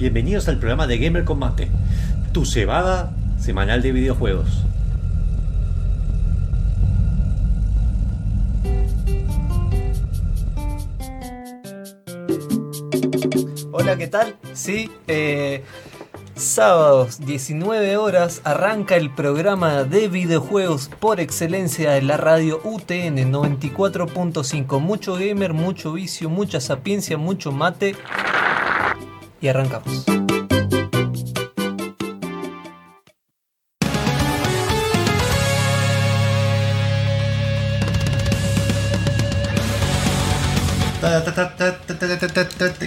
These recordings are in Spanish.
Bienvenidos al programa de Gamer Combate, tu cebada semanal de videojuegos. Hola, ¿qué tal? Sí, eh, sábados 19 horas arranca el programa de videojuegos por excelencia de la radio UTN 94.5. Mucho gamer, mucho vicio, mucha sapiencia, mucho mate y arrancamos.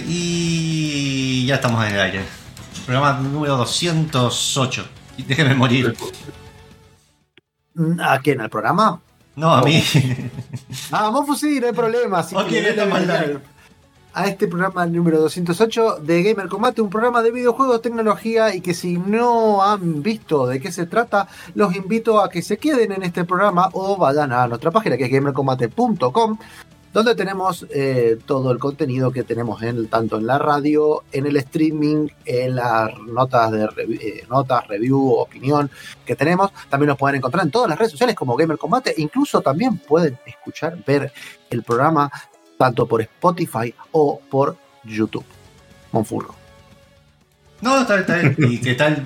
Y ya estamos en el aire. Programa número 208. Déjeme morir. ¿A quién? ¿Al programa? No, a mí. Ah, vos sí, no hay problema. A este programa número 208 de Gamer Combate, un programa de videojuegos, tecnología y que si no han visto de qué se trata, los invito a que se queden en este programa o vayan a nuestra página que es gamercombate.com donde tenemos eh, todo el contenido que tenemos en, tanto en la radio, en el streaming, en las notas de eh, notas, review, opinión que tenemos. También nos pueden encontrar en todas las redes sociales como Gamer Combate. Incluso también pueden escuchar, ver el programa tanto por Spotify o por YouTube. Monfurro. No, está, está bien. ¿Y qué tal?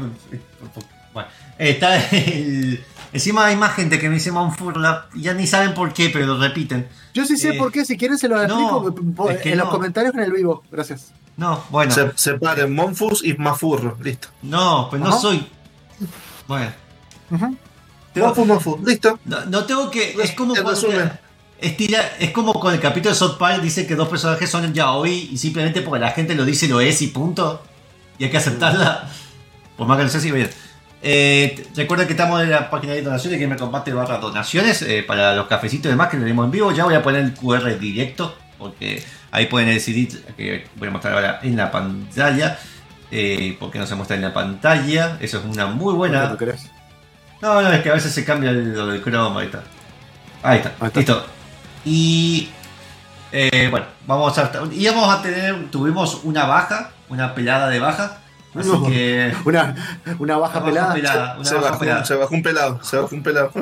Bueno, está el. Encima hay más gente que me dice Monfurla. Ya ni saben por qué, pero lo repiten. Yo sí sé Eh, por qué, si quieren se lo explico por- es que en los comentarios en el vivo. Gracias. No, bueno. Se, separen Monfus y Mafurro, listo. No, pues no Ajá. soy. Bueno. Monfus, Monfus, listo. no, no tengo que. Es como Te cuando. Estira, es como con el capítulo de South Park dice que dos personajes son ya hoy y simplemente porque la gente lo dice lo es y punto. Y hay que aceptarla. Por más que no sé si bien. Eh, recuerda que estamos en la página de donaciones que me comparte barra donaciones eh, para los cafecitos y demás que lo tenemos en vivo. Ya voy a poner el QR directo porque ahí pueden decidir que voy a mostrar ahora en la pantalla. Eh, porque no se muestra en la pantalla. Eso es una muy buena. ¿No? No, no, es que a veces se cambia el- lo del Chrome, ahí está. Ahí está, Ahí está. listo. Y eh, bueno, vamos a y vamos a tener, tuvimos una baja, una pelada de baja. Así No. que Una, una baja una pelada. pelada, una Se baja bajó, pelada. se bajó un pelado, se bajó un pelado.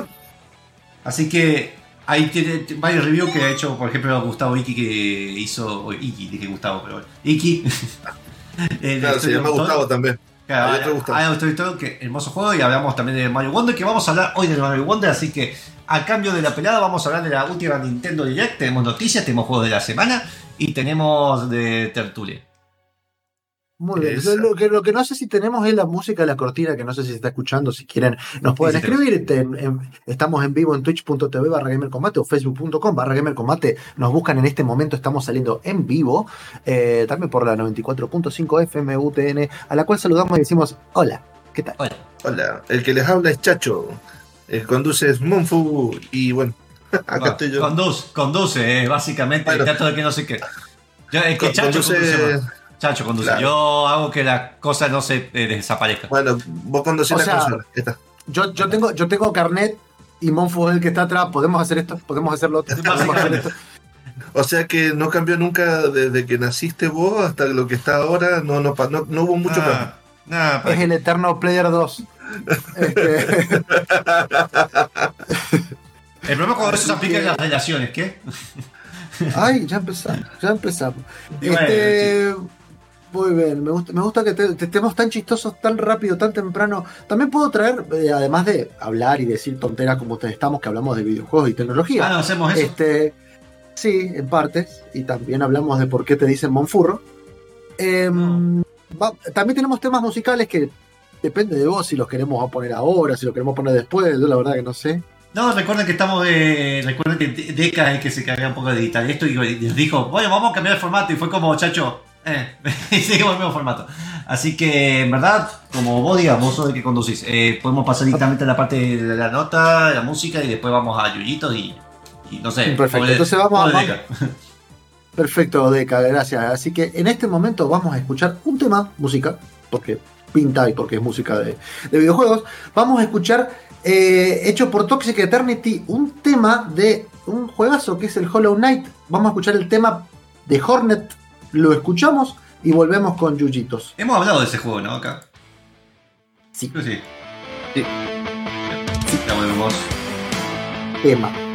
Así que ahí tiene varios reviews que ha hecho, por ejemplo, Gustavo Iki que hizo. o Iki, dije Gustavo, pero bueno. Iki. Eh, Claro, de se llama Gustavo también. Claro, hay otro Gustavo, que hermoso juego y hablamos también de Mario Wonder que vamos a hablar hoy de Mario Wonder así que a cambio de la pelada vamos a hablar de la última Nintendo Direct. Tenemos noticias tenemos juegos de la semana y tenemos de tertulia Muy bien. Lo, lo que, lo que no sé si tenemos es la música de la cortina, que no sé si se está escuchando. Si quieren, nos pueden sí, sí, escribir. Te- en- estamos en vivo en twitch.tv barra gamercombate o facebook.com barra gamercombate. Nos buscan en este momento, estamos saliendo en vivo. eh, también por la 94.5 FM UTN, a la cual saludamos y decimos hola. ¿Qué tal? Hola. Hola, el que les habla es Chacho. El conduce es Monfu. Y bueno, acá Bueno, estoy yo. conduce conduce eh, básicamente Bueno. trato de que no sé qué Yo- es que Con- Chacho conduce-. Chacho conduce Claro. yo hago que la cosa no se eh, desaparezca Bueno, vos conducís O la sea, consola. Ya está. Yo, yo, tengo, yo tengo carnet y Monfu es el que está atrás. ¿Podemos hacer esto? ¿Podemos hacerlo otro? ¿Podemos hacer esto? O sea que no cambió nunca desde que naciste vos hasta lo que está ahora. No, no, no, no hubo mucho cambio. Ah, nada, Es el Eterno Player 2. Este, el problema cuando eso se aplica en las relaciones ¿qué? Ay, ya empezamos, ya empezamos. Bueno, Este, muy bien, me gusta, me gusta que te, te estemos tan chistosos tan rápido, tan temprano. También puedo traer, eh, además de hablar y decir tonteras como ustedes estamos, que hablamos de videojuegos y tecnología. ah no hacemos eso Este, sí, en partes. Y también hablamos de por qué te dicen Monfurro. Em, va- también tenemos temas musicales que depende de vos si los queremos poner ahora, si los queremos poner después. Yo la verdad que no sé. No, recuerden que estamos de. Recuerden que De- Deca es el que se carga un poco de editar esto y les dijo, bueno, vamos a cambiar el formato. Y fue como, chacho, eh, seguimos el mismo formato. Así que, en verdad, como vos digas, vos sos el que conducís. Eh, podemos pasar directamente a la parte de la nota, la música y después vamos a Yuyitos y, y no sé. Perfecto, entonces vamos a- Deca. Perfecto, Deca, gracias. Así que en este momento vamos a escuchar un tema, música, porque pinta y porque es música de, de videojuegos. Vamos a escuchar, eh, hecho por Toxic Eternity, un tema de un juegazo que es el Hollow Knight. Vamos a escuchar el tema de Hornet. Lo escuchamos y volvemos con Yuyitos. Hemos hablado de ese juego, ¿no? Acá. Sí. Sí. Sí. Ya volvemos. Tema.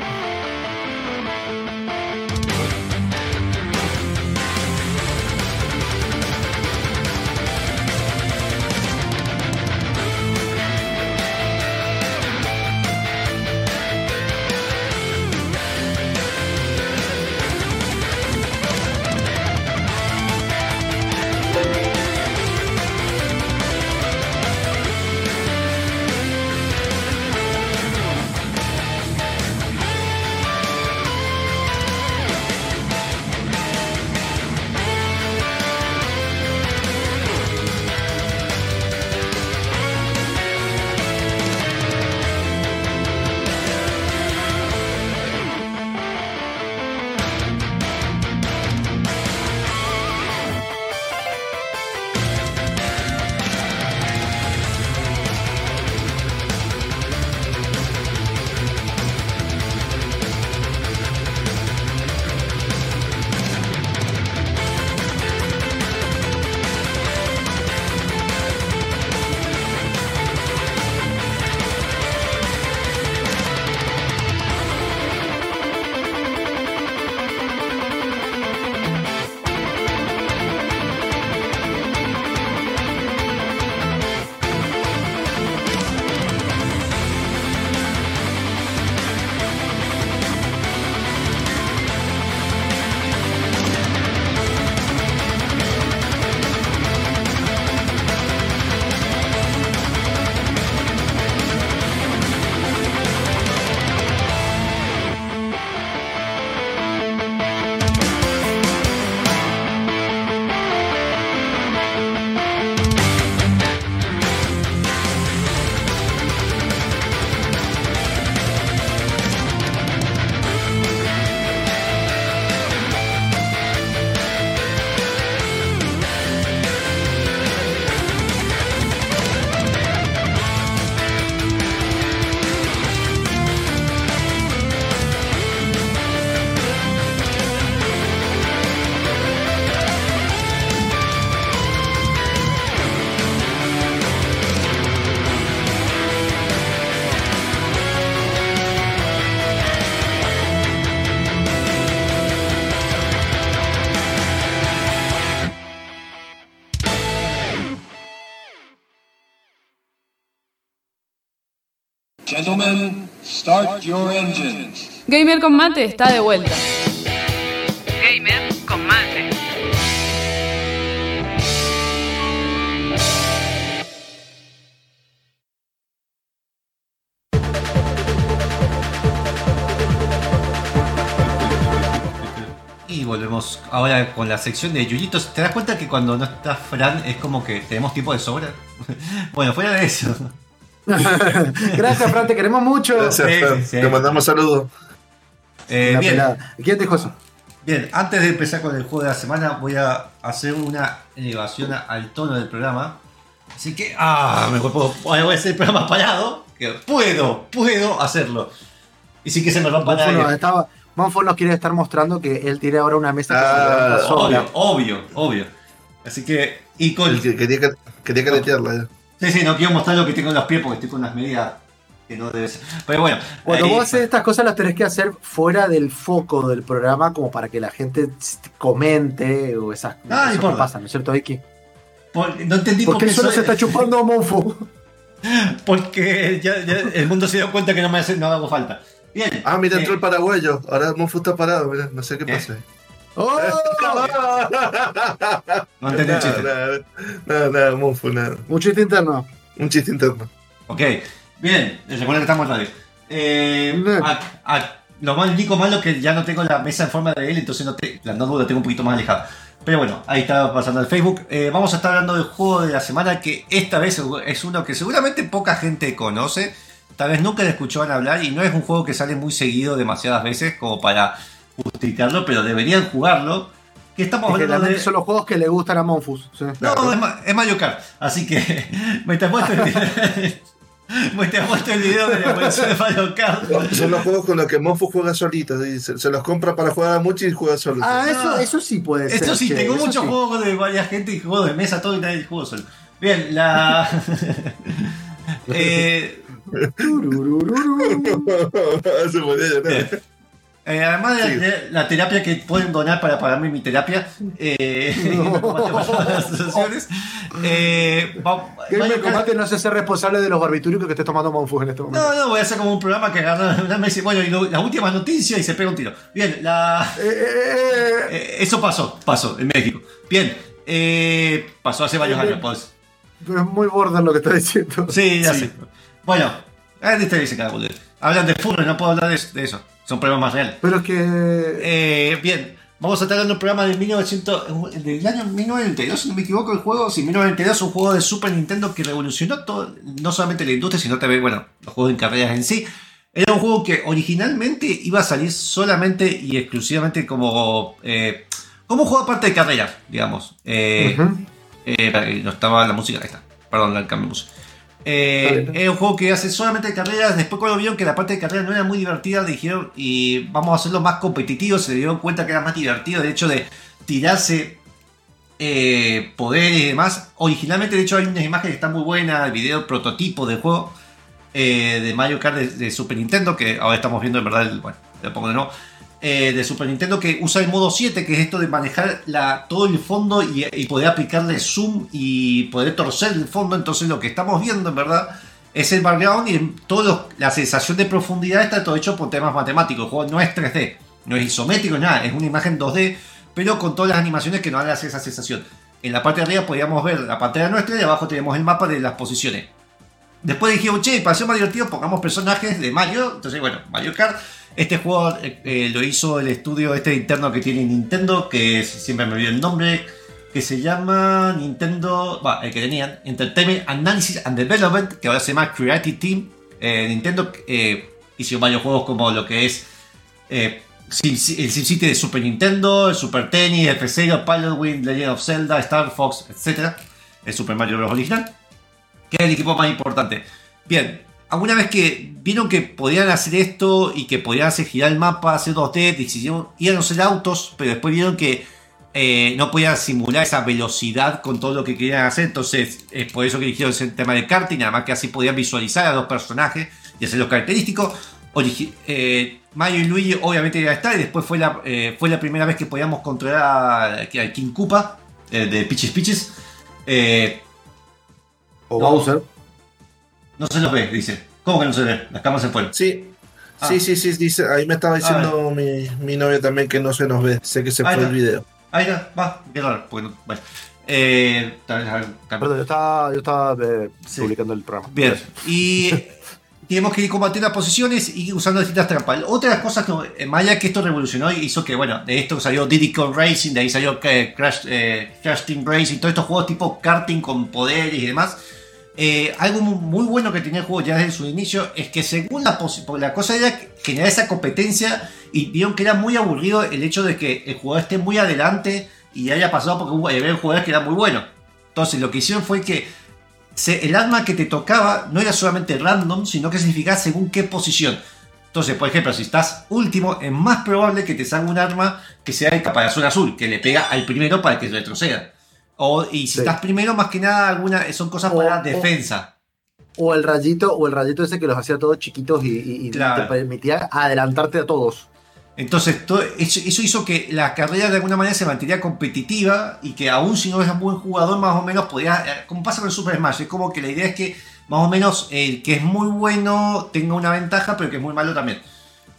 Gamer con mate está de vuelta. Gamer con mate. Y volvemos ahora con la sección de Yuyitos. ¿Te das cuenta que cuando no está Fran es como que tenemos tiempo de sobra? bueno, fuera de eso. Gracias, Fran, te queremos mucho. Gracias, Sí, Fran. sí. Te mandamos saludos. Eh, bien, pelada. ¿Quién dijo eso? bien, antes de empezar con el juego de la semana, voy a hacer una elevación al tono del programa. Así que, ah, me puedo, voy a hacer el programa parado. Que puedo, puedo hacerlo. Y sí que se me rompa Monfo nos, nadie. estaba, Monfo nos quiere estar mostrando que él tiene ahora una mesa que Ah, se levanta sola. Obvio, obvio, obvio. Así que, y con. El que quería, que- quería calentarla ya. Sí, sí, no quiero mostrar lo que tengo en los pies porque estoy con unas medidas que no debe ser. Pero bueno. Cuando ahí- vos haces estas cosas las tenés que hacer fuera del foco del programa como para que la gente comente o esas Ah, no cosas que importa. pasan, ¿no es cierto, Vicky? por- no entendí por Porque qué solo soy- se está chupando a Monfo. Porque ya, ya el mundo se dio cuenta que no me hace, no hago falta. Bien. Ah, mira, eh, entró el paraguayo. Ahora Monfu está parado, mira, no sé qué ¿Qué? pasa. ¡Oh! No entendí el chiste. Nada, nada, nada, Monfu, nada. Un chiste interno. Un chiste interno. Ok, bien, recuerda que estamos en radio. Eh, a- a- lo más único malo es que ya no tengo la mesa en forma de L, entonces no te, la notebook la tengo un poquito más alejada. Pero bueno, ahí está pasando el Facebook. Eh, vamos a estar hablando del juego de la semana que esta vez es uno que seguramente poca gente conoce. Tal vez nunca le escuchaban hablar y no es un juego que sale muy seguido demasiadas veces como para justificarlo, pero deberían jugarlo. Que estamos Es que hablando realmente de... son los juegos que le gustan a Monfus. sí. No, es, Ma- es Mario Kart. Así que Pues te ha puesto el video de la evolución de Mario Kart. Son los juegos con los que Monfu juega solito. Se, se los compra para jugar a mucho y juega solo. Ah, eso, eso sí puede ser. Esto sí, che, tengo muchos sí. juegos de varias gente y juegos de mesa, todo y nadie juego solo. Bien, la. eh. Eh, además de la, Sí. de la terapia que pueden donar para pagarme mi terapia, eh, las asociaciones, eh, va- Combate no se hace responsable de los barbitúricos que esté tomando Monfus en este momento. No, no, voy a hacer como un programa que agarra una mesa y bueno, y lo- las últimas noticias y se pega un tiro. Bien, la. Eh, eso pasó, pasó en México. Bien, pasó hace varios años, pues. pero es muy border lo que está diciendo. Sí, ya Sí. sé. Bueno, a este dice cada. Hablan de fútbol, no puedo hablar de, de eso. Son problemas más reales. Pero es que. Eh, bien, vamos a estar hablando de un programa de 1900, del año 1992, si no me equivoco, el juego. Sí, 1992, un juego de Super Nintendo que revolucionó todo, no solamente la industria, sino también, bueno, los juegos en carreras en sí. Era un juego que originalmente iba a salir solamente y exclusivamente como, eh, como un juego aparte de carreras, digamos. Eh, eh, no estaba la música, ahí está. Perdón, la cambio de música. Eh, era un juego que hace solamente carreras. Después, cuando vieron que la parte de carreras no era muy divertida, dijeron y vamos a hacerlo más competitivo. Se dieron cuenta que era más divertido. De hecho, de tirarse eh, poderes y demás. Originalmente, de hecho, hay unas imágenes que están muy buenas. El video prototipo del juego eh, de Mario Kart de, de Super Nintendo. Que ahora estamos viendo en verdad. El, bueno, le pongo de nuevo eh, de Super Nintendo que usa el modo 7, que es esto de manejar todo el fondo y, y poder aplicarle zoom y poder torcer el fondo. Entonces lo que estamos viendo en verdad es el background y en todo la sensación de profundidad está todo hecho por temas matemáticos. El juego no es 3D, no es isométrico, nada, es una imagen 2D, pero con todas las animaciones que nos dan esa sensación. En la parte de arriba podíamos ver la pantalla nuestra y abajo tenemos el mapa de las posiciones. Después dijimos, che, para ser más divertido, pongamos personajes de Mario. Entonces, bueno, Mario Kart. Este juego eh, eh, lo hizo el estudio este interno que tiene Nintendo, que siempre me olvido el nombre, que se llama Nintendo, va, el que tenían, Entertainment Analysis and Development, que ahora se llama Creative Team. Eh, Nintendo eh, hizo varios juegos como lo que es Sim- el SimCity de Super Nintendo, el Super Tennis, el F-Zero, Pilot Wing, Legend of Zelda, Star Fox, etc. El Super Mario Bros. original que era el equipo más importante. Bien, alguna vez que vieron que podían hacer esto y que podían hacer girar el mapa, hacer 2D, decidieron, iban a usar autos, pero después vieron que eh, no podían simular esa velocidad con todo lo que querían hacer, entonces es por eso que eligieron ese tema de karting, nada más que así podían visualizar a los personajes y hacerlos característicos. Origi- eh, Mario y Luigi obviamente iban a estar y después fue la, eh, fue la primera vez que podíamos controlar al King Koopa de Peaches Peaches. O No. Bowser. no se los ve, dice. ¿Cómo que no se ve? Las cámaras se fueron. Sí. Ah. Sí, sí, sí, dice, ahí me estaba diciendo mi, mi novia también que no se nos ve, sé que se Ahí fue está. el video. Ahí está, va, qué raro. Porque no, bueno. Eh, tal vez, a ver, cambio. Perdón, yo estaba, yo estaba eh, Sí. publicando el programa. Bien, y tenemos que ir combatiendo las posiciones y usando distintas trampas. Otra de las cosas que, eh, allá que esto revolucionó y hizo que, bueno, de esto salió Diddy Kong Racing, de ahí salió eh, Crash, eh, Crash Team Racing, todos estos juegos tipo karting con poderes y demás. Eh, algo mu- muy bueno que tenía el juego ya desde su inicio es que según la la cosa era generar esa competencia y vieron que era muy aburrido el hecho de que el jugador esté muy adelante y haya pasado porque hubo había jugadores que eran muy buenos. Entonces lo que hicieron fue que el arma que te tocaba no era solamente random, sino que significaba según qué posición. Entonces, por ejemplo, si estás último, es más probable que te salga un arma que sea el caparazón azul, que le pega al primero para que retroceda. O, y si Sí. estás primero, más que nada, alguna, son cosas O- para defensa. O el rayito, o el rayito ese que los hacía todos chiquitos y, y- y Claro. te permitía adelantarte a todos. Entonces, todo, eso, eso hizo que la carrera de alguna manera se mantuviera competitiva y que aún si no eres un buen jugador, más o menos podías, eh, como pasa con el Super Smash, es como que la idea es que más o menos el que es muy bueno tenga una ventaja, pero que es muy malo también.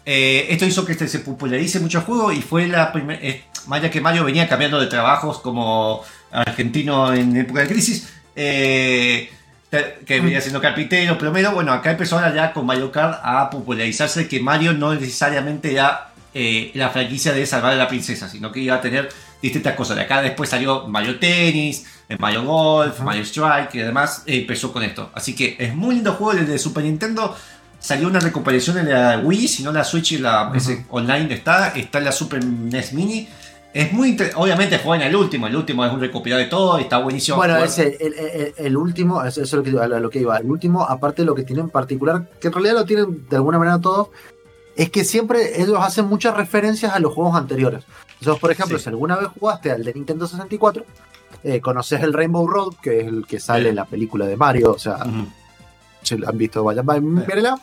Eh, esto hizo que este se popularice mucho el juego y fue la primera, más allá que Mario venía cambiando de trabajos como argentino en época de crisis, eh, que venía siendo carpintero, plomero, bueno, acá empezó ahora ya con Mario Kart a popularizarse que Mario no necesariamente era eh, la franquicia de salvar a la princesa, sino que iba a tener distintas cosas. De acá después salió Mario Tennis, eh, Mario Golf, Mario Strike y además eh, empezó con esto. Así que es muy lindo juego el de Super Nintendo. Salió una recuperación en la Wii, si no la Switch y la ese online está, está en la Super NES Mini. Es muy Obviamente juegan el último, el último es un recopilado de todo y está buenísimo. Bueno, jugar. ese, el, el- el último, eso es lo que, lo que iba. El último, aparte de lo que tiene en particular, que en realidad lo tienen de alguna manera todos, es que siempre ellos hacen muchas referencias a los juegos anteriores. Entonces, por ejemplo, Sí. si alguna vez jugaste al de Nintendo 64, eh, conoces el Rainbow Road, que es el que sale Sí. en la película de Mario, o sea, Ujú. si lo han visto, vayan, vayan, mírenla.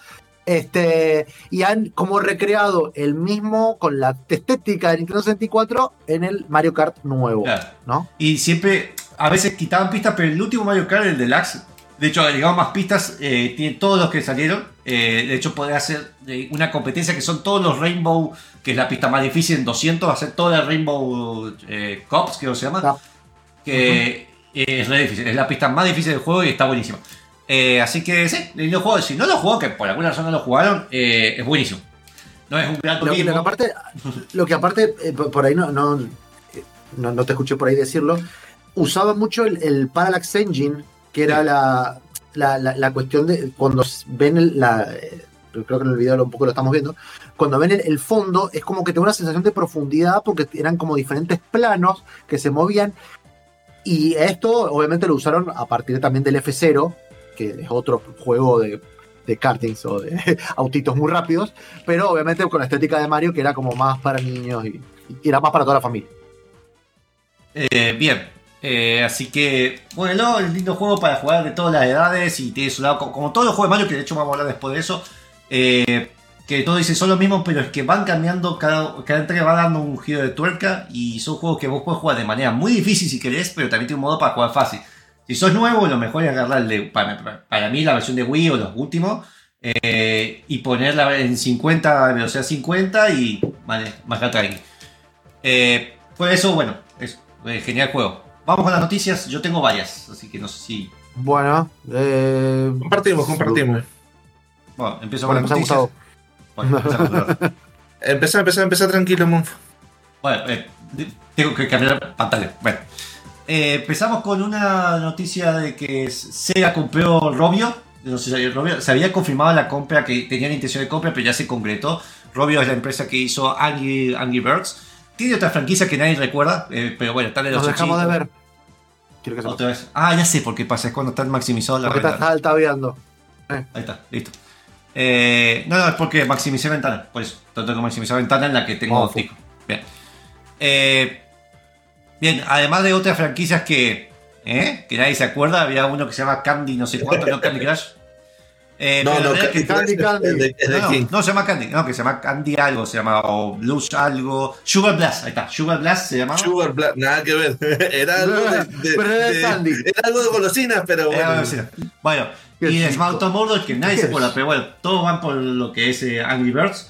Este, y han como recreado el mismo con la estética de Nintendo 64 en el Mario Kart nuevo, Claro. ¿no? Y siempre, a veces quitaban pistas, pero el último Mario Kart, el Deluxe, de hecho agregaron más pistas, eh, tiene todos los que salieron. Eh, de hecho, podés hacer eh, una competencia que son todos los Rainbow, que es la pista más difícil en 200, hacer toda la Rainbow eh, Cops, que se llama. Cup. Que es re difícil, es la pista más difícil del juego y está buenísima. Eh, así que sí, lindo juego. Si no lo jugó, que por alguna razón no lo jugaron, eh, es buenísimo. No es un gran Lo, lo que aparte, lo que aparte eh, por ahí no, no, no, no te escuché por ahí decirlo, usaba mucho el, el Parallax Engine, que era Sí. la, la, la- la cuestión de cuando ven el, la, creo que en el video un poco lo estamos viendo, cuando ven el, el fondo es como que te da una sensación de profundidad porque eran como diferentes planos que se movían y esto obviamente lo usaron a partir también del F0, que es otro juego de, de kartings o de autitos muy rápidos, pero obviamente con la estética de Mario que era como más para niños y, era más para toda la familia. Eh, bien, Eh, así que, bueno, el lindo juego para jugar de todas las edades y tiene su lado, co- como todos los juegos de Mario, que de hecho vamos a hablar después de eso, eh, que todos dicen son lo mismo, pero es que van cambiando, cada, cada entrega va dando un giro de tuerca y son juegos que vos puedes jugar de manera muy difícil si querés, pero también tiene un modo para jugar fácil. Si sos nuevo, lo mejor es agarrar el de, para, para- mí la versión de Wii o los últimos eh, y ponerla en 50, velocidad 50 y vale, más tranqui. Eh, por eso, bueno, es eh, genial juego. Vamos con las noticias, yo tengo varias, así que no sé si. Bueno, eh, Compartimos, compartimos. Bueno, empiezo bueno, con las noticias. Gustavo. Bueno. Empezá, empezá, empezá tranquilo, Monfo. Bueno, eh, tengo que cambiar pantalla. Bueno, Eh, empezamos con una noticia de que Sega compró Robio. No sé si Robio. Se había confirmado la compra que tenían intención de compra, pero ya se concretó. Robio es la empresa que hizo Angry, Angry Birds. Tiene otra franquicia que nadie recuerda, eh, pero bueno, está de los Nos dejamos de ver. Quiero que sepas. Otra vez. Ah, ya sé por qué pasa. Es cuando están maximizados la Porque estás ventana. altaveando. Ahí está, listo. Eh, no, no, es porque maximicé ventana. Por eso. Tengo que maximizar ventana en la que tengo Oh. Bien. Eh, bien, además de otras franquicias que. ¿eh? Que nadie se acuerda, había uno que se llama Candy, no sé cuánto, ¿no? Candy Crush. Eh, No, no, Candy, Candy. Es de, es de no, no, no se llama Candy, no, que se llama Candy algo, se llama o Blues algo. Sugar Blast, ahí está, Sugar Blast se llamaba. Sugar Black, nada que ver. Era algo de, de- Pero era Candy. era algo de golosinas, pero bueno. sí. Bueno, Qué y de. Smart Murder, que nadie se acuerda, pero bueno, todos van por lo que es eh, Angry Birds.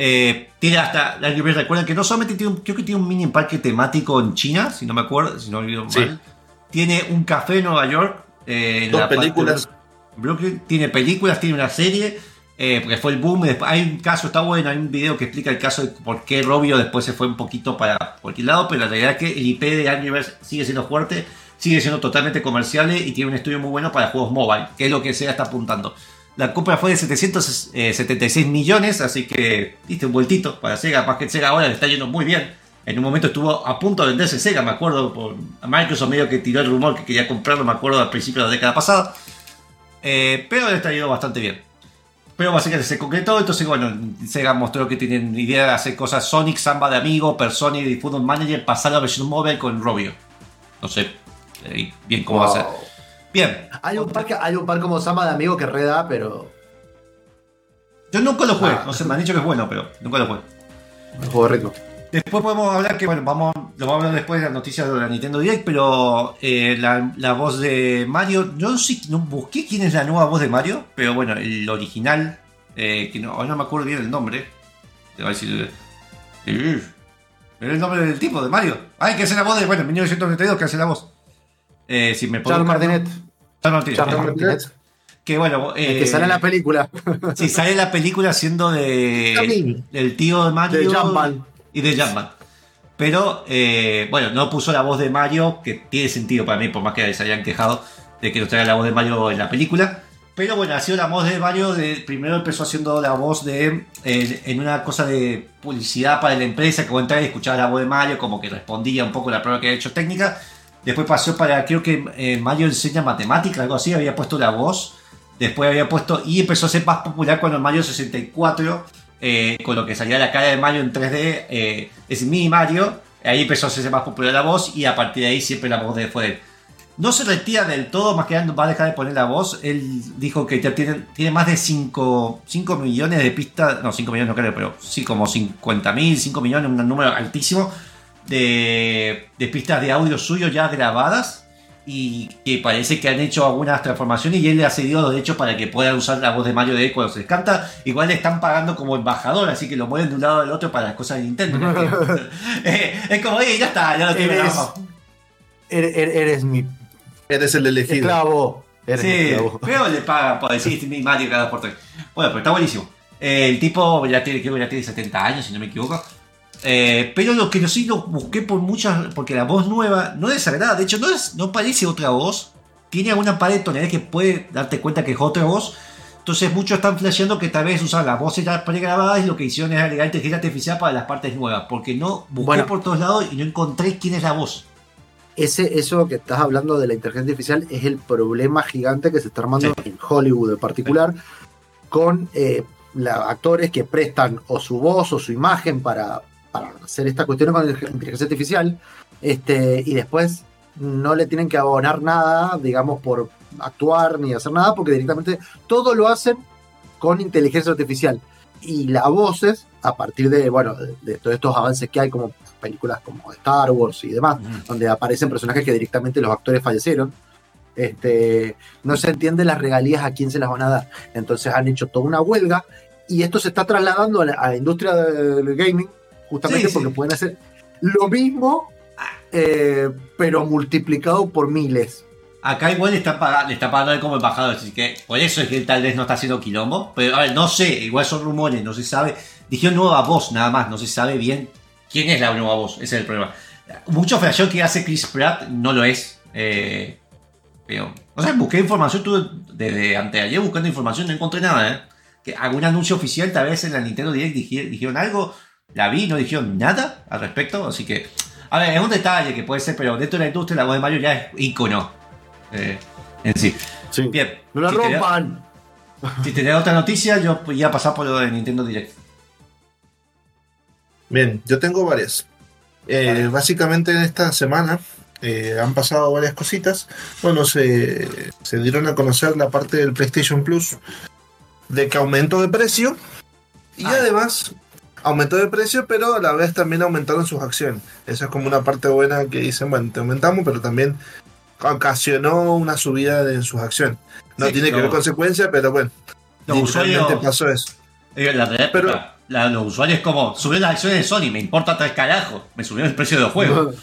Eh, tiene hasta recuerden que no solamente tiene un, creo que tiene un mini parque temático en China, si no me acuerdo, si no olvido Sí. mal. Tiene un café en Nueva York. eh, Dos películas. Brooklyn. Tiene películas, tiene una serie. eh, porque fue el boom. hay un caso, está bueno, hay un video que explica el caso de por qué Robio después se fue un poquito para cualquier lado, pero la realidad es que el IP de Angry Birds sigue siendo fuerte, sigue siendo totalmente comercial y tiene un estudio muy bueno para juegos mobile, que es lo que Sega está apuntando. La compra fue de 776 millones, así que viste un vueltito para Sega, más que Sega ahora le está yendo muy bien. En un momento estuvo a punto de venderse Sega, me acuerdo, por Microsoft medio que tiró el rumor que quería comprarlo, me acuerdo al principio de la década pasada. Eh, pero le está yendo bastante bien. Pero básicamente se concretó, entonces bueno, Sega mostró que tienen idea de hacer cosas Sonic, Samba de Amigo, Personic y Football Manager, pasar la versión móvil con Robio. No sé eh, bien cómo va a ser. Bien, Hay un par, que- hay un par como Sama de amigo que reda, pero. yo nunca lo jugué, Ah. no sé, me han dicho que es bueno, pero nunca lo jugué. Un juego rico. Después podemos hablar que, bueno, vamos, lo vamos a hablar después de las noticias de la Nintendo Direct, pero eh, la, la voz de Mario, yo no sé, no busqué quién es la nueva voz de Mario, pero bueno, el original, eh, que no, ahora no me acuerdo bien el nombre, te va a decir... eh, Pero el nombre del tipo, de Mario. Ay, que hace la voz de, bueno, 1992, que hace la voz. Eh, si me puedo Charles Martinet. Charles Martinet. Charles Martinet. Que bueno, El eh, que sale en la película. Sí, sale la película siendo de del tío de Mario De Jumpman. y de Jumpman. Pero, eh, bueno, no puso la voz de Mario, que tiene sentido para mí, por más que se hayan quejado de que no traiga la voz de Mario en la película. Pero bueno, ha sido la voz de Mario. De, primero empezó haciendo la voz de. eh, en una cosa de publicidad para la empresa, que vos y escuchabas la voz de Mario, como que respondía un poco la prueba que había hecho técnica. Después pasó para, creo que eh, enseña matemática, algo así, había puesto la voz. Después había puesto. Y empezó a ser más popular cuando en Mario 64, eh, con lo que salía la cara de Mario en 3D, eh, es mi Mario. Ahí empezó a hacerse más popular la voz y a partir de ahí siempre la voz de fue él. No se retira del todo, más que nada va a dejar de poner la voz. Él dijo que tiene, tiene más de 5, 5 millones de pistas, no 5 millones no creo, pero sí como 50 mil, 5 millones, un número altísimo de, de pistas de audio suyo ya grabadas y que parece que han hecho algunas transformaciones y él le ha cedido los derechos para que pueda usar la voz de Mario de cuando se les canta. Igual le están pagando como embajador, así que lo mueven de un lado al otro para las cosas de Nintendo. ¿no? Eh, es como, oye, ya está, ya lo tiene. Eres, vamos". eres, eres mi Eres el elegido. esclavo. Eres mi Sí, esclavo. pero le pagan por decir mi Mario cada por tres. Bueno, pero está buenísimo. Eh, el tipo ya tiene, creo que ya tiene 70 años, si no me equivoco. Eh, pero lo que no sí lo busqué por muchas. Porque la voz nueva no desagrada. De hecho, no, es, no parece otra voz. Tiene alguna pared de tonalidades que puede darte cuenta que es otra voz. Entonces muchos están flasheando que tal vez usan las voces ya pregrabadas y lo que hicieron es agregar inteligencia artificial para las partes nuevas. Porque no busqué Bueno. por todos lados y no encontré quién es la voz. Ese, eso que estás hablando de la inteligencia artificial es el problema gigante que se está armando en Hollywood en particular con eh, la- actores que prestan o su voz o su imagen para, para hacer esta cuestión con inteligencia artificial este, y después no le tienen que abonar nada, digamos, por actuar ni hacer nada, porque directamente todo lo hacen con inteligencia artificial. Y las voces, a partir de, bueno, de, de todos estos avances que hay, como películas como Star Wars y demás, donde aparecen personajes que directamente los actores fallecieron, este, no se entiende las regalías a quién se las van a dar. Entonces han hecho toda una huelga y esto se está trasladando a la, a la industria del gaming, justamente Sí, sí. porque pueden hacer lo mismo, eh, pero multiplicado por miles. Acá igual le está, pagando, le está pagando como embajador, así que por eso es que él tal vez no está haciendo quilombo. Pero a ver, no sé, igual son rumores, no se sabe. Dijeron nueva voz nada más, no se sabe bien quién es la nueva voz, ese es el problema. Mucho flasheo que hace Chris Pratt no lo es. eh, pero, o sea, busqué información, tuve desde anteayer buscando información, no encontré nada, ¿eh? Que algún anuncio oficial, tal vez en la Nintendo Direct dije- dijeron algo, la vi, no dijeron nada al respecto, así que, a ver, es un detalle que puede ser, pero dentro de la industria la voz de Mario ya es ícono eh, en sí. Sí. Bien, No la si rompan. si te da otra noticia, yo voy a pasar por lo de Nintendo Direct. Bien, yo tengo varias. Eh, básicamente en esta semana eh, han pasado varias cositas. Bueno, se, se dieron a conocer la parte del PlayStation Plus de que aumentó de precio y Ah. además aumentó de precio, pero a la vez también aumentaron sus acciones. Esa es como una parte buena que dicen, bueno, te aumentamos, pero también ocasionó una subida en sus acciones. No Sí, tiene que ver consecuencia, pero bueno, Los usuarios, pasó eso. la realidad, Pero- la- los usuarios como subir las acciones de Sony, me importa tres carajos, me subió el precio de los juegos.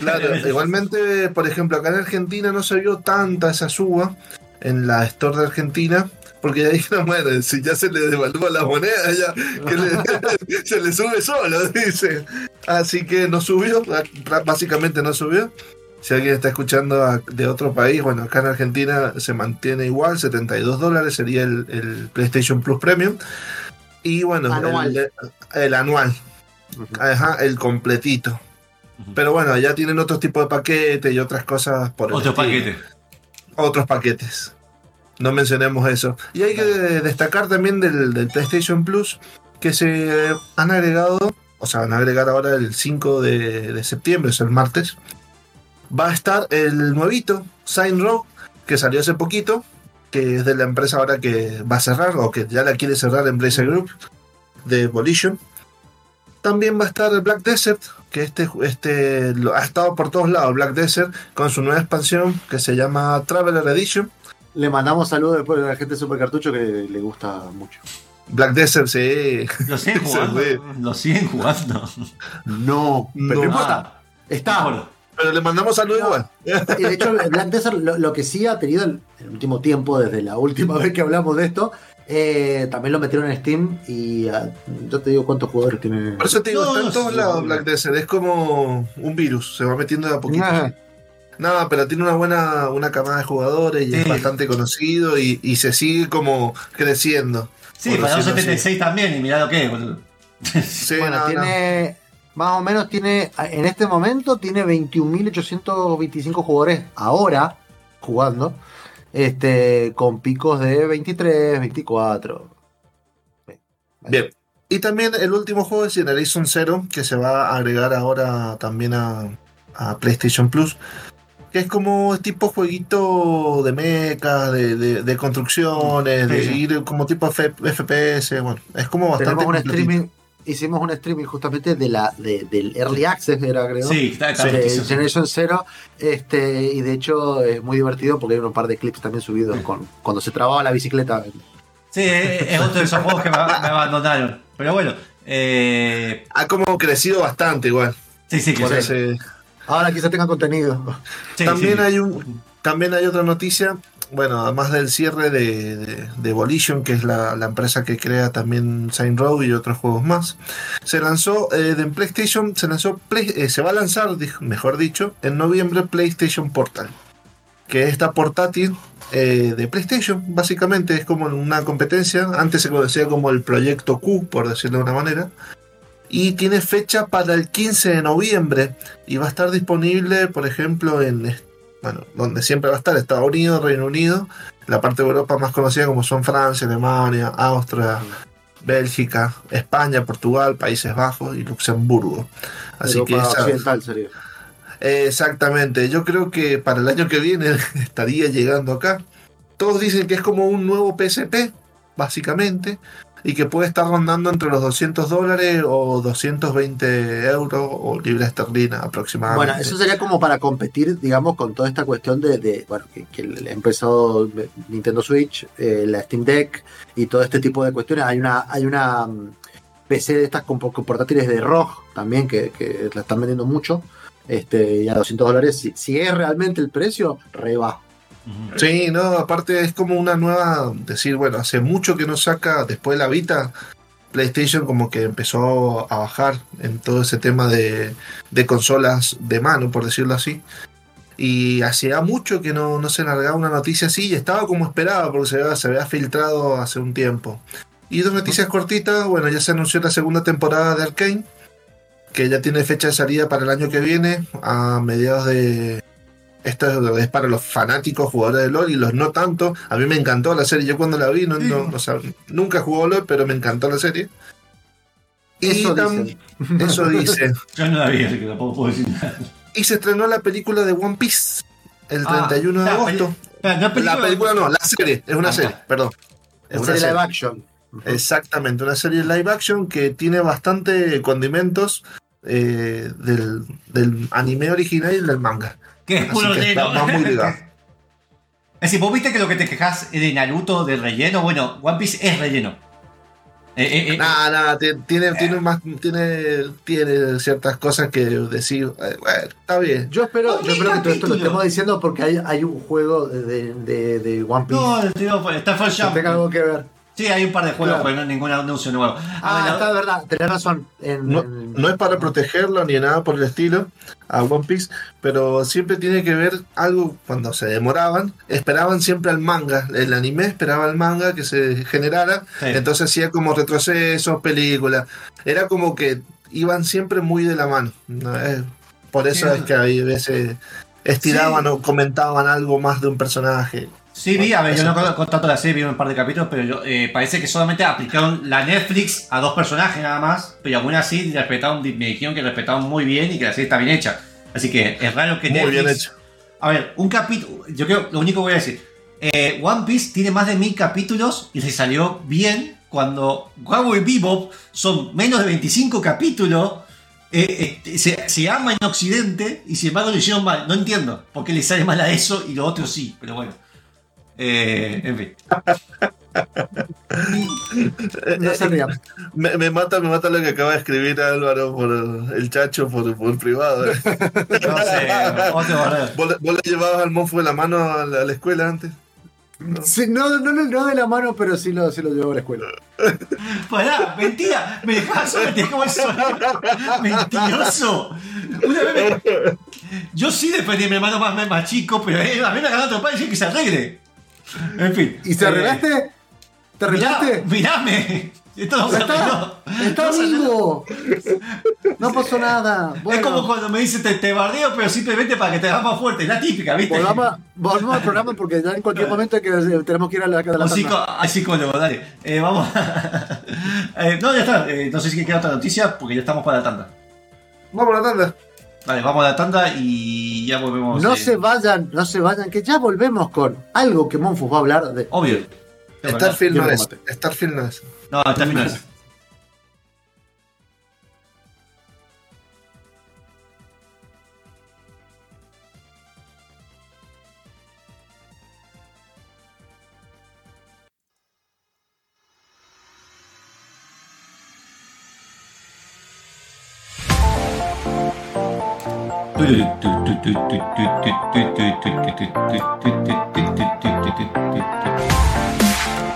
Claro, igualmente, por ejemplo, acá en Argentina no se vio tanta esa suba en la store de Argentina, porque ya dijeron, bueno, si ya se le devalúa la moneda, ya que le- se le sube solo, dice. Así que no subió, básicamente no subió. Si alguien está escuchando a- de otro país, bueno, acá en Argentina se mantiene igual, 72 dólares sería el, el PlayStation Plus Premium. Y bueno, Anual. El, el anual, Ajá, el completito. Pero bueno, ya tienen otros tipos de paquetes y otras cosas por el Otro estilo. paquete. Otros paquetes. No mencionemos eso. Y hay que destacar también del, del PlayStation Plus que se han agregado, o sea, van a agregar ahora el 5 de, de septiembre, es el martes. Va a estar el nuevito, Sign Row, que salió hace poquito, que es de la empresa ahora que va a cerrar, o que ya la quiere cerrar Embracer Group, de Volition. También va a estar el Black Desert, que este, este lo- ha estado por todos lados, Black Desert, con su nueva expansión que se llama Traveler Edition. Le mandamos saludos después a la gente de Super Cartucho que le gusta mucho. Black Desert, sí. Lo siguen jugando. Lo siguen jugando. No, pero No. importa. Está. Pero le mandamos saludos No. igual. Y de hecho, Black Desert lo, lo que sí ha tenido en el último tiempo, desde la última vez que hablamos de esto, eh, también lo metieron en Steam y ah, yo te digo cuántos jugadores tiene. Por eso te digo, No, está en todos lados. Black Desert. Es como un virus, se va metiendo de a poquito. Ah, No, pero tiene una buena una camada de jugadores y es bastante conocido y, y se sigue como creciendo. Sí, para un decirlo así. 76 también, y mirá lo que es, boludo. Sí, bueno, no, no. tiene. Más o menos tiene. En este momento tiene 21.825 jugadores ahora jugando. Este. Con picos de 23, 24. Bien. Y también el último juego es Generation Zero, que se va a agregar ahora también a, a PlayStation Plus. Que es como tipo jueguito de mechas, de, de- de construcciones, de Sí, sí. ir como tipo F- FPS. Bueno, es como bastante. Un streaming. Hicimos un streaming justamente de la, de- del Early Access, era creo. Sí, está, está de riquísimo. Generation Zero. Este, y de hecho es muy divertido porque hay un par de clips también subidos con, cuando se trababa la bicicleta. Sí, es es otro de esos juegos que me, me abandonaron. Pero bueno, eh, Ha como crecido bastante igual. sí, sí, que Por sí. ese- Ahora quizá tenga contenido. Sí, también sí. hay un también hay otra noticia bueno además del cierre de, de, de Volition que es la, la empresa que crea también Saint Row y otros juegos más se lanzó eh, de en PlayStation se lanzó Play- eh, se va a lanzar mejor dicho en noviembre PlayStation Portal que es esta portátil eh, de PlayStation básicamente es como una competencia antes se conocía como el proyecto Q por decirlo de una manera y tiene fecha para el 15 de noviembre y va a estar disponible, por ejemplo, en bueno, donde siempre va a estar Estados Unidos, Reino Unido, la parte de Europa más conocida como son Francia, Alemania, Austria, Bélgica, España, Portugal, Países Bajos y Luxemburgo. Así que esa- occidental sería. exactamente, yo creo que para el año que viene estaría llegando acá. Todos dicen que es como un nuevo PSP, básicamente, y que puede estar rondando entre los 200 dólares o 220 euros o libras esterlinas aproximadamente. Bueno, eso sería como para competir, digamos, con toda esta cuestión de, bueno, que, que empezado Nintendo Switch, eh, la Steam Deck y todo este tipo de cuestiones. Hay una, hay una mm, PC de estas con, portátiles de ROG también que, la están vendiendo mucho. Este, y a 200 dólares, si, es realmente el precio, reba. Ujú. Sí, no, aparte es como una nueva, decir, bueno, hace mucho que no saca, después de la Vita, PlayStation como que empezó a bajar en todo ese tema de, de consolas de mano, por decirlo así. Y hacía mucho que no, no se largaba una noticia así y estaba como esperaba porque se había, se había filtrado hace un tiempo. Y dos noticias cortitas, bueno, ya se anunció la segunda temporada de Arkane, que ya tiene fecha de salida para el año que viene, a mediados de, esto es para los fanáticos jugadores de LOL y los no tanto. A mí me encantó la serie. Yo cuando la vi, no, no- o sea, nunca jugó LOL, pero me encantó la serie. Y Eso tam- dicen. eso dice. Yo no la vi, así que tampoco puedo decir nada. Y se estrenó la película de One Piece el Ah, 31 de la agosto. La película no, la serie. Es una Ah, serie, perdón. Es una serie serie. live action. Exactamente, una serie live action que tiene bastante condimentos eh, del, del anime original y del manga. Que es Así puro está- relleno. va muy ligado. Es decir, vos viste que lo que te quejas es de Naruto, del relleno. Bueno, One Piece es relleno. Eh, eh, eh, Nada, nada, ti- tiene, tiene, más, tiene, tiene ciertas cosas que decir, eh, bueno, está bien. Yo espero, yo espero que todo esto lo estemos diciendo porque hay, hay un juego de, de, One Piece no, digo, está First que tenga algo que ver. Sí, hay un par de juegos, Claro. pero no ningún anuncio nuevo. Ah, A ver, está de verdad, tenés razón. En, No, en- no es para protegerlo ni nada por el estilo a One Piece, pero siempre tiene que ver algo cuando se demoraban, esperaban siempre al manga, el anime esperaba al manga que se generara, Sí. entonces hacía como retrocesos, películas, era como que iban siempre muy de la mano. ¿no? Por eso Sí. es que hay veces estiraban o comentaban algo más de un personaje. Sí, vi, a ver, yo no conozco tanto la serie, vi un par de capítulos, pero yo, eh, parece que solamente aplicaron la Netflix a dos personajes nada más, pero aún así respetaron, me dijeron que respetaron muy bien y que la serie está bien hecha. Así que es raro que Muy Netflix... bien hecho. A ver, un capítulo, yo creo, lo único que voy a decir, eh, One Piece tiene más de mil capítulos y le salió bien cuando Cowboy Bebop son menos de 25 capítulos. eh, eh, se, se ama en Occidente y sin embargo lo hicieron mal. No entiendo por qué le sale mal a eso y lo otro sí, pero bueno. Eh, en fin. no se rían. Me, me mata, me mata lo que acaba de escribir Álvaro por el chacho por, por privado. No sé. ¿Vos, le- vos le llevabas al monfo de la mano a la, a la escuela antes? Sí, no, no, no, no de la mano, pero sí lo, sí lo llevo a la escuela. Pará, mentira, me dejabas solo, te dejaba solo. Mentiroso. Una vez me, Yo sí defendí a mi hermano más, más chico, pero eh, a mí me otro padre y que se arregle. En fin. ¿Y te eh, arreglaste? ¿Te mirá- arreglaste? Mirame. Esto no se Está, arregló. está No se vivo. No pasó nada. Bueno, Es como cuando me dicen te, te bardeo, pero simplemente para que te hagas más fuerte. Es la típica, ¿viste? volvamos, al programa porque ya en cualquier momento que, tenemos que ir a la, a la Un tanda. psico, hay psicólogo, dale. Eh, vamos. Eh, no, ya está. Eh, no sé si queda otra noticia porque ya estamos para la tanda. Vamos a la tanda. Vale, vamos a la tanda y ya volvemos. No eh, se vayan, no se vayan, que ya volvemos con algo que Monfus va a hablar de. Obvio. Starfield no es. Starfield no es. No, está final.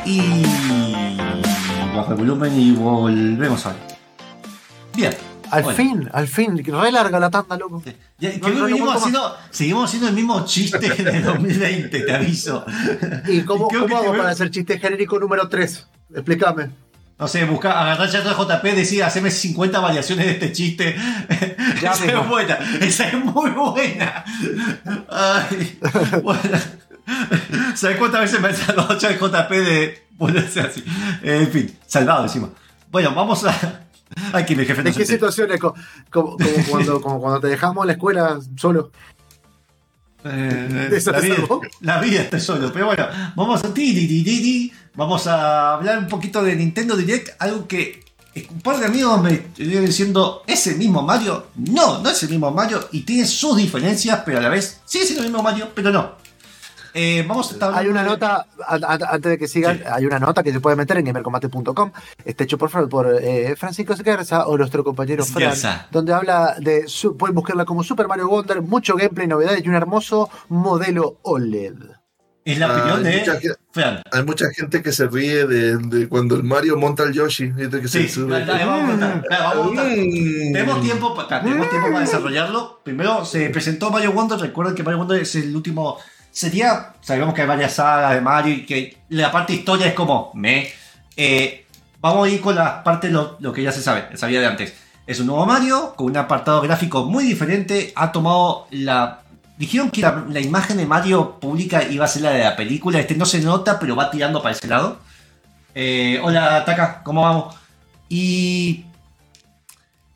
Y bajo el volumen y volvemos a ver. Bien. Al Bueno. fin, al fin, re larga la tanda, loco. Ya, que No, hoy no, no venimos aguanto haciendo, seguimos haciendo el mismo chiste de 2020, te aviso. ¿Y cómo, creo cómo hago para hacer chiste genérico número 3? Explícame. No sé, buscar, agarrar ya todo JP, decir, haceme 50 variaciones de este chiste. Ya esa mismo. es buena, esa es muy buena. Ay, bueno. ¿Sabes cuántas veces me ha salvado el JP de ponerse así? En fin, salvado encima. Bueno, vamos a. Ay, que mi jefe no ¿En qué situaciones? Co- Como, como cuando, como cuando te dejamos en la escuela solo. Eh, ¿Eso la, vida, la vida está solo. Pero bueno, vamos a ti, ti. Vamos a hablar un poquito de Nintendo Direct, algo que un par de amigos me estuvieron diciendo, ¿es el mismo Mario? No, no es el mismo Mario y tiene sus diferencias, pero a la vez sigue siendo el mismo Mario, pero no. Eh, vamos a estar Hay una nota, a- a- antes de que sigan, Sí. hay una nota que se puede meter en gamercombate.com, está hecho por, Fran- por eh, Francisco Esquerza o nuestro compañero Fran, Esquerza. donde habla de, su- pueden buscarla como Super Mario Wonder, mucho gameplay, novedades y un hermoso modelo OLED. Es la Ah, opinión hay de mucha gente- Fran. Hay mucha gente que se ríe de, de cuando el Mario monta al Yoshi. ¿viste? Que Sí, se sube. dale, vamos a contar, dale, vamos a contar. Mm. Tenemos tiempo, pa- acá, tenemos tiempo para desarrollarlo. Primero se presentó Mario Wonder. Recuerden que Mario Wonder es el último. Sería. Sabemos que hay varias sagas de Mario y que la parte historia es como me. Eh, vamos a ir con la parte lo, lo que ya se sabe, se sabía de antes. Es un nuevo Mario con un apartado gráfico muy diferente. Ha tomado la. Dijeron que la, imagen de Mario pública iba a ser la de la película. Este no se nota, pero va tirando para ese lado. Eh, hola, Taka, ¿cómo vamos? Y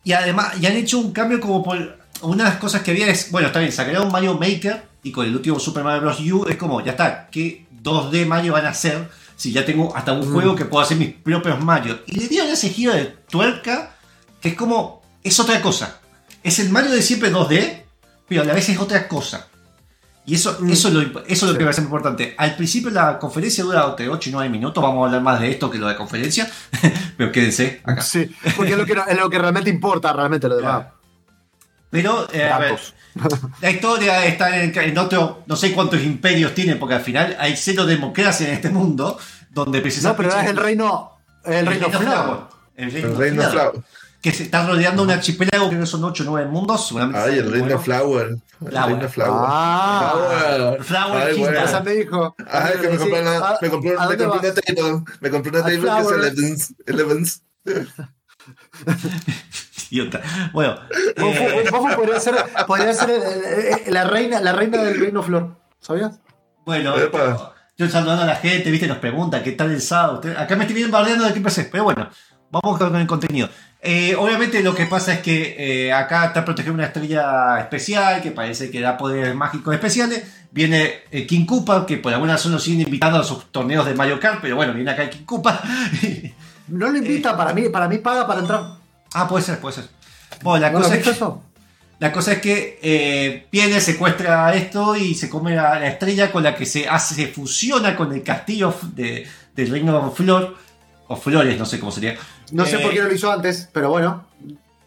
y además, y han hecho un cambio como por. Una de las cosas que había es. Bueno, está bien, sacaron Mario Maker y con el último Super Mario Bros. U es como, ya está, ¿qué 2D Mario van a hacer? Si ya tengo hasta un juego que puedo hacer mis propios Mario. Y le dieron ese giro de tuerca que es como. Es otra cosa. Es el Mario de siempre 2D, pero a la vez es otra cosa. Y eso, eso, es lo, eso es lo que me parece muy importante. Al principio la conferencia dura entre 8 y 9 minutos. Vamos a hablar más de esto que lo de conferencia. pero quédense acá. Sí, porque es lo que, es lo que realmente importa, realmente lo demás. Pero, eh, a ver, la historia está en, en otro, no sé cuántos imperios tiene, porque al final hay cero democracia en este mundo, donde No, precisamente... pero es el reino, el reino Flower. El El reino, Reino Flower, Flower. Que se está rodeando un archipiélago, creo que son 8 o 9 mundos, seguramente. Ay, el Reino Bueno. Flower. El Flower. Reino Flower. Ah. Flower. Flower bueno. Me dijo. Ay, que me compré una, ¿a- me compré, una table. Me compré una table que es Flower. Elevens. Elevens. Idiota. Bueno, eh, podría ser, podría ser el- el- el- la, reina, la reina del reino Flor. ¿Sabías? bueno, Epa. yo saludando a la gente, viste, nos pregunta qué tal el sábado. Acá me estoy bien bardeando de qué empecé, pero bueno, vamos con el contenido. Eh, obviamente lo que pasa es que eh, acá está protegiendo una estrella especial que parece que da poderes mágicos especiales. Viene eh, King Koopa, que por alguna razón lo siguen invitando a sus torneos de Mario Kart, pero bueno, viene acá King Koopa. No lo invita, para mí, para mí paga para entrar. Ah, puede ser, puede ser. Bueno, la ¿No cosa es que... eso? La cosa es que eh, viene, secuestra esto y se come a la estrella con la que se hace, se fusiona con el castillo de, del reino Flor, o Flores, no sé cómo sería. No sé Eh, por qué no lo hizo antes, pero bueno.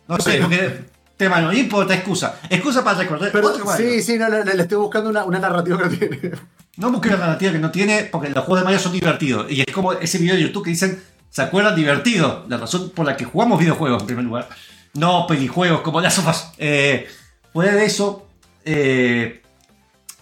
No sé, porque tema no importa, excusa. Excusa para recordar. Pero otro sí, sí, no, le, le estoy buscando una, una narrativa que no tiene. No busques la narrativa que no tiene, porque los juegos de Mario son divertidos. Y es como ese video de YouTube que dicen, ¿se acuerdan? Divertido. La razón por la que jugamos videojuegos, en primer lugar. No pelijuegos como las sofás. Eh, fuera de eso, eh,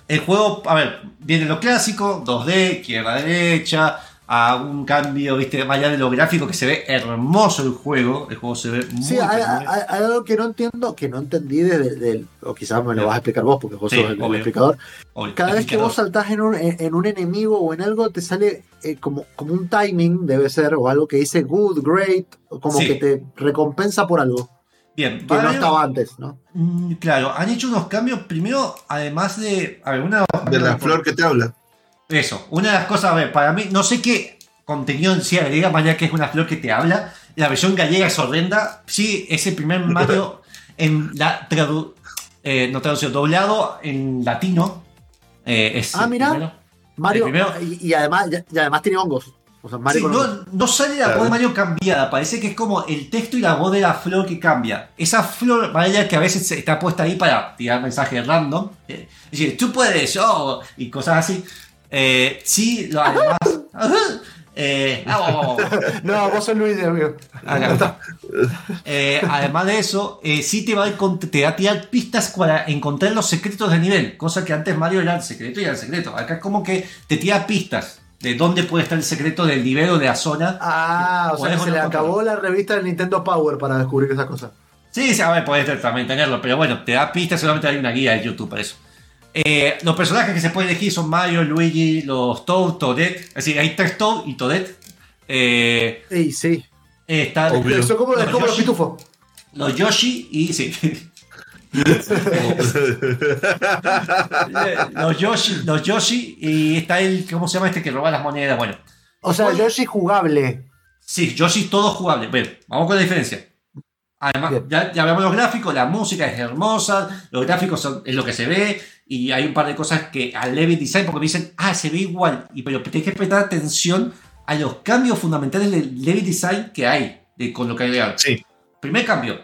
el juego, a ver, viene lo clásico, 2D, izquierda derecha, a un cambio, viste, más allá de lo gráfico, que se ve hermoso el juego. El juego se ve muy Sí, hay, algo que no entiendo, que no entendí desde del, o quizás me lo vas a explicar vos, porque vos Sí, sos el, el explicador. obvio, Cada vez que vos saltás en un, en, en un enemigo o en algo, te sale eh, como, como un timing, debe ser, o algo que dice good, great, como Sí. que te recompensa por algo, Bien, que no estaba antes, ¿no? Mm, Claro, han hecho unos cambios. Primero, además de. A ver, una De la flor que te habla. Eso, una de las cosas, a ver, para mí, no sé qué contenido en sí agrega, más allá que es una flor que te habla. La versión gallega es horrenda. Sí, es el primer Mario en la tradu eh, no traducido, doblado en latino. Eh, es Ah, mira. primero. Mario, primero- y, y además, y además tiene hongos. O sea, Mario Sí, no, hongos. no sale la voz de Mario cambiada, parece que es como el texto y la voz de la flor que cambia. Esa flor, vaya que a veces está puesta ahí para tirar mensajes random. eh, es decir, tú puedes, yo, y cosas así. Eh, sí, lo, además. eh, ah. No, vos sos Luis, amigo. Acá. Eh, además de eso, eh, sí te va, a, te va a tirar pistas para encontrar los secretos del nivel. Cosa que antes Mario era el secreto y era el secreto. Acá es como que te tira pistas de dónde puede estar el secreto del nivel o de la zona. Ah, o sea que se le acabó la revista del Nintendo Power para descubrir esas cosas. Sí, sí, a ver, puedes también tenerlo, pero bueno, te da pistas, solamente hay una guía de YouTube para eso. Eh, los personajes que se pueden elegir son Mario, Luigi, los Toad, Toadette. Es decir, hay tres Toad y Toadette. Eh, sí. está Obvio. Eso como, es Los como los Yoshi. pitufos. los Yoshi y. Sí. los Yoshi, los Yoshi y está el. ¿Cómo se llama este que roba las monedas? Bueno, O sea. Yoshi jugable. Sí, Yoshi todo jugable. Bueno, vamos con la diferencia. Además, ya, ya hablamos de los gráficos, la música es hermosa, los gráficos son, es lo que se ve, y hay un par de cosas que al level design, porque me dicen, ah, se ve igual, y pero tienes que prestar atención a los cambios fundamentales del level design que hay de, con lo que agregaron. Sí. Primer cambio.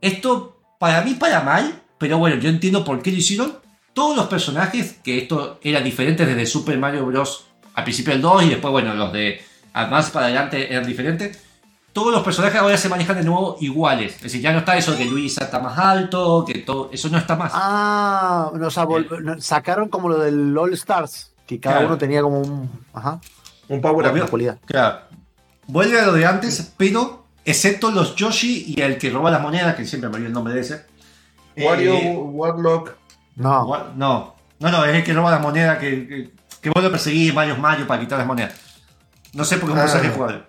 Esto, para mí, para mal, pero bueno, yo entiendo por qué lo hicieron. Todos los personajes, que esto era diferente desde Super Mario Bros. al principio del 2 y después, bueno, los de más para adelante eran diferentes. Todos los personajes ahora se manejan de nuevo iguales. Es decir, ya no está eso de que Luis está más alto, que todo. Eso no está más. Ah, o sea, vol- no, sacaron como lo del All Stars, que cada Claro. uno tenía como un. Ajá, Un power up. Claro. Vuelve a lo de antes, pero excepto los Yoshi y el que roba las monedas, que siempre me olvido el nombre de ese. Wario, Eh, Warlock. No. No, no, no, es el que roba las monedas, que, que, que vuelve a perseguir varios Mario para quitar las monedas. No sé por qué es un Ah. personaje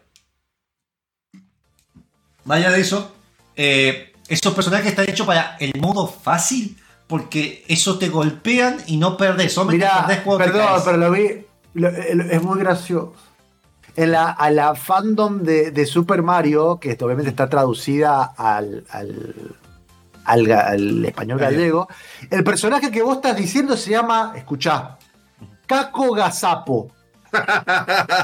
Vaya de eso, eh, esos personajes están hechos para el modo fácil, porque eso te golpean y no perdés. Solamente perdés cuando perdón, pero lo vi. lo- es muy gracioso. En la, a la fandom de, de Super Mario, que esto obviamente está traducida al, al, al ga- al español gallego, el personaje que vos estás diciendo se llama, escuchá, Caco Gazapo.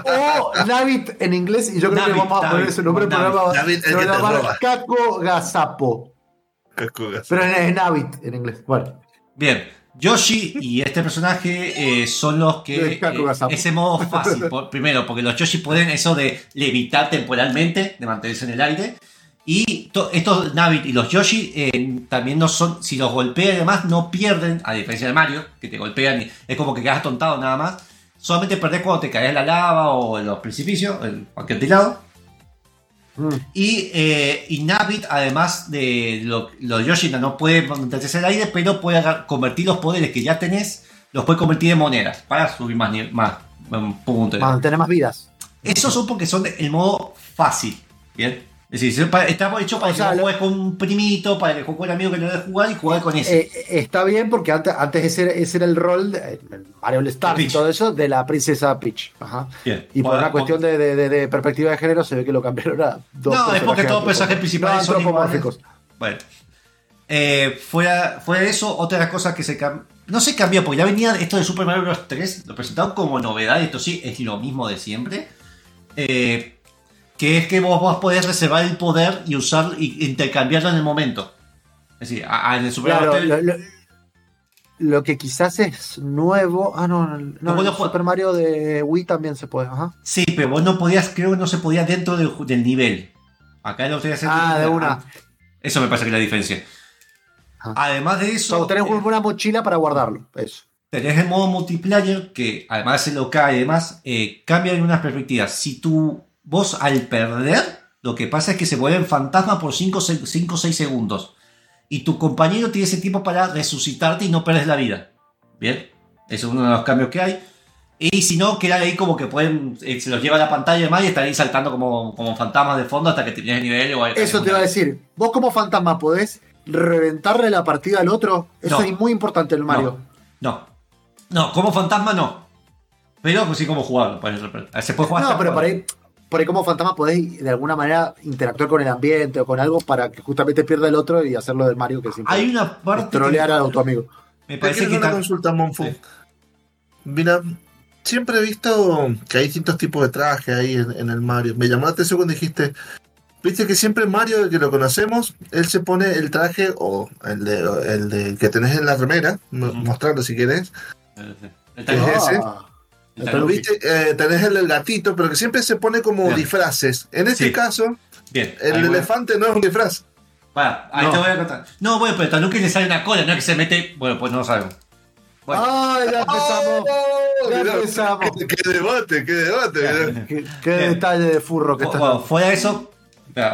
O Navit en inglés, y yo creo que Navit, vamos a poner ese nombre del Navit. programa. El se va a que llamar. Caco Gazapo. Cascugas. Pero es, Navit en inglés. Bueno. Bien, Yoshi y este personaje eh, son los que. Eh, Gazapo. ese modo fácil. por- primero, porque los Yoshi pueden eso de levitar temporalmente, de mantenerse en el aire. Y to- estos Navi y los Yoshi eh, también no son. Si los golpean y demás, no pierden, a diferencia de Mario, que te golpean y es como que quedas tontado nada más. Solamente perdés cuando te caes en la lava o en los precipicios, en cualquier lado. Mm. Y, eh, y Navit, además de lo- los Yoshi, no puede mantenerse en el aire, pero puede agar- convertir los poderes que ya tenés, los puede convertir en monedas para subir más, más um, puntos. Para tener más vidas. Esos son porque son el modo fácil. ¿Bien? Es decir, son para- está hecho para O sea, que vos juegues con un primito, para que con un amigo que no debe jugar y jugar con ese. Eh, está bien porque antes, antes ese, era- ese era el rol de Mario All Stars y todo eso de la princesa Peach. Ajá. Bien. Y por Bueno, una cuestión de, de- perspectiva de género se ve que lo cambiaron a dos No, es porque todos los personajes principales no, son antropomórficos. Bueno. Eh, fuera, fuera de eso, otra de las cosas que se cambió. No se cambió, porque ya venía esto de Super Mario Bros. 3, lo presentaron como novedad, y esto sí es lo mismo de siempre. Eh, que es que vos, vos podés reservar el poder y usar y intercambiarlo en el momento. Es decir, a- a- en el Super Claro, Mario 3 lo, lo- lo que quizás es nuevo. Ah, no, no, no, el. Super Mario de Wii también se puede. Ajá. Sí, pero vos no podías, creo que no se podía dentro del, nivel. Acá lo podías hacer. Ah, de una. Eso me parece que es la diferencia. Además de O eso, sea, tenés eh, una mochila para guardarlo. Eso. tenés el modo multiplayer que además de local y demás, eh, cambia en unas perspectivas. Si tú, vos al perder, lo que pasa es que se vuelven fantasma por 5 o 6 segundos. Y tu compañero tiene ese tiempo para resucitarte y no perdes la vida. Bien, eso es uno de los cambios que hay. Y si no, queda ahí como que pueden, eh, se los lleva a la pantalla y demás y están ahí saltando como, como fantasmas de fondo hasta que termines el nivel. O Eso te iba a decir. Vos como fantasma podés reventarle la partida al otro. Eso No. es muy importante en el Mario. No. No, como fantasma no. Pero pues sí como jugarlo. pues, Se puede jugar No, pero cuatro. Por ahí como fantasma podés de alguna manera interactuar con el ambiente o con algo para que justamente pierda el otro y hacerlo del Mario que siempre Hay una parte. que trolear a tu amigo. me parece que una ta- consulta, Monfu. Sí. Mira, siempre he visto que hay distintos tipos de trajes ahí en, en el Mario. Me llamó la atención cuando dijiste, viste que siempre Mario, que lo conocemos, él se pone el traje o el de, el de que tenés en la remera, Ujú. mostrarlo si querés. El. Ah, el Pero. Viste, eh, tenés el del gatito, pero que siempre se pone como Bien. disfraces. En este Sí. caso, Bien. el ahí voy. elefante no es un disfraz. Ahí No. te voy a contar. No, bueno, pero el tanuki le sale una cola, no es que se mete. Bueno, pues no lo sabemos. Bueno, ¡Ay, ya empezamos! Ya Mirá, empezamos. qué, qué debate, qué debate. Qué, detalle de furro que Bueno, está. bueno, fuera de eso,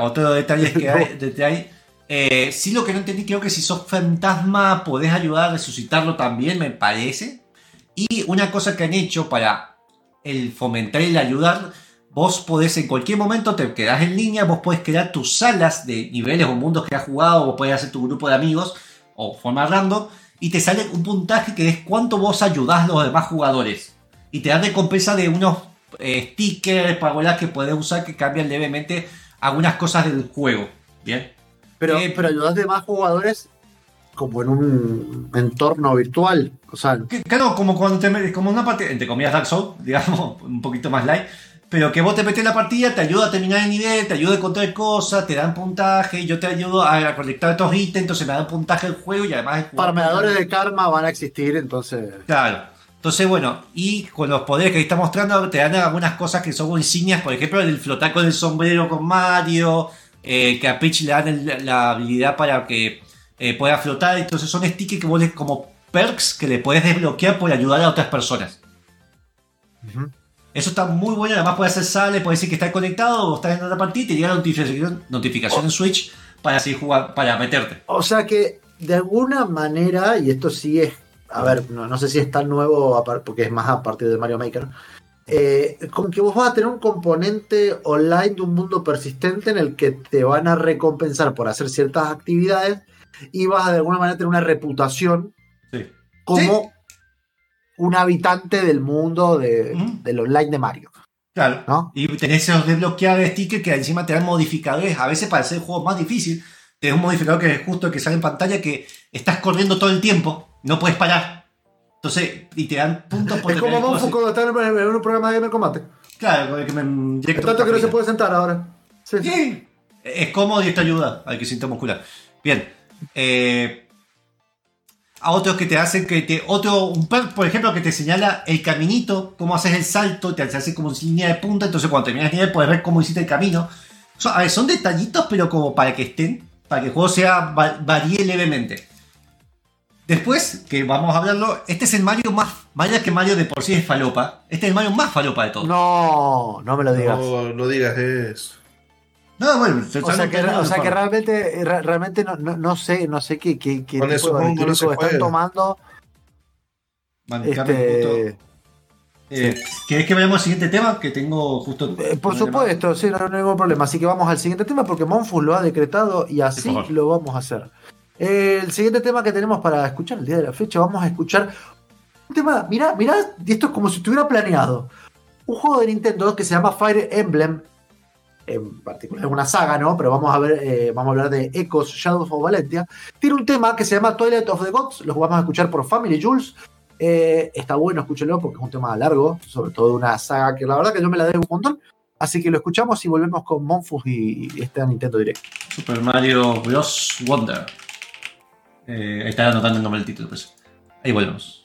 otro detalle que hay, de- hay, eh, sí lo que no entendí, creo que si sos fantasma podés ayudar a resucitarlo también, me parece. Y una cosa que han hecho para el fomentar y el ayudar, vos podés en cualquier momento, te quedás en línea, vos podés crear tus salas de niveles o mundos que has jugado, vos podés hacer tu grupo de amigos o forma random, y te sale un puntaje que es cuánto vos ayudás a los demás jugadores. Y te dan recompensa de unos eh, stickers, parolas que podés usar que cambian levemente algunas cosas del juego. Bien. Pero, eh, pero ayudas de más jugadores como en un entorno virtual. O sea, Claro, como cuando te metes, como una parte, entre comillas Dark Souls, digamos, un poquito más light, pero que vos te metes en la partida, te ayuda a terminar el nivel, te ayuda a encontrar cosas, te dan puntaje, yo te ayudo a colectar estos ítems, entonces me dan puntaje el juego y además farmeadores de karma van a existir, entonces. Claro. Entonces, bueno, y con los poderes que ahí está mostrando, te dan algunas cosas que son insignias, por ejemplo, el flotar con el sombrero con Mario, eh, que a Peach le dan el- la habilidad para que eh, pueda flotar, entonces son stickers que vos le- como perks que le puedes desbloquear por ayudar a otras personas. Ujú. Eso está muy bueno, además puede hacer sale, puede decir que está conectado o estás en otra partida y te llega la notificación, notificación en Switch para seguir jugando, para meterte. O sea que de alguna manera, y esto sí es, a ver, no, no sé si es tan nuevo porque es más a partir de Mario Maker, eh, como que vos vas a tener un componente online de un mundo persistente en el que te van a recompensar por hacer ciertas actividades y vas a de alguna manera tener una reputación Sí. como un habitante del mundo de- del online de Mario. Claro. ¿No? Y tenés esos desbloqueables stickers que encima te dan modificadores. A veces para hacer juegos más difícil, tenés un modificador que es justo el que sale en pantalla que estás corriendo todo el tiempo, no puedes parar. Entonces, y te dan puntos por Es como Monfu cuando está en en un programa de Gamer Combate. Claro, con el que me llega Tanto que no se puede sentar ahora. Sí. Sí. Es cómodo y esto ayuda al crecimiento muscular. Bien. Eh, a otros que te hacen que te. Otro, un perk, por ejemplo, que te señala el caminito, cómo haces el salto, te hace como línea de punta. Entonces, cuando terminas el nivel, puedes ver cómo hiciste el camino. Son, a ver, son detallitos, pero como para que estén, para que el juego sea va- varíe levemente. Después, que vamos a hablarlo, este es el Mario más. Vaya que Mario de por sí es falopa. Este es el Mario más falopa de todos. No, no me lo digas. No, no digas eso. No, bueno, se O sea sabe que, o sea que realmente, re- realmente no, no, no sé, no sé qué, qué, qué Con tipo de no se están tomando. Este, Eh, ¿Querés que vayamos al siguiente tema? Que tengo justo. eh, por supuesto, sí, no, no hay ningún problema. Así que vamos al siguiente tema porque Monfus lo ha decretado y así Sí, lo vamos a hacer. Eh, el siguiente tema que tenemos para escuchar el día de la fecha, vamos a escuchar un tema, mirá, mirá, y esto es como si estuviera planeado. Un juego de Nintendo que se llama Fire Emblem, en particular es una saga, ¿no? Pero vamos a ver, eh, vamos a hablar de Echoes Shadows of Valentia. Tiene un tema que se llama Twilight of the Gods, lo vamos a escuchar por Family Jules. Eh, está bueno, escúchenlo porque es un tema largo, sobre todo una saga que la verdad que yo me la debo un montón. Así que lo escuchamos y volvemos con Monfus y, y este Nintendo Direct. Super Mario Bros. Wonder. Eh, ahí está anotando el nombre del título, pues. Ahí volvemos.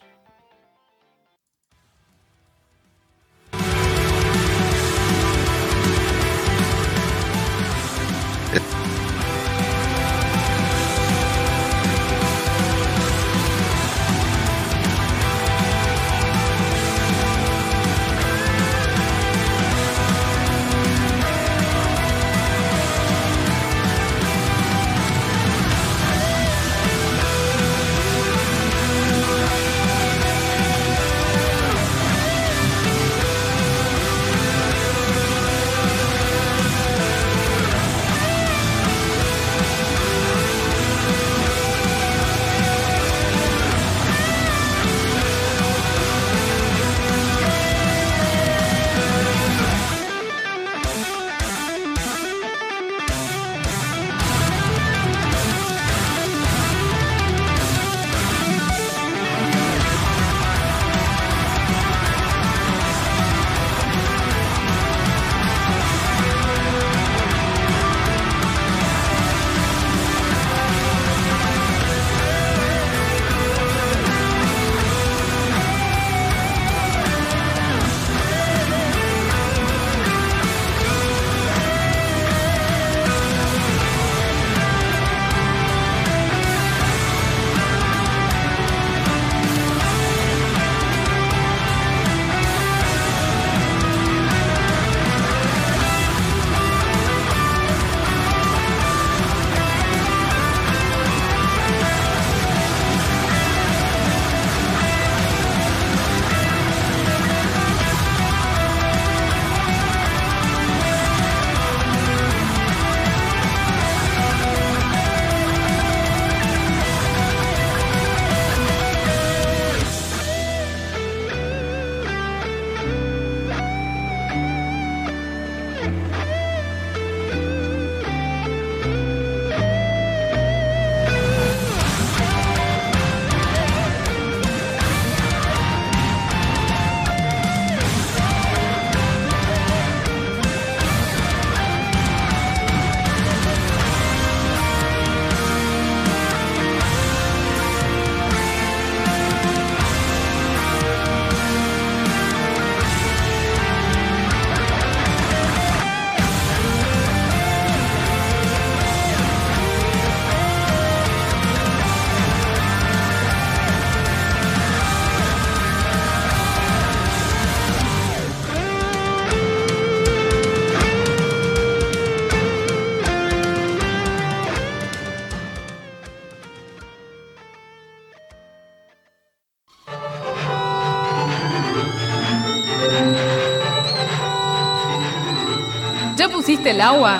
Pusiste el agua?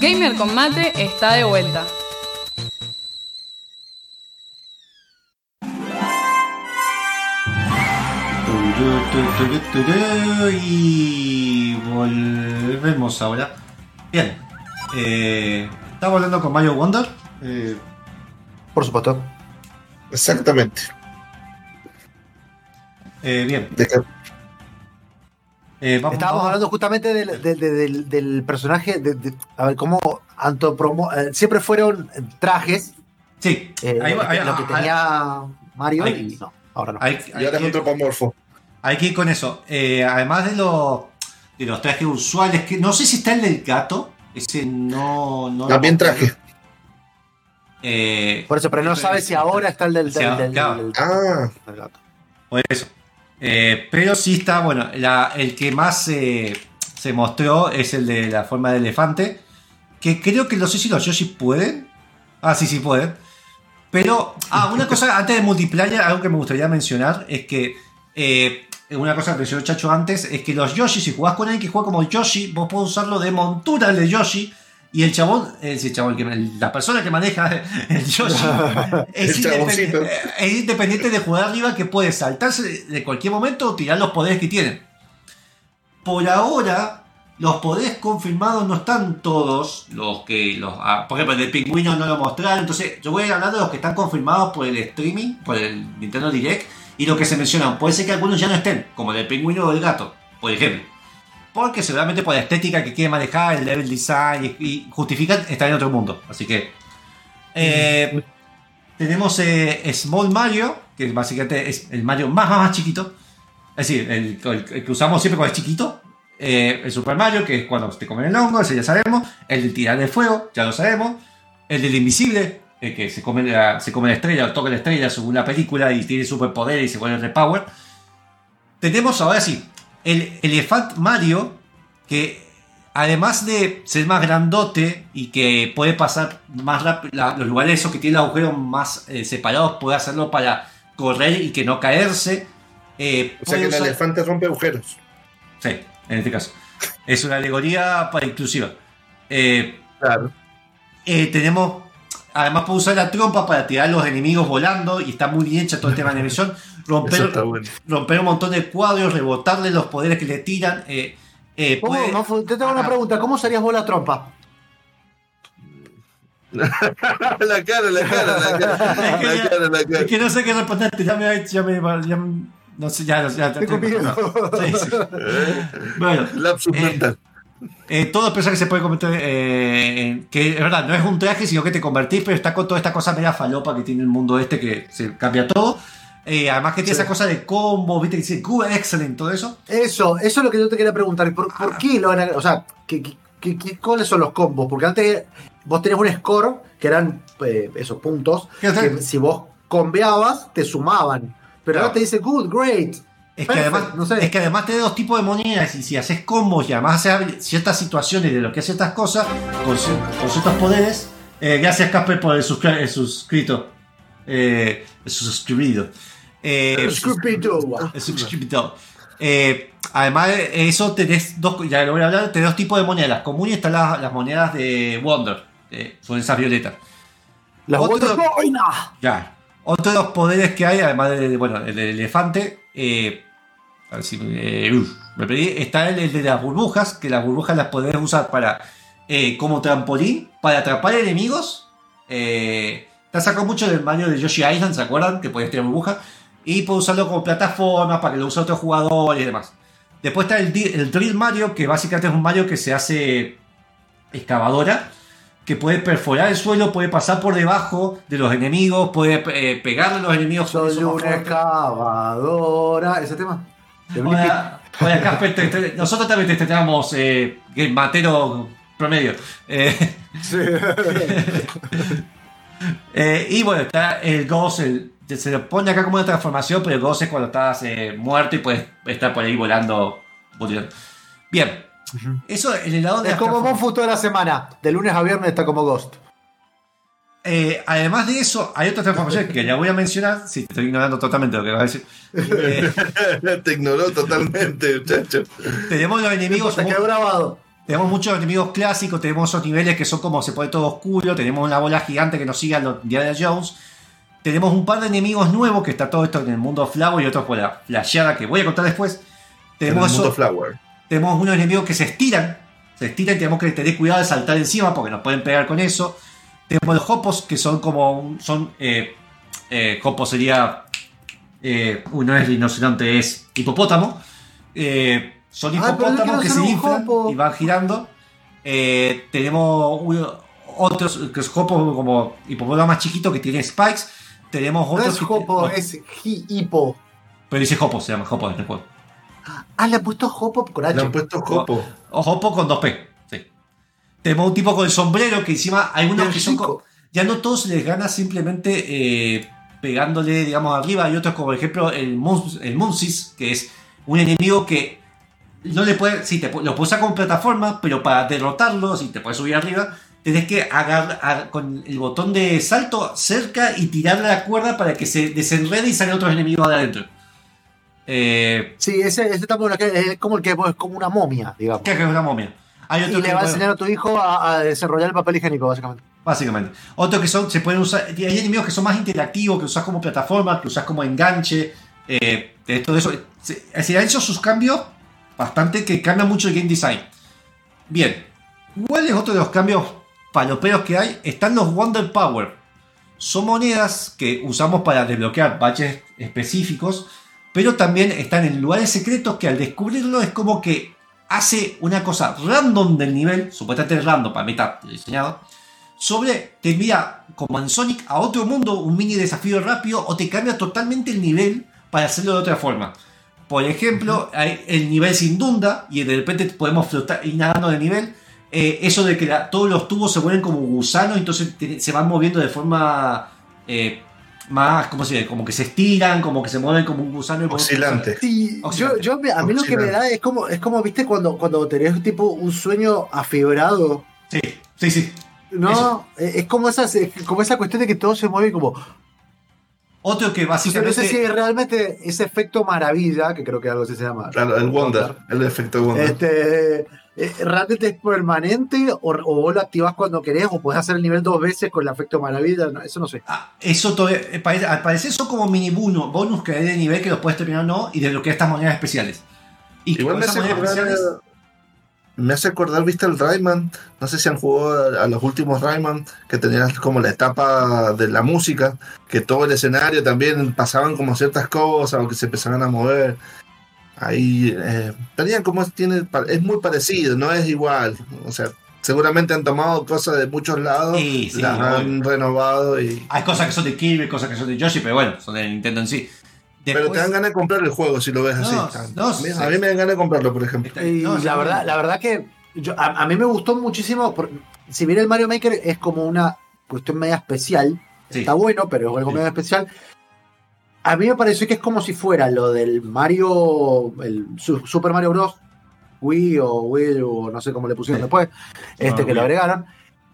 Gamer con mate está de vuelta. Y volvemos ahora. Bien. Eh, estamos hablando con Mario Wonder. Eh, Por supuesto. Exactamente. eh, bien. De Eh, vamos- Estábamos vamos- hablando justamente del, del- del- personaje, de, de- a ver, cómo antopromo, eh, siempre fueron trajes, Sí. eh, ahí va- lo, que, ahí- lo que ahí- tenía Mario ahí- y no, ahora no. hay- Y hay ahora es antropomorfo. Hay que ir con eso. Eh, además de los, de los trajes usuales, que no sé si está el del gato. Ese no. También traje. Eh, Por eso, pero no sabes si ahora está el del, del, del- Ah, del gato. por eso. Eh, pero sí está, bueno, la- el que más eh, se mostró es el de la forma de elefante. Que creo que no sé si los Yoshi pueden. Ah, sí, sí pueden. Pero, ah, una cosa antes de multiplayer, algo que me gustaría mencionar es que eh, una cosa que mencionó Chacho antes es que los Yoshi, si jugás con alguien que juega como Yoshi, vos podés usarlo de montura de Yoshi. Y el chabón, el, chabón la persona que maneja el Yoshi es, El chaboncito. independiente, es independiente de jugar arriba que puede saltarse de cualquier momento o tirar los poderes que tienen. Por ahora, los poderes confirmados no están todos los que los. ah, por ejemplo, el del pingüino no lo mostraron. Entonces, yo voy a hablar de los que están confirmados por el streaming, por el Nintendo Direct, y los que se mencionan. Puede ser que algunos ya no estén, como el del pingüino o el gato, por ejemplo. Porque seguramente por la estética que quiere manejar, el level design y, y justifican estar en otro mundo. Así que. eh, tenemos eh, Small Mario, que básicamente es el Mario más, más, más chiquito. Es decir, el, el- el que usamos siempre cuando es chiquito. Eh, el Super Mario, que es cuando te comen el hongo, ese ya sabemos. El de tirar de fuego, ya lo sabemos. El del invisible, el que se come la, se come la estrella o toca la estrella según la película y tiene superpoder y se vuelve repower. Tenemos ahora sí, el Elefant Mario, que además de ser más grandote y que puede pasar más rápido, la- los lugares esos que tienen agujeros más eh, separados, puede hacerlo para correr y que no caerse. Eh, o sea que el usar- elefante rompe agujeros. Sí, en este caso. Es una alegoría para inclusiva. Eh, Claro. tenemos. Además puede usar la trompa para tirar a los enemigos volando y está muy bien hecha todo el tema de animación. Romper, bueno. romper un montón de cuadros, rebotarle los poderes que le tiran. eh, eh, te tengo una Ajá. pregunta, ¿cómo usarías vos la trompa? la cara, la cara, la cara. La cara, la Es cara. que no sé qué responderte, ya me. Ya me ya me- no sé, ya, ya, ya Tengo miedo. Sí, sí. Bueno, Lapsus Eh, todo personaje se puede convertir eh, que es verdad, no es un traje, sino que te convertís, pero está con toda esta cosa media falopa que tiene el mundo este que se cambia todo. Eh, además que tiene esa cosa de combo, viste, que dice good, excellent, todo eso. Eso, eso es lo que yo te quería preguntar. ¿Por, por qué lo van a.? O sea, ¿qué, qué- qué- qué- cuáles son los combos? Porque antes vos tenías un score que eran eh, esos puntos. Que si vos combeabas, te sumaban. Pero Claro. ahora te dice good, great. Es que, además, no sé. es que además te da dos tipos de monedas y si haces combos y además haces ciertas situaciones de lo que hace ciertas cosas con, cier- con ciertos poderes. eh, gracias Casper por el, suscri- el suscrito. Eh, el suscribido. Eh, Scooby-Doo. El suscriptor. Eh, además de eso, tenés dos, ya lo voy a hablar, tenés dos tipos de monedas. Las comunes están las, las monedas de Wonder, son esas violetas. Las Wonder. Ya. Otro de los poderes que hay, además de, de- bueno, el del elefante, eh, a ver si eh, uf, me perdí, está el, el de las burbujas, que las burbujas las podés usar para eh, como trampolín, para atrapar enemigos. Eh, te sacado mucho del Mario de Yoshi Island, ¿se acuerdan? Que podías tirar burbujas. Y puedes usarlo como plataforma para que lo use otro jugador y demás. Después está el, el Drill Mario, que básicamente es un Mario que se hace excavadora, que puede perforar el suelo, puede pasar por debajo de los enemigos, puede eh, pegarle a los enemigos. Soy una excavadora. ¿Ese tema? Hola, hola, Casper, te- te- nosotros también te estrenamos eh, Game Matero promedio. Eh, Sí. eh, y bueno, está el Ghost, el- se lo pone acá como una transformación, pero el Ghost es cuando estás eh, muerto y puedes estar por ahí volando. volando. Bien, eso en el lado de Es como Monfu toda la semana. De lunes a viernes está como Ghost. eh, además de eso, hay otra transformación que ya voy a mencionar. Sí, te estoy ignorando totalmente lo que vas a decir. Eh, Te ignoró totalmente, muchacho. tenemos los enemigos. Grabado. Tenemos muchos enemigos clásicos, tenemos esos niveles que son como se pone todo oscuro, tenemos una bola gigante que nos sigue a los Indiana Jones. Tenemos un par de enemigos nuevos, que está todo esto en el mundo Flower y otros por la flasheada que voy a contar después. En el Tenemos, mundo eso- Flower. Tenemos unos enemigos que se estiran, se estiran y tenemos que tener cuidado de saltar encima porque nos pueden pegar con eso. Tenemos los hopos, que son como, son, eh, eh, hopo sería, eh, uy, no es rinoceronte, es hipopótamo. Eh, son Ah, hipopótamos que se inflan y van girando. Eh, tenemos uno- otros que es hopo como hipopótamo más chiquito que tiene spikes. Tenemos No otros es que- Hopo, no, es hi- Hipo. pero dice hopo, se llama hopo en el juego. Ah, le han puesto Hopo con H. Le han puesto. O Hopo con 2P. Sí. Tenemos un tipo con el sombrero que encima hay unos Del que son. Ya no todos les gana simplemente eh, pegándole, digamos, arriba. Hay otros, como por ejemplo el, Mus- el Munsis, que es un enemigo que no le puede. Sí, te, lo puedes usar como plataforma, pero para derrotarlo, si te puedes subir arriba, tenés que agarrar con el botón de salto cerca y tirarle la cuerda para que se desenrede y salgan otros enemigos de adentro. Eh, Sí, ese, ese tampoco es como el que es como una momia, digamos. que es una momia. Hay Y le va a enseñar a tu hijo a, a desarrollar el papel higiénico, básicamente. Básicamente. Otros que son, se pueden usar. Hay enemigos que son más interactivos, que usas como plataforma, que usas como enganche. Eh, de todo eso. Se, se han hecho sus cambios bastante que cambian mucho el game design. Bien. ¿Cuál es otro de los cambios paloperos que hay? Están los Wonder Power. Son monedas que usamos para desbloquear baches específicos, pero también están en lugares secretos que al descubrirlo es como que hace una cosa random del nivel, supuestamente random, para mí está diseñado, sobre te envía como en Sonic a otro mundo, un mini desafío rápido, o te cambia totalmente el nivel para hacerlo de otra forma. Por ejemplo, hay- el nivel se inunda y de repente podemos flotar ir nadando de nivel. Eh, eso de que la- todos los tubos se vuelven como gusanos, entonces te- se van moviendo de forma eh, más, ¿cómo se dice? Como que se estiran, como que se mueven como un gusano. y como- Oscilante. Sí, yo, Oxidante. yo me- a mí lo que me da es como, es como viste, cuando, cuando tenés tipo un sueño afibrado, Sí, sí, sí. ¿no? Eso. Es como, esas, es como esa cuestión de que todo se mueve como. Otro que sea, no básicamente... sé si realmente ese efecto maravilla, que creo que algo así se llama. Claro, el Wonder, el efecto Wonder. Este, eh, ¿Realmente es permanente o, o vos lo activás cuando querés o podés hacer el nivel dos veces con el efecto maravilla? No, eso no sé. Ah, Eso todavía- eh, parece- al parecer son como mini bonus, bonus que hay de nivel que los puedes terminar o no y desbloquear estas monedas especiales. Y que Igual me hace, monedas acordar, especiales. me hace acordar, viste el Rayman. No sé si han jugado a, a los últimos Rayman, que tenían como la etapa de la música, que todo el escenario también pasaban como ciertas cosas o que se empezaban a mover. Ahí eh, tenían como tiene, es muy parecido, no es igual. O sea, seguramente han tomado cosas de muchos lados, Sí, sí, las han renovado y. Hay cosas que son de Kirby, cosas que son de Yoshi, pero bueno, son de Nintendo en sí. Pero te Después- dan ganas de comprar el juego si lo ves No, así. no, a, mí, sí. a mí me dan ganas de comprarlo, por ejemplo. Y no, la sí, verdad, la verdad que yo- a, a mí me gustó muchísimo. por- si bien el Mario Maker es como una cuestión media especial, Sí. está bueno, pero es algo Sí. medio especial. A mí me pareció que es como si fuera lo del Mario, el Su- Super Mario Bros. Wii o Wii o no sé cómo le pusieron después, este Ah, que lo agregaron.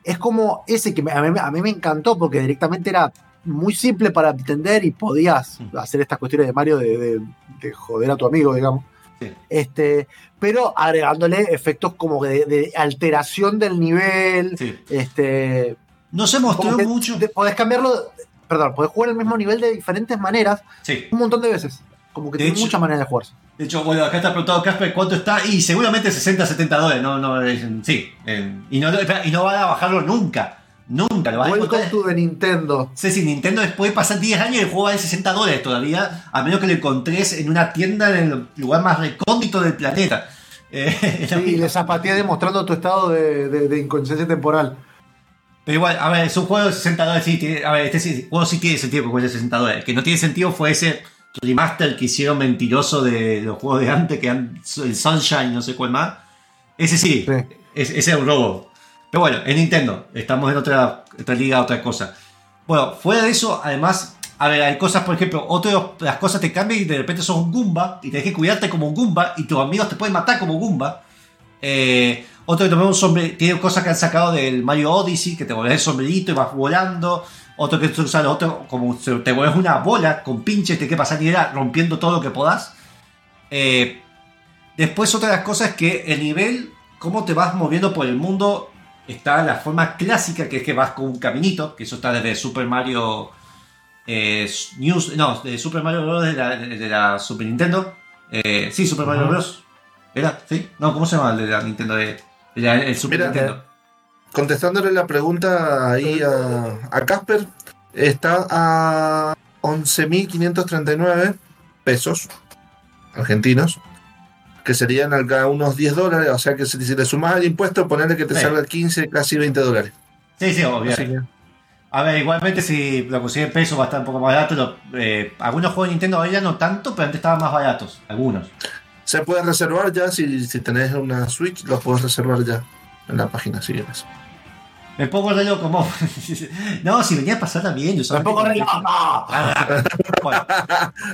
Es como ese que me- a, mí, a mí me encantó porque directamente era muy simple para entender y podías Mm. hacer estas cuestiones de Mario de, de- de joder a tu amigo, digamos. Sí. Este, pero agregándole efectos como de, de alteración del nivel. Sí. Este, No se mostró mucho. podés cambiarlo, perdón, podés jugar el mismo nivel de diferentes maneras Sí. un montón de veces. Como que De tiene hecho- muchas maneras de jugarse. De hecho, bueno, acá está preguntado Casper cuánto está. Y seguramente 60, 70 dólares. No, no, sí. eh, y, no, y no van a bajarlo nunca. Nunca. Lo van a Welcome encontrar. to the Nintendo. sé si Nintendo después de pasar 10 años y el juego vale 60 dólares todavía, a menos que lo encontres en una tienda en el lugar más recóndito del planeta. Eh, Sí, y le zapateé demostrando tu estado de, de- de inconsciencia temporal. Pero igual, a ver, es un juego de 60 dólares. Sí, tiene- a ver, este juego sí tiene sentido que cueste 60 dólares. El que no tiene sentido fue ese remaster que hicieron mentiroso de los juegos de antes, que han, el Sunshine, no sé cuál más. Ese sí, Sí. es- ese es un robo. Pero bueno, en Nintendo, estamos en otra, otra liga, otra cosa. Bueno, fuera de eso, además, a ver, hay cosas, por ejemplo, otras las cosas te cambian y de repente sos un Goomba y tenés que cuidarte como un Goomba y tus amigos te pueden matar como Goomba. Eh, otro que tomé un sombre, tiene cosas que han sacado del Mario Odyssey, que te volvés el sombrerito y vas volando. Otro que tú usas otro, como te vuelves una bola con pinches, te que pasar ni era rompiendo todo lo que podás. Eh, después otra de las cosas es que el nivel, cómo te vas moviendo por el mundo, está la forma clásica, que es que vas con un caminito, que eso está desde Super Mario eh, News, no, de Super Mario Bros. de la, de la Super Nintendo. Eh, sí, Super Mario Bros. ¿Era? ¿Sí? No, ¿cómo se llama el de la Nintendo? De la- el Super Mira, Nintendo. Contestándole la pregunta ahí a, Casper, está a 11.539 pesos argentinos, que serían acá unos 10 dólares, o sea que si, le sumas el impuesto, ponerle que te Sí. salga 15, casi 20 dólares. Sí, sí, obvio. A ver, igualmente si lo consiguen peso va a estar un poco más barato. lo- eh, algunos juegos de Nintendo ahora ya no tanto, pero antes estaban más baratos. Algunos. Se puede reservar ya, si, si tenés una Switch, los puedes reservar ya en la página, si quieres. Me pongo re loco, como. no, si venía a pasarla bien. yo Me pongo re loco. Ah, bueno,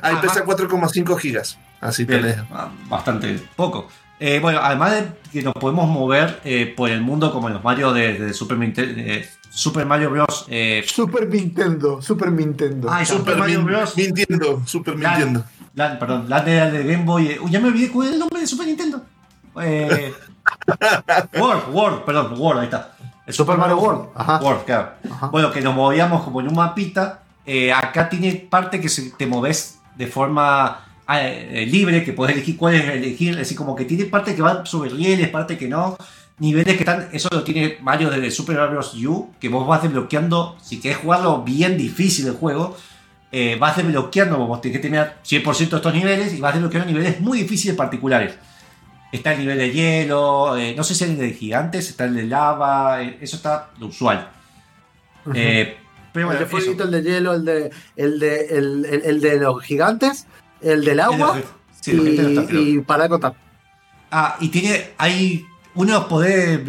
Ahí Ajá. pesa 4,5 gigas, así bien, tenés. ah, bastante poco. Eh, bueno, además de que nos podemos mover eh, por el mundo como en los Mario de, de Super, Ninte- eh, Super Mario Bros. eh, Super Nintendo, Super Nintendo. Ay, Super Super Mario min- Bros. mintiendo, super mintiendo. La- perdón, la de, la de Game Boy. uy, ya me olvidé cuál es el nombre de Super Nintendo. Eh, World, World, perdón, World, ahí está. El Super Mario World, ajá. World, claro. Ajá. Bueno, que nos movíamos como en un mapita. eh, acá tiene parte que te moves de forma eh, libre, que puedes elegir cuál es elegir. Así como que tiene parte que va sobre rieles, parte que no. Niveles que están. Eso lo tiene Mario desde Super Mario Bros. U. Que vos vas desbloqueando. Si querés jugarlo bien difícil el juego. Eh, vas desbloqueando, vos tenés que terminar 100% de estos niveles y vas desbloqueando niveles muy difíciles particulares. Está el nivel de hielo, eh, no sé si hay el de gigantes, está el de lava, eh, eso está lo usual. Eh, pero bueno, el de fueguito, el de hielo, el de, el de, el, el- el de los gigantes, el del agua Sí, gente no está y, para de contar. Ah, y tiene, hay uno de los poderes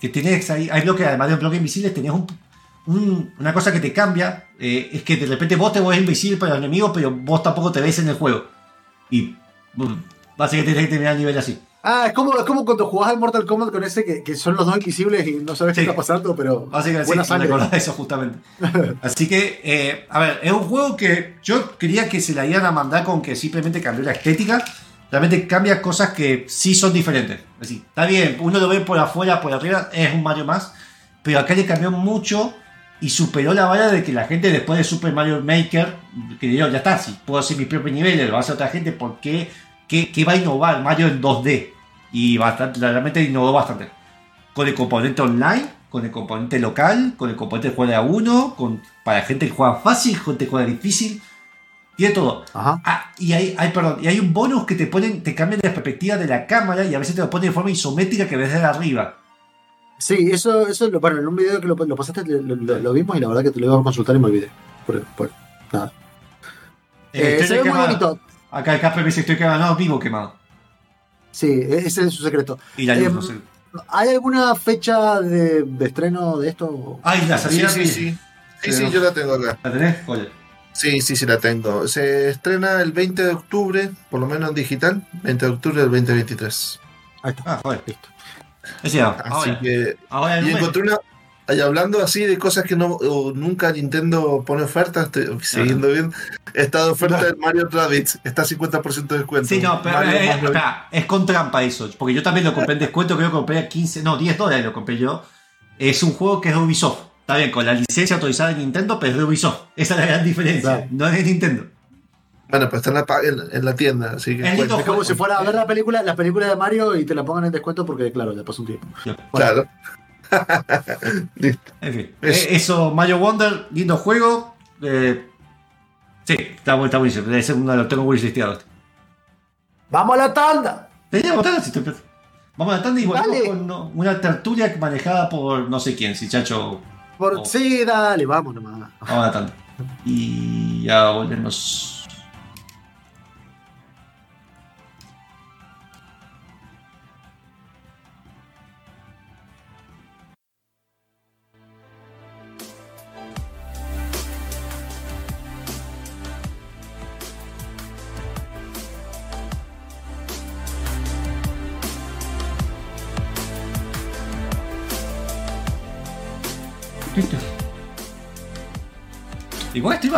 que tienes ahí, hay bloques, además de un bloque invisible, tenías un, un- una cosa que te cambia, eh, es que de repente vos te ves invisible para los enemigos, pero vos tampoco te ves en el juego. Y mm, básicamente tienes que terminar el nivel así. Ah, es como, es como cuando jugás al Mortal Kombat con ese que, que son los dos invisibles y no sabes Sí. qué está pasando, pero Básicamente buena sí, de eso justamente. Así que, eh, a ver, es un juego que yo quería que se la iban a mandar con que simplemente cambió la estética. Realmente cambia cosas que sí son diferentes. Así, está bien, uno lo ve por afuera, por arriba, es un Mario más. Pero acá le cambió mucho y superó la vara de que la gente después de Super Mario Maker, que dijeron, ya está, si puedo hacer mis propios niveles, lo hace otra gente, ¿por qué? ¿Qué, qué va a innovar Mario en 2D? Y bastante, realmente innovó bastante con el componente online, con el componente local, con el componente de juego de a uno, con, para gente que juega fácil, gente que juega difícil, tiene todo. Ajá. Ah, y hay, hay, perdón, y hay un bonus que te ponen, te cambian la perspectiva de la cámara y a veces te lo ponen de forma isométrica que ves desde arriba. Sí, eso, eso lo, bueno, en un video que lo, lo pasaste lo, lo- lo vimos y la verdad que te lo iba a consultar y me olvidé. Por, por- nada. Eh, Eh, se ve muy bonito. Acá el Casper me dice estoy quemado, no, vivo quemado. Sí, ese es su secreto. Y la luz, Em, no sé. ¿Hay alguna fecha de, de estreno de esto? Ay, la Sí, salida. sí, sí. Sí, sí, yo la tengo acá. ¿La tenés? Oye. Sí, sí, sí la tengo. Se estrena el 20 de octubre, por lo menos en digital, 20 de octubre del 2023. Ahí está. Ah, joder. Listo. Así ahora, que ahora Y encontré una. y hablando así de cosas que no o nunca Nintendo pone ofertas, estoy siguiendo bien. Está de oferta el Mario Rabbids, está a 50% de descuento. Sí, no, pero Mario eh, espera, es con trampa eso. Porque yo también lo compré en descuento, creo que compré a 15, no, 10 dólares lo compré yo. Es un juego que es de Ubisoft. Está bien, con la licencia autorizada de Nintendo, pero es de Ubisoft. Esa es la gran diferencia. Claro. No es de Nintendo. Bueno, pues está en la, pa- en, en la tienda, así que. Es lindo. bueno, Es como si fuera a ver la película, la película de Mario y te la pongan en descuento porque, claro, ya pasó un tiempo. claro. Listo. En fin. Es- Eh, eso, Mario Wonder, lindo juego. Eh, sí, está, está buenísimo. Debe ser uno de los tengo muy listeado. ¡Vamos a la tanda! Tenía botada, si estoy- Vamos a la tanda y volvemos Dale. con una tertulia manejada por no sé quién, si Chacho. Por, Oh. Sí, dale, vamos nomás. Vamos a la tanda. Y ya volvemos.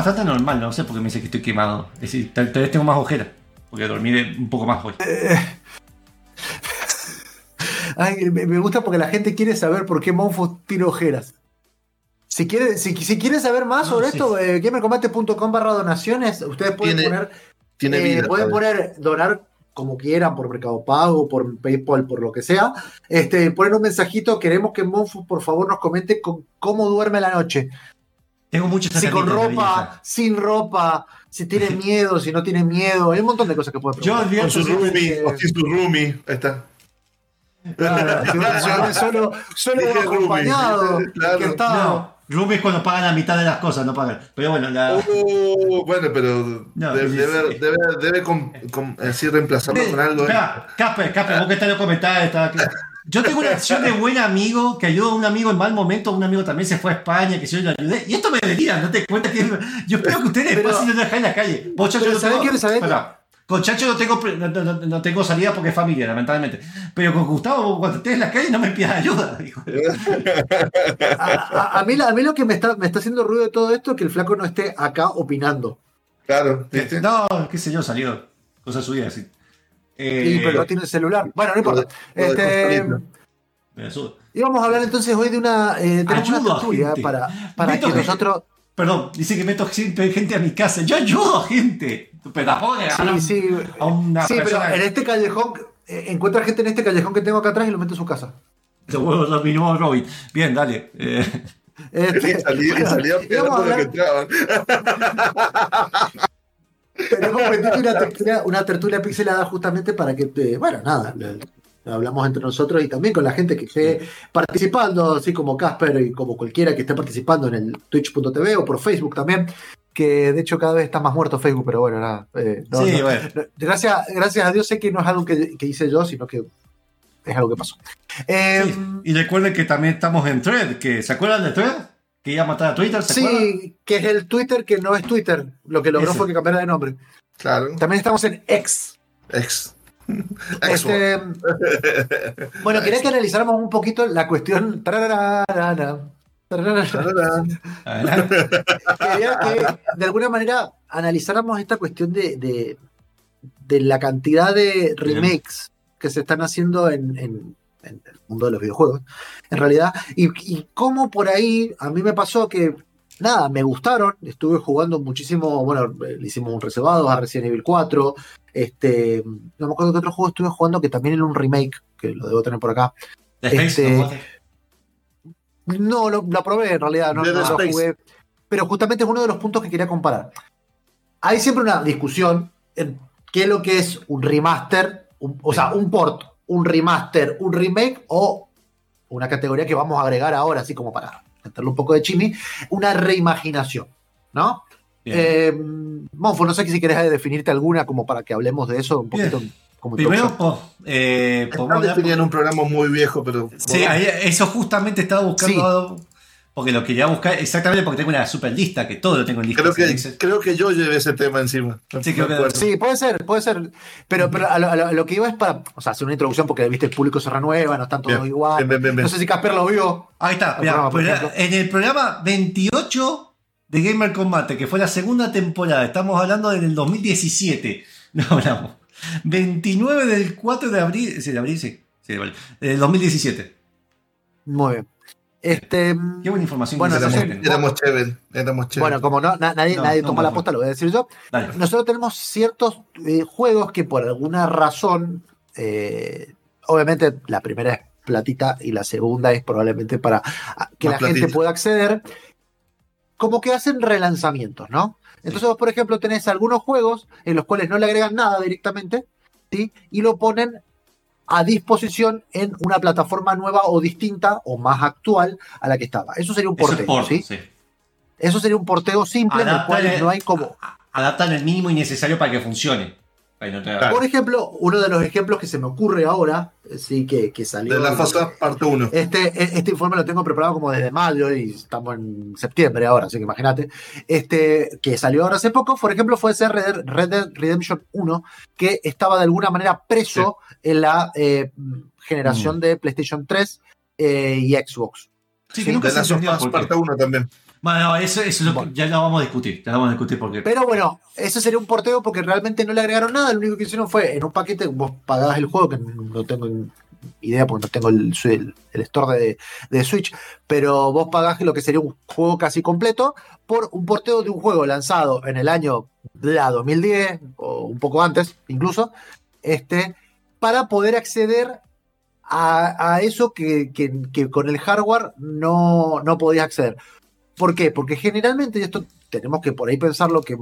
Bastante normal, no sé por qué me dice que estoy quemado. Es decir, tal, tal vez tengo más ojeras. Porque dormí un poco más hoy. Ay, me, me gusta porque la gente quiere saber por qué Monfo tira ojeras. Si quiere, si, si quiere saber más No, sobre sí. esto, eh, gamercombate.com barra donaciones, ustedes pueden Tiene- poner, Tiene eh, vida. pueden poner, donar como quieran, por Mercado Pago, por PayPal, por lo que sea. Este, poner un mensajito, queremos que Monfo por favor nos comente con cómo duerme la noche. Tengo muchas Si con ropa, sin ropa, si tiene miedo, si no tiene miedo. Hay un montón de cosas que puede Yo preguntar. advierto Con su roomie, que- o sin su roomie. Ahí está. Claro, si solo, solo acompañado, roomie, claro. No, Ruby es cuando pagan la mitad de las cosas, no pagan. Pero bueno, la. Oh, bueno, pero No, debe, sí, debe, sí. debe, debe com- com- así reemplazarlo con algo. ¿eh? Casper, Casper, vos que estás en los comentarios, estaba claro. Yo tengo una acción de buen amigo que ayudó a un amigo en mal momento. Un amigo también se fue a España, que si yo le ayudé. Y esto me delira, no te cuenta que. Yo espero que ustedes Pero- pasen en la calle. Vos, Chacho, pero. ¿sabés qué? Espera, Con Chacho no tengo, no, no- no- tengo salida porque es familia, lamentablemente. Pero con Gustavo, cuando estés en la calle, no me pidas ayuda. A, a- a mí, a mí lo que me está, me está haciendo ruido de todo esto es que el flaco no esté acá opinando. Claro, ¿viste? No, qué sé yo, salió. Cosa suya, así. Eh, Y, pero no tiene el celular. Bueno, no importa. Este, me subo. íbamos a hablar entonces hoy de una. Eh, tenemos Ayudo una a tertulia para, para Meto que gente. nosotros. Perdón, dice que meto gente a mi casa. Yo ayudo a gente. Pero tampoco Sí, sí. a una Sí, pero en este callejón. eh, encuentra gente en este callejón que tengo acá atrás y lo meto en su casa. Te vuelvo a mi Robin. Bien, dale. Eh, Este, Y salía, y salía a que entraban. Tenemos una tertulia, una tertulia pixelada justamente para que, eh, bueno, nada, hablamos entre nosotros y también con la gente que esté participando, así como Casper y como cualquiera que esté participando en el twitch.tv o por Facebook también, que de hecho cada vez está más muerto Facebook, pero bueno, nada. eh, no, sí, no. bueno. No, Gracias, gracias a Dios sé que no es algo que, que hice yo, sino que es algo que pasó. Eh, Sí. Y recuerden que también estamos en Thread. Que, ¿Se acuerdan de Thread? Que iba a matar a Twitter. ¿Se acuerdan? sí, que es el Twitter que no es Twitter, lo que logró Ese. fue que cambiara de nombre. Claro, También estamos en X. ex. Este, bueno, quería que analizáramos un poquito la cuestión. tararara, tararara. Adelante. Quería que de alguna manera analizáramos esta cuestión de, de, de la cantidad de remakes que se están haciendo en, en- en el mundo de los videojuegos, en realidad, y, y cómo por ahí a mí me pasó que, nada, me gustaron, estuve jugando muchísimo, bueno, le hicimos un reservado a Resident Evil 4, este, no me acuerdo qué otro juego estuve jugando que también era un remake, que lo debo tener por acá. Space, Este, ¿no? Lo, lo probé en realidad, no, lo jugué. Pero justamente es uno de los puntos que quería comparar. Hay siempre una discusión en qué es lo que es un remaster, un- o sea, un port, un remaster, un remake o una categoría que vamos a agregar ahora, así como para meterle un poco de chimi, una reimaginación, ¿no? Eh, Monfo, no sé si querés definirte alguna como para que hablemos de eso un Bien. poquito. Como Primero, po- eh, podemos Están hablar- definiendo un programa muy viejo, pero. Sí, ahí- eso justamente estaba buscando. Porque lo quería buscar exactamente porque tengo una super lista, que todo lo tengo en lista. Creo que, creo que yo llevé ese tema encima. Sí, creo que- puede ser, puede ser. Pero, pero a, lo, a lo- a lo que iba es para o sea, hacer una introducción porque viste el público se renueva, no están todos Bien, igual. bien, bien, bien, bien. No sé si Casper lo vio. Ahí está, El mirá, programa, por pues, ejemplo. en el programa 28 de Gamer Combate, que fue la segunda temporada, estamos hablando del 2017, no hablamos. 29 del 4 de abril, sí, de abril, sí, sí, de abril, del 2017. Muy bien. Este, Qué buena información. Bueno, que se entonces- meten. Éramos chéveres, éramos chéveres. bueno, como no, na- nadie, No, nadie no, toma la no. posta, lo voy a decir yo. Dale. Nosotros tenemos ciertos eh, juegos que por alguna razón, eh, obviamente la primera es platita y la segunda es probablemente para ah, que Más la gente pueda acceder, como que hacen relanzamientos, ¿no? Entonces vos, por ejemplo, tenés algunos juegos en los cuales no le agregan nada directamente, ¿sí? Y lo ponen a disposición en una plataforma nueva o distinta o más actual a la que estaba. Eso sería un Eso es porteo, por, ¿sí? sí. Eso sería un porteo simple en el cual el- no hay como... Adaptan el mínimo y necesario para que funcione. Ahí no te- Claro. Por ejemplo, uno de los ejemplos que se me ocurre ahora, eh, sí, que, que salió. de la fase parte 1. Este, e- este informe lo tengo preparado como desde mayo y estamos en septiembre ahora, así que imagínate. Este, que salió ahora hace poco, por ejemplo, fue ese Red Dead, Red Dead Redemption 1, que estaba de alguna manera preso en la eh, generación de PlayStation 3 eh, y Xbox. Sí, que nunca de se qué. parte 1 también. Bueno, eso, eso es lo que- Bueno. ya lo vamos a discutir. Ya lo vamos a discutir porque. Pero bueno, eso sería un porteo porque realmente no le agregaron nada. Lo único que hicieron fue en un paquete, vos pagabas el juego, que no tengo idea porque no tengo el, el- el store de, de Switch, pero vos pagás lo que sería un juego casi completo por un porteo de un juego lanzado en el año bla, 2010 o un poco antes incluso, este, para poder acceder a, a eso que, que- que con el hardware no, no podías acceder. ¿Por qué? Porque generalmente, y esto tenemos que por ahí pensarlo, que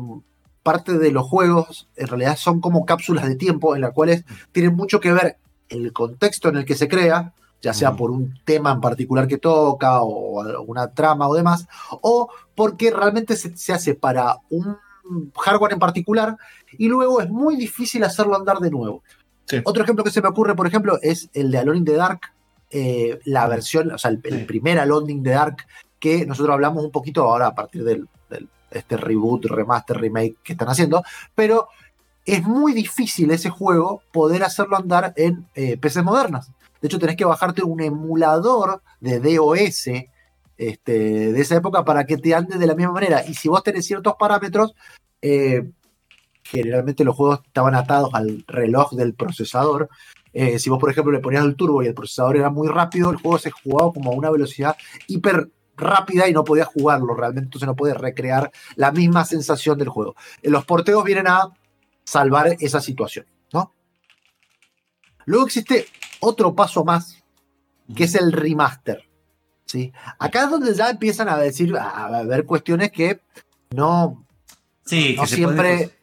parte de los juegos en realidad son como cápsulas de tiempo en las cuales tienen mucho que ver el contexto en el que se crea, ya sea Ujú. por un tema en particular que toca o alguna trama o demás, o porque realmente se, se hace para un hardware en particular y luego es muy difícil hacerlo andar de nuevo. Sí. Otro ejemplo que se me ocurre, por ejemplo, es el de Alone in the Dark, eh, la versión, o sea, el, el primer Alone in the Dark que nosotros hablamos un poquito ahora a partir del, este reboot, remaster, remake que están haciendo, pero es muy difícil ese juego poder hacerlo andar en eh, PCs modernas. De hecho, tenés que bajarte un emulador de DOS este, de esa época para que te ande de la misma manera. Y si vos tenés ciertos parámetros, eh, generalmente los juegos estaban atados al reloj del procesador. Eh, si vos, por ejemplo, le ponías el turbo y el procesador era muy rápido, el juego se jugaba como a una velocidad hiper rápida y no podías jugarlo realmente, entonces no puedes recrear la misma sensación del juego. Los porteos vienen a salvar esa situación, ¿no? Luego existe otro paso más, que es el remaster. ¿sí? Acá es donde ya empiezan a decir, a ver cuestiones que no, Sí, no que se siempre. puede-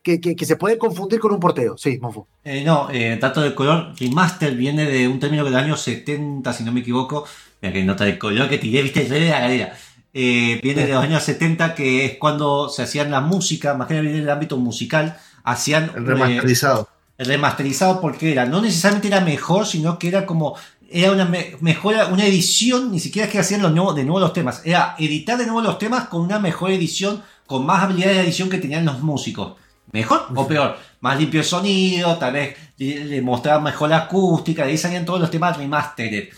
Que, que- que se puede confundir con un porteo. Sí, Monfo. Eh, no, eh, dato de color, remaster viene de un término del año 70, si no me equivoco. Mira que nota de color que tiré, viste, de la galera. Eh, viene de los años 70, que es cuando se hacían la música, más que viene del ámbito musical, hacían El eh, remasterizado. el remasterizado porque era, no necesariamente era mejor, sino que era como, era una me- mejora, una edición, ni siquiera es que hacían los nuevos, de nuevo los temas, era editar de nuevo los temas con una mejor edición, con más habilidades de edición que tenían los músicos. ¿Mejor o peor? Más limpio el sonido, tal vez le, le mostraba mejor la acústica, de ahí salían todos los temas remastered.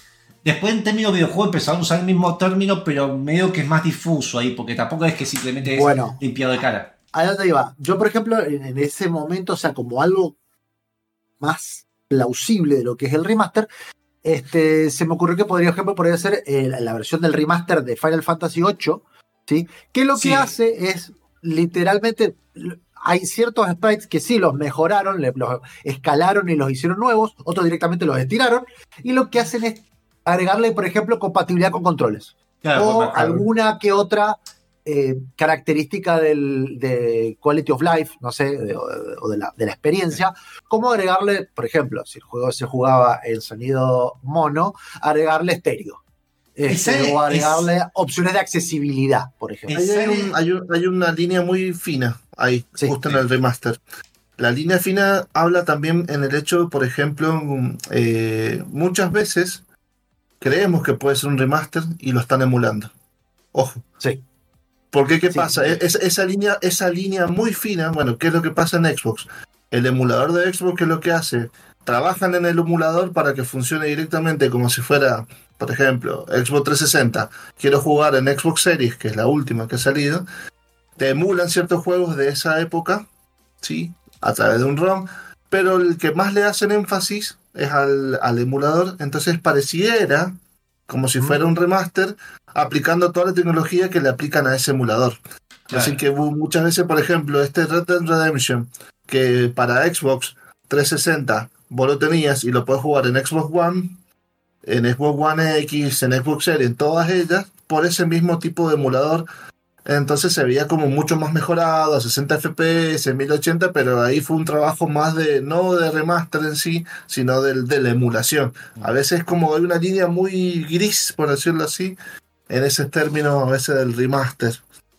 Después en términos de videojuego empezaron a usar el mismo término, pero medio que es más difuso ahí, porque tampoco es que simplemente es Bueno. limpiado de cara. ¿A dónde iba? Yo, por ejemplo, en, ese momento, o sea, como algo más plausible de lo que es el remaster, este, se me ocurrió que podría, por ejemplo, podría ser eh, la, versión del remaster de Final Fantasy VIII, ¿sí? Que lo que Sí. hace es literalmente. Hay ciertos sprites que sí los mejoraron, los escalaron y los hicieron nuevos, otros directamente los estiraron, y lo que hacen es agregarle, por ejemplo, compatibilidad con controles Claro, o alguna que otra eh, característica del, de quality of life, no sé, de- o, de, la, de la experiencia, como agregarle, por ejemplo, si el juego se jugaba en sonido mono, agregarle estéreo. Este, o agregarle es- opciones de accesibilidad, por ejemplo. Hay, serie- un- hay un- hay una línea muy fina ahí, Sí. justo en el remaster. La línea fina habla también en el hecho, por ejemplo, mm, eh, muchas veces creemos que puede ser un remaster y lo están emulando. Ojo. Sí. Porque qué Sí. pasa? Es- esa línea, esa línea muy fina, bueno, ¿qué es lo que pasa en Xbox? El emulador de Xbox, ¿qué es lo que hace? Trabajan en el emulador para que funcione directamente como si fuera, por ejemplo, Xbox 360. Quiero jugar en Xbox Series, que es la última que ha salido. Te emulan ciertos juegos de esa época, ¿sí? A través de un ROM. Pero el que más le hacen énfasis es al, al emulador. Entonces pareciera como si fuera un remaster aplicando toda la tecnología que le aplican a ese emulador. Claro. Así que muchas veces, por ejemplo, este Red Dead Redemption, que para Xbox 360 vos lo tenías y lo puedes jugar en Xbox One, en Xbox One X, en Xbox Series, en todas ellas, por ese mismo tipo de emulador. Entonces se veía como mucho más mejorado, a 60 FPS, 1080, pero ahí fue un trabajo más de, no de remaster en sí, sino del, de la emulación. A veces como hay una línea muy gris, por decirlo así, en ese término a veces del remaster.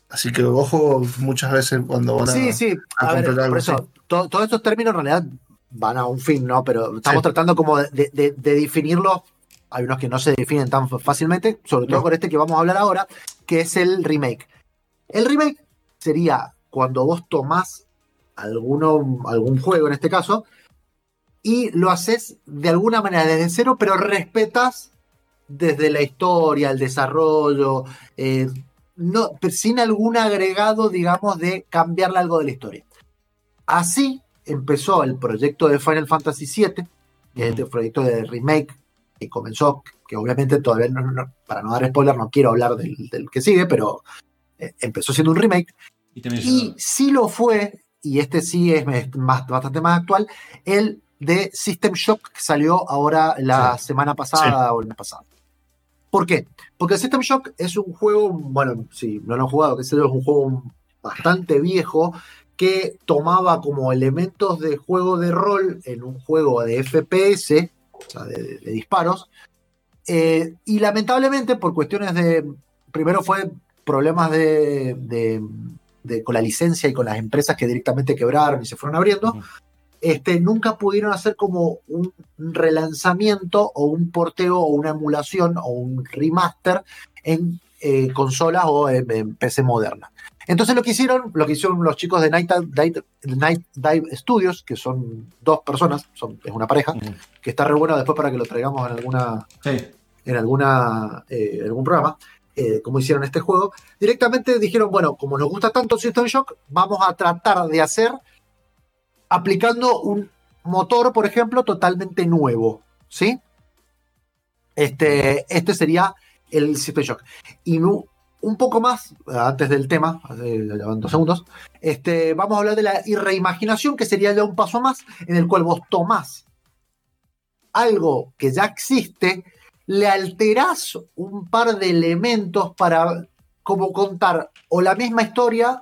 Así que ojo muchas veces cuando van a... Sí, sí, a a ver, comprar algo por eso, todos estos términos en realidad van a un fin, ¿no? Pero estamos Sí. tratando como de, de- de definirlos. Hay unos que no se definen tan fácilmente, sobre todo No. con este que vamos a hablar ahora, que es el remake. El remake sería cuando vos tomás alguno, algún juego en este caso y lo haces de alguna manera desde cero, pero respetas desde la historia, el desarrollo, eh, no, sin algún agregado, digamos, de cambiarle algo de la historia. Así empezó el proyecto de Final Fantasy VII, que es el proyecto de remake que comenzó, que obviamente todavía, no, no- para no dar spoiler, no quiero hablar del, del que sigue, pero empezó siendo un remake. Y Y sí lo fue, y este sí es es más, bastante más actual, el de System Shock que salió ahora la semana pasada o el mes pasado. ¿Por qué? Porque System Shock es un juego, bueno, si no lo han jugado, que es un juego bastante viejo que tomaba como elementos de juego de rol en un juego de FPS, o sea, de disparos, eh, y lamentablemente por cuestiones de, primero fue problemas de, de- de- con la licencia y con las empresas que directamente quebraron y se fueron abriendo, este, nunca pudieron hacer como un relanzamiento o un porteo o una emulación o un remaster en eh, consolas o en, en PC moderna. Entonces lo que hicieron, lo que hicieron los chicos de Night, Dive- Night Dive Studios, que son dos personas, son, es una pareja, que está re bueno después para que lo traigamos en alguna, Sí. en alguna eh, algún programa, eh, como hicieron este juego, directamente dijeron, bueno, como nos gusta tanto System Shock, vamos a tratar de hacer aplicando un motor, por ejemplo, totalmente nuevo, ¿sí? Este, este sería el System Shock. Y un poco más, antes del tema, eh, dos segundos, este, vamos a hablar de la reimaginación, que sería ya un paso más, en el cual vos tomás algo que ya existe, le alterás un par de elementos para como contar o la misma historia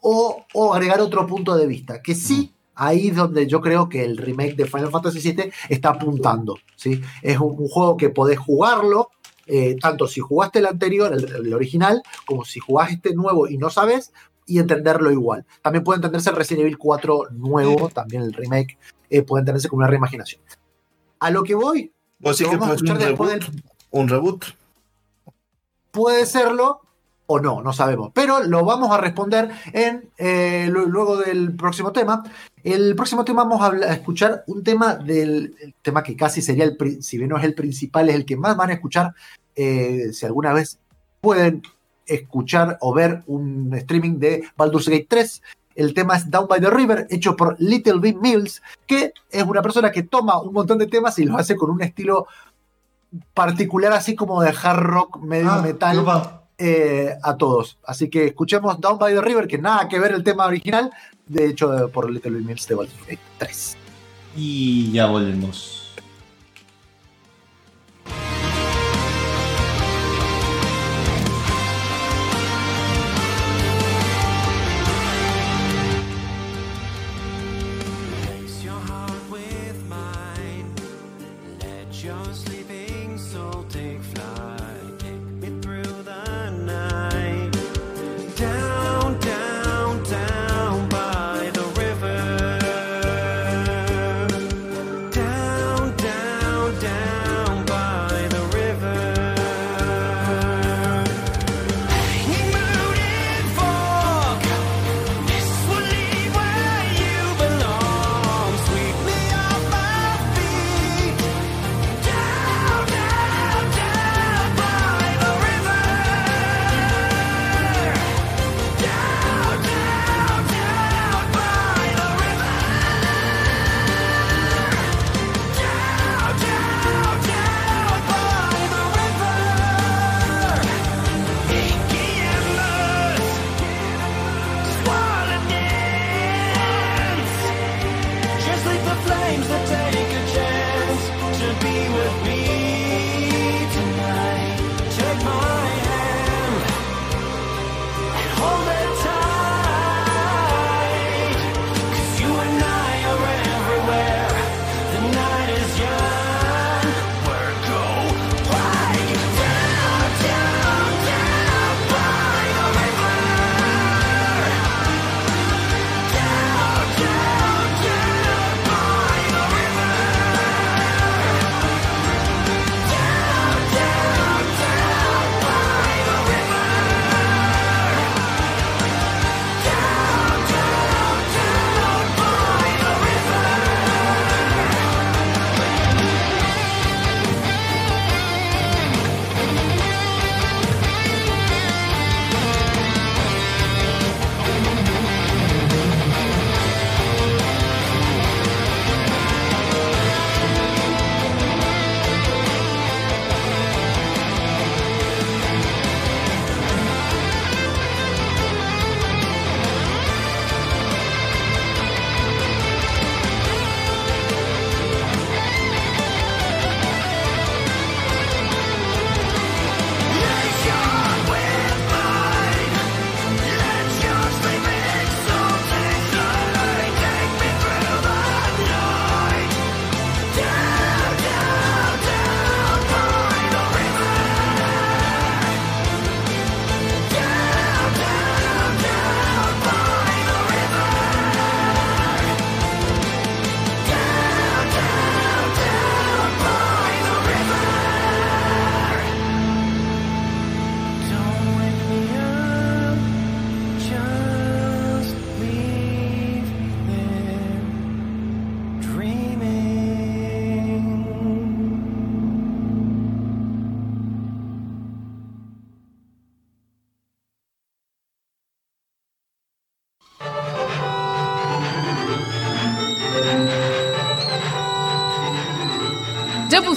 o, o agregar otro punto de vista. Que sí, ahí es donde yo creo que el remake de Final Fantasy VII está apuntando. ¿sí? Es un, un juego que podés jugarlo, eh, tanto si jugaste el anterior, el, el original, como si jugás este nuevo y no sabes, y entenderlo igual. También puede entenderse Resident Evil 4 nuevo, también el remake, eh, puede entenderse como una reimaginación. A lo que voy, ¿Vos que a fue un reboot? del, ¿Un reboot? puede serlo o no, no sabemos. Pero lo vamos a responder en eh, lu- luego del próximo tema. El próximo tema vamos a, hablar- a escuchar un tema del el tema que casi sería el, si bien no es el principal, es el que más van a escuchar. eh, si alguna vez pueden escuchar o ver un streaming de Baldur's Gate 3. El tema es Down by the River, hecho por Little Big Mills, que es una persona que toma un montón de temas y los hace con un estilo particular, así como de hard rock, medio Ah, metal eh, a todos. Así que escuchemos Down by the River, que nada que ver el tema original, de hecho por Little Big Mills de Baldur's Gate 3. Y ya volvemos.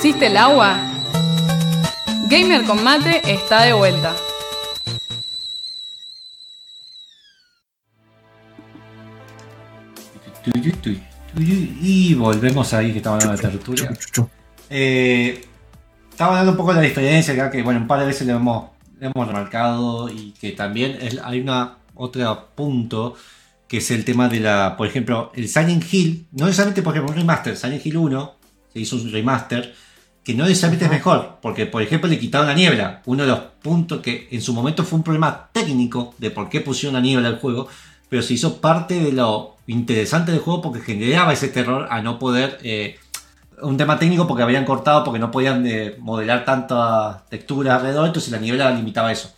Pusiste el agua? Gamer con mate está de vuelta. Y volvemos ahí que estamos hablando de tertulia. Eh, estaba hablando un poco de la diferencia, acá, que bueno, un par de veces lo hemos, lo hemos remarcado y que también es- hay una otro punto que es el tema de la, por ejemplo, el Silent Hill, no necesariamente por ejemplo un remaster, Silent Hill 1 se hizo un remaster que no necesariamente es mejor, porque por ejemplo le quitaron la niebla, uno de los puntos que en su momento fue un problema técnico de por qué pusieron la niebla al juego, pero se hizo parte de lo interesante del juego porque generaba ese terror a no poder eh, un tema técnico porque habían cortado, porque no podían eh, modelar tanta textura alrededor, entonces la niebla limitaba eso.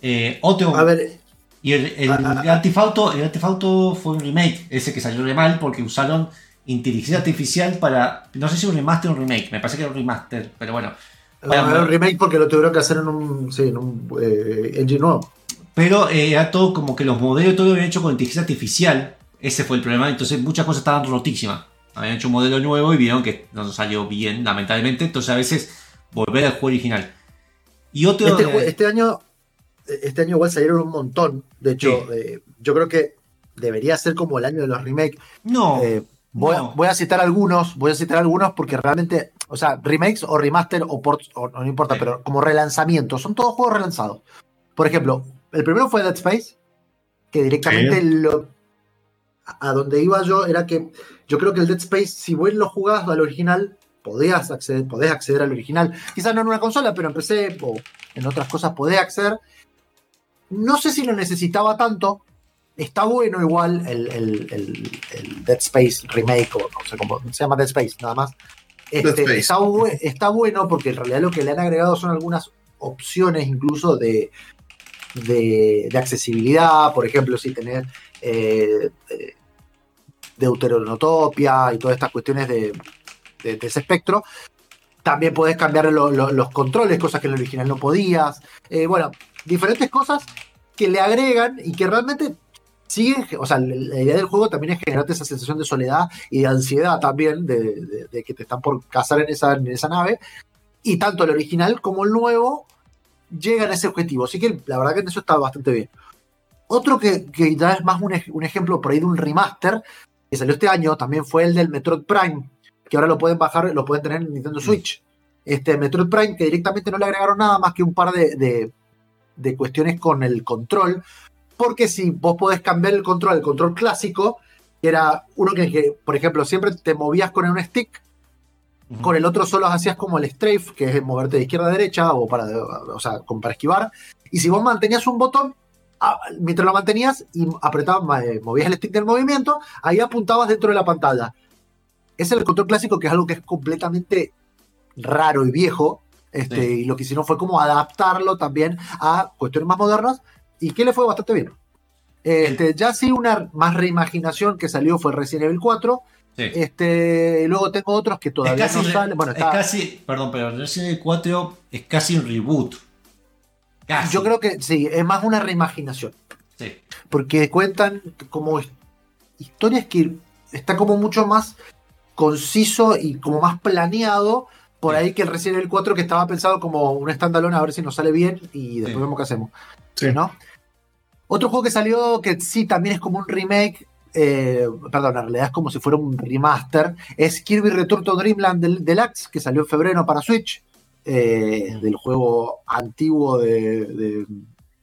Eh, otro, A ver, y el, el, el Grand Theft Auto fue un remake, ese que salió re mal porque usaron inteligencia artificial para, no sé si un remaster o un remake, me parece que era un remaster, pero bueno. para- era un remake porque lo tuvieron que hacer en un, sí, en un eh, engine nuevo. Pero eh, era todo como que los modelos todo lo habían hecho con inteligencia artificial. Ese fue el problema. Entonces muchas cosas estaban rotísimas. Habían hecho un modelo nuevo y vieron que no salió bien, lamentablemente. Entonces a veces volver al juego original. Y otro. Este, eh, este año este año igual salieron un montón. De hecho, Sí. eh, yo creo que debería ser como el año de los remakes. no. Eh, voy, no. voy a citar algunos, voy a citar algunos porque realmente, o sea, remakes o remaster o ports, o, no importa, Sí. pero como relanzamientos, son todos juegos relanzados. Por ejemplo, el primero fue Dead Space, que directamente lo, a donde iba yo era que yo creo que el Dead Space, si vos lo jugabas al original, podías acceder, podés acceder al original. Quizás no en una consola, pero en PC o en otras cosas podés acceder. No sé si lo necesitaba tanto. Está bueno igual el, el- el- el Dead Space remake, o no sé cómo se llama Dead Space, nada más. Este. Está, bu- está bueno porque en realidad lo que le han agregado son algunas opciones incluso de, de, de accesibilidad. Por ejemplo, si tenés eh, eh, deuteronotopia y todas estas cuestiones de, de- de ese espectro. También podés cambiar lo- lo- los controles, cosas que en el original no podías. Eh, bueno, diferentes cosas que le agregan y que realmente siguen, o sea, la idea del juego también es generarte esa sensación de soledad y de ansiedad también, de, de- de que te están por cazar en esa, en esa nave. Y tanto el original como el nuevo llegan a ese objetivo. Así que la verdad que en eso está bastante bien. Otro que, que ya es más un, ej- un ejemplo por ahí de un remaster que salió este año también fue el del Metroid Prime, que ahora lo pueden bajar, lo pueden tener en Nintendo Switch. Este Metroid Prime que directamente no le agregaron nada más que un par de, de- de cuestiones con el control, porque si vos podés cambiar el control, el control clásico, que era uno que, por ejemplo, siempre te movías con un stick, con el otro solo hacías como el strafe, que es moverte de izquierda a derecha, o para, o sea, como para esquivar, y si vos mantenías un botón, mientras lo mantenías y apretabas, eh, movías el stick del movimiento, ahí apuntabas dentro de la pantalla. Ese es el control clásico, que es algo que es completamente raro y viejo. Este, Sí. Y lo que hicieron fue como adaptarlo también a cuestiones más modernas y que le fue bastante bien. Este, ya sí, una más reimaginación que salió fue Resident Evil 4. Sí. Este, y luego tengo otros que es todavía casi, no salen. Bueno, es está- casi, perdón, pero Resident Evil 4 es casi un reboot. Casi. yo creo que sí, es más una reimaginación. Sí. porque cuentan como his- historias que está como mucho más conciso y como más planeado por Sí. ahí que el Resident Evil 4 que estaba pensado como un standalone a ver si nos sale bien y después Sí. vemos qué hacemos. Sí. ¿no? Otro juego que salió que sí también es como un remake, eh, perdón, en realidad es como si fuera un remaster, es Kirby Return to Dreamland del- Deluxe que salió en febrero para Switch, eh, del juego antiguo de, de-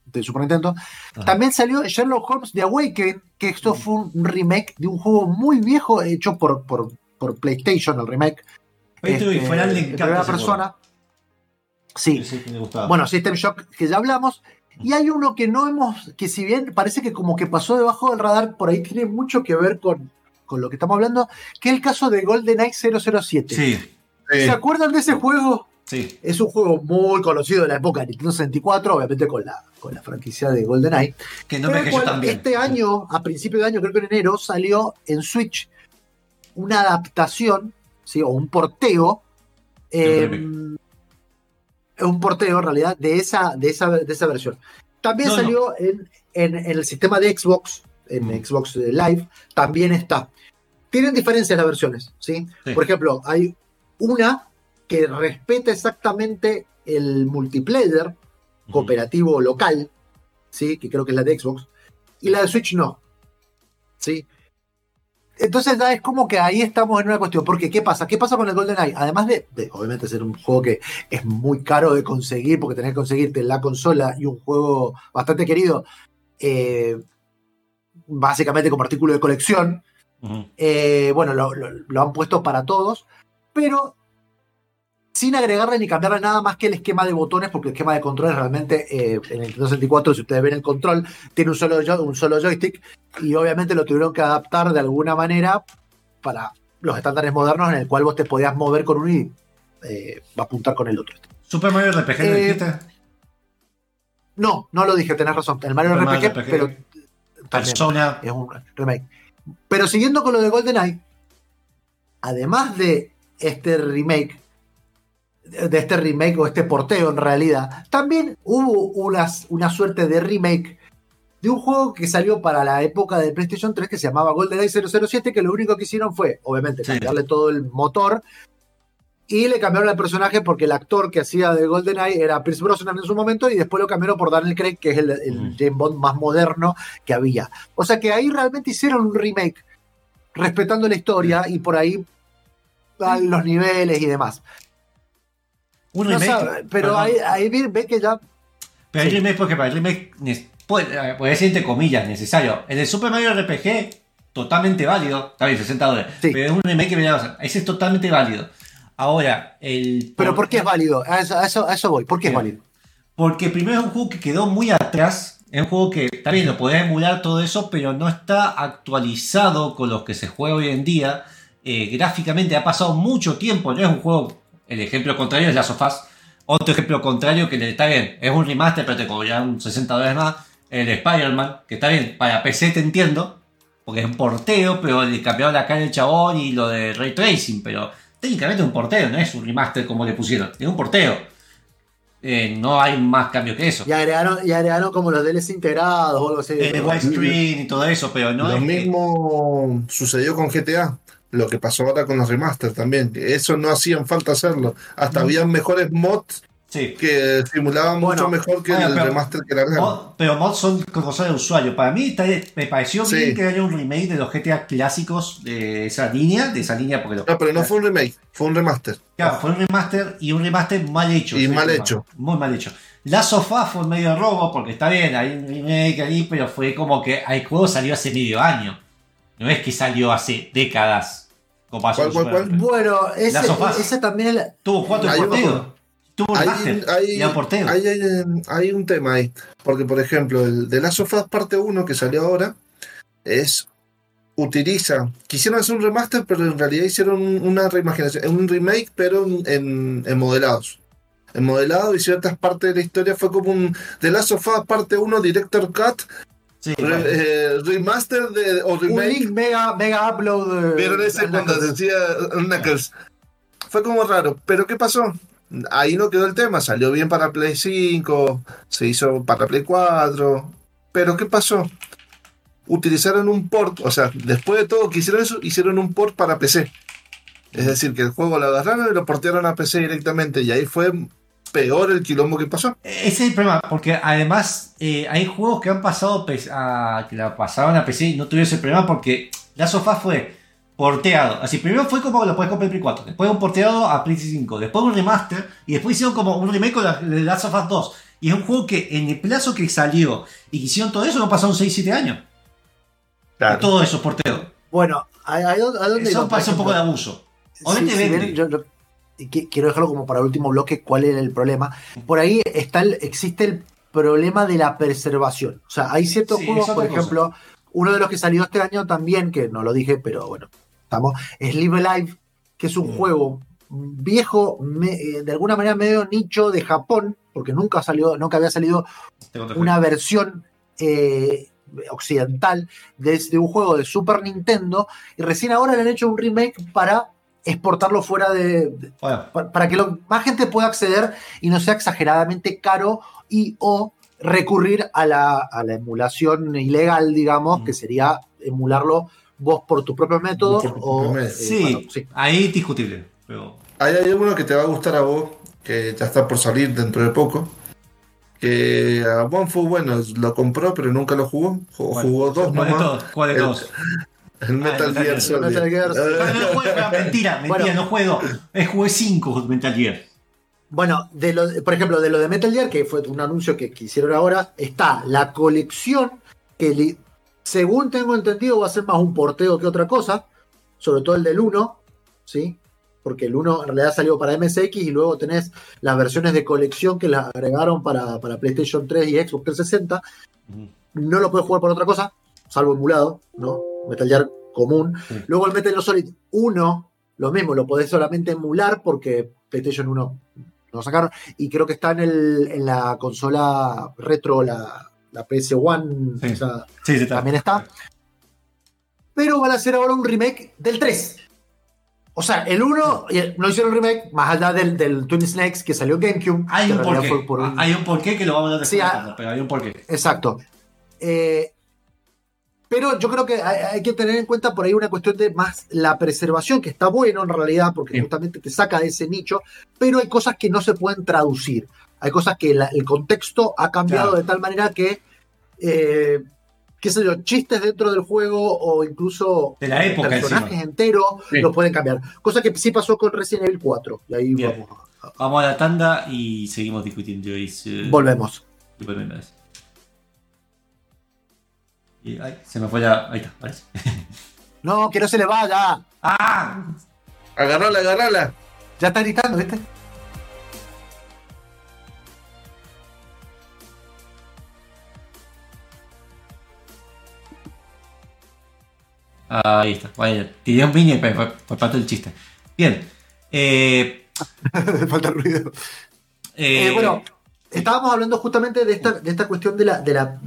de Super Nintendo. Ajá. También salió Sherlock Holmes The Awakening, que esto fue un remake de un juego muy viejo hecho por, por, por PlayStation, el remake. Este, le en encanta primera persona. juego. Sí, Sí, sí, me gustaba. bueno, System Shock, que ya hablamos. Y hay uno que no hemos, que si bien parece que como que pasó debajo del radar, por ahí tiene mucho que ver con, con lo que estamos hablando, que es el caso de GoldenEye 007. sí, Eh, ¿Se acuerdan de ese juego? sí. Es un juego muy conocido de la época de Nintendo 64, obviamente con la, con la franquicia de GoldenEye. Que no me cayó bien. Este año, a principio de año, creo que en enero, salió en Switch una adaptación, ¿sí? o un porteo. eh. Un porteo, en realidad, de esa, de esa, de esa versión. También No, no. salió En, en- en el sistema de Xbox, en Mm. Xbox Live, también está. Tienen diferencias las versiones, ¿sí? Sí. Por ejemplo, hay una que respeta exactamente el multiplayer cooperativo local, ¿sí? que creo que es la de Xbox, y la de Switch no. ¿sí? Entonces ya es como que ahí estamos en una cuestión. Porque, ¿qué pasa? ¿Qué pasa con el GoldenEye? Además de, de, obviamente, ser un juego que es muy caro de conseguir, porque tenés que conseguirte la consola y un juego bastante querido, eh, básicamente como artículo de colección, eh, bueno, lo, lo- lo han puesto para todos, pero sin agregarle ni cambiarle nada más que el esquema de botones, porque el esquema de control realmente eh, en el Nintendo 64, si ustedes ven el control, tiene un solo, un solo joystick y obviamente lo tuvieron que adaptar de alguna manera para los estándares modernos en el cual vos te podías mover con uno y eh, apuntar con el otro. Super Mario RPG, ¿lo Eh? No, no lo dije, tenés razón. El Mario RPG, pero. Persona. es un remake. Pero siguiendo con lo de GoldenEye, además de este remake, de este remake o este porteo en realidad, también hubo unas- una suerte de remake de un juego que salió para la época de PlayStation 3 que se llamaba GoldenEye 007, que lo único que hicieron fue, obviamente, Sí. cambiarle todo el motor y le cambiaron el personaje porque el actor que hacía de GoldenEye era Pierce Brosnan en su momento y después lo cambiaron por Daniel Craig, que es el, el. James Bond más moderno que había. O sea que ahí realmente hicieron un remake respetando la historia y por ahí van los niveles y demás. Un No remake. sabe, pero ahí, ahí ve que ya Pero hay Sí. remake porque para el remake puede, eh, puede decir entre comillas necesario. En el Super Mario RPG, totalmente válido. Está bien, 60 dólares. Sí. Pero es un remake que me da- Ese es totalmente válido. Ahora, el. Pero ¿por qué es válido? A eso, a eso, a eso voy. ¿Por qué es válido? Porque primero es un juego que quedó muy atrás. Es un juego que también lo podés emular todo eso, pero no está actualizado con los que se juega hoy en día. Eh, gráficamente ha pasado mucho tiempo. No es un juego. El ejemplo contrario es la sofás. Otro ejemplo contrario que le está bien. Es un remaster, pero te cobrarán 60 dólares más. El Spider-Man, que está bien. Para PC te entiendo. Porque es un porteo, pero le cambiaron la cara del chabón y lo de Ray Tracing. Pero técnicamente es un porteo, no es un remaster como le pusieron. Es un porteo. Eh, no hay más cambio que eso. Y agregaron, y agregaron como los DLC integrados o algo así. El Pero- widescreen y todo eso, pero no Lo es que- mismo sucedió con GTA. Lo que pasó ahora con los remasters también. Eso no hacían falta hacerlo. Hasta habían mejores mods Sí. que simulaban Bueno, mucho mejor que bueno, el pero- remaster que largaron. Mod- pero mods son cosas de usuario. Para mí está- me pareció Sí. bien que haya un remake de los GTA clásicos de esa línea, de esa línea porque No, pero no fue un remake, fue un remaster. Claro, fue un remaster y un remaster mal hecho. Y mal hecho. Muy mal hecho. La sofá fue medio robo porque está bien, hay un remake ahí, pero fue como que el juego salió hace medio año. No es que salió hace décadas. Como pasó ¿Cuál, cuál, cuál? Bueno, ese, ese también es la- Tuvo cuatro Hay un- porteos. Tuvo Hay, hay- hay- hay- hay un tema ahí. Porque, por ejemplo, el de Last of Us parte 1 que salió ahora es. Utiliza. Quisieron hacer un remaster, pero en realidad hicieron una reimaginación. Un remake, pero en, en- en modelados. En modelado y ciertas partes de la historia fue como un. The Last of Us parte 1 Director Cut, Sí, re- eh, remaster de, o un remake. link mega, mega upload. Vieron ese cuando decía Knuckles. Fue como raro. Pero ¿qué pasó? Ahí no quedó el tema. Salió bien para Play 5. Se hizo para Play 4. Pero ¿qué pasó? Utilizaron un port. O sea, después de todo que hicieron eso, hicieron un port para PC. Es decir, que el juego lo agarraron y lo portearon a PC directamente. Y ahí fue peor el quilombo que pasó. Ese es el problema, porque además eh, hay juegos que han pasado a, que la pasaron a PC y no tuvieron ese problema porque la sofá fue porteado. Así, primero fue como lo puedes comprar en Play 4, después un porteado a Play 5, después un remaster y después hicieron como un remake con la- de Last of Us 2. Y es un juego que en el plazo que salió y que hicieron todo eso no pasaron 6-7 años. Todo eso porteos. Bueno, ¿a, a dónde- a dónde Eso parece un poco de abuso. Sí, Obviamente si bien yo qui- quiero dejarlo como para el último bloque, cuál era el problema. Por ahí está el, existe el problema de la preservación. O sea, hay ciertos Sí, juegos, por cosa. ejemplo, uno de los que salió este año también, que no lo dije, pero bueno, estamos, es Live Alive, que es un Mm. juego viejo, me- eh, de alguna manera medio nicho de Japón, porque nunca salió, nunca había salido una versión eh, occidental de, de un juego de Super Nintendo y recién ahora le han hecho un remake para exportarlo fuera de, de- Bueno, para que lo- más gente pueda acceder y no sea exageradamente caro y o recurrir a la, a la emulación ilegal, digamos, Mm. que sería emularlo vos por tu propio método o método. eh, sí, bueno, sí. ahí es discutible. Pero Ahí hay uno que te va a gustar a vos, que ya está por salir dentro de poco. Que a Juan fue bueno, lo compró, pero nunca lo jugó. Jugó, ¿Cuál? jugó dos ¿Cuál de nomás. todos? ¿Cuál de El- todos? El Metal Metal Gear. Solid. Metal Gear. No, juego, mentira, mentira, Bueno. no juego. Jugué 5 Metal Gear. Bueno, de lo, por ejemplo, de lo de Metal Gear, que fue un anuncio que, que hicieron ahora, está la colección que, li- según tengo entendido, va a ser más un porteo que otra cosa, sobre todo el del 1, ¿sí? Porque el 1 en realidad salió para MSX y luego tenés las versiones de colección que las agregaron para, para PlayStation 3 y Xbox 360. Ujú. No lo puedes jugar por otra cosa, salvo emulado, ¿no? Metal Gear común. Sí. Luego el Metal Gear Solid 1, lo mismo, lo podés solamente emular porque PlayStation 1 lo sacaron. Y creo que está en, el, en la consola retro, la, la PS1, Sí. o sea, Sí, sí, está. también está. Pero van a hacer ahora un remake del 3. O sea, el 1 eh, no hicieron remake, más allá del, del Twin Snakes que salió en GameCube. Hay un porqué. por un- Hay un porqué que lo vamos a dejar Sí, ah. pero hay un porqué. Exacto. Eh, pero yo creo que hay, hay que tener en cuenta por ahí una cuestión de más la preservación, que está bueno en realidad, porque justamente te saca de ese nicho, pero hay cosas que no se pueden traducir. Hay cosas que la- el contexto ha cambiado Claro. de tal manera que, eh, qué sé yo, chistes dentro del juego o incluso De la época personajes encima. enteros Sí. lo pueden cambiar. Cosa que sí pasó con Resident Evil 4. Y ahí Bien. vamos a- Vamos a la tanda y seguimos discutiendo volvemos. Y volvemos. Y, ay, se me fue la. Ahí está, parece. No, que no se le vaya. ¡Ah! Agarrala, agarrala. Ya está gritando, ¿viste? Ahí está. Vaya, tiré un fue, fue- fue parte del chiste. Bien. Eh, Falta ruido. eh, Eh, bueno, estábamos hablando justamente de esta, de esta cuestión de la, de la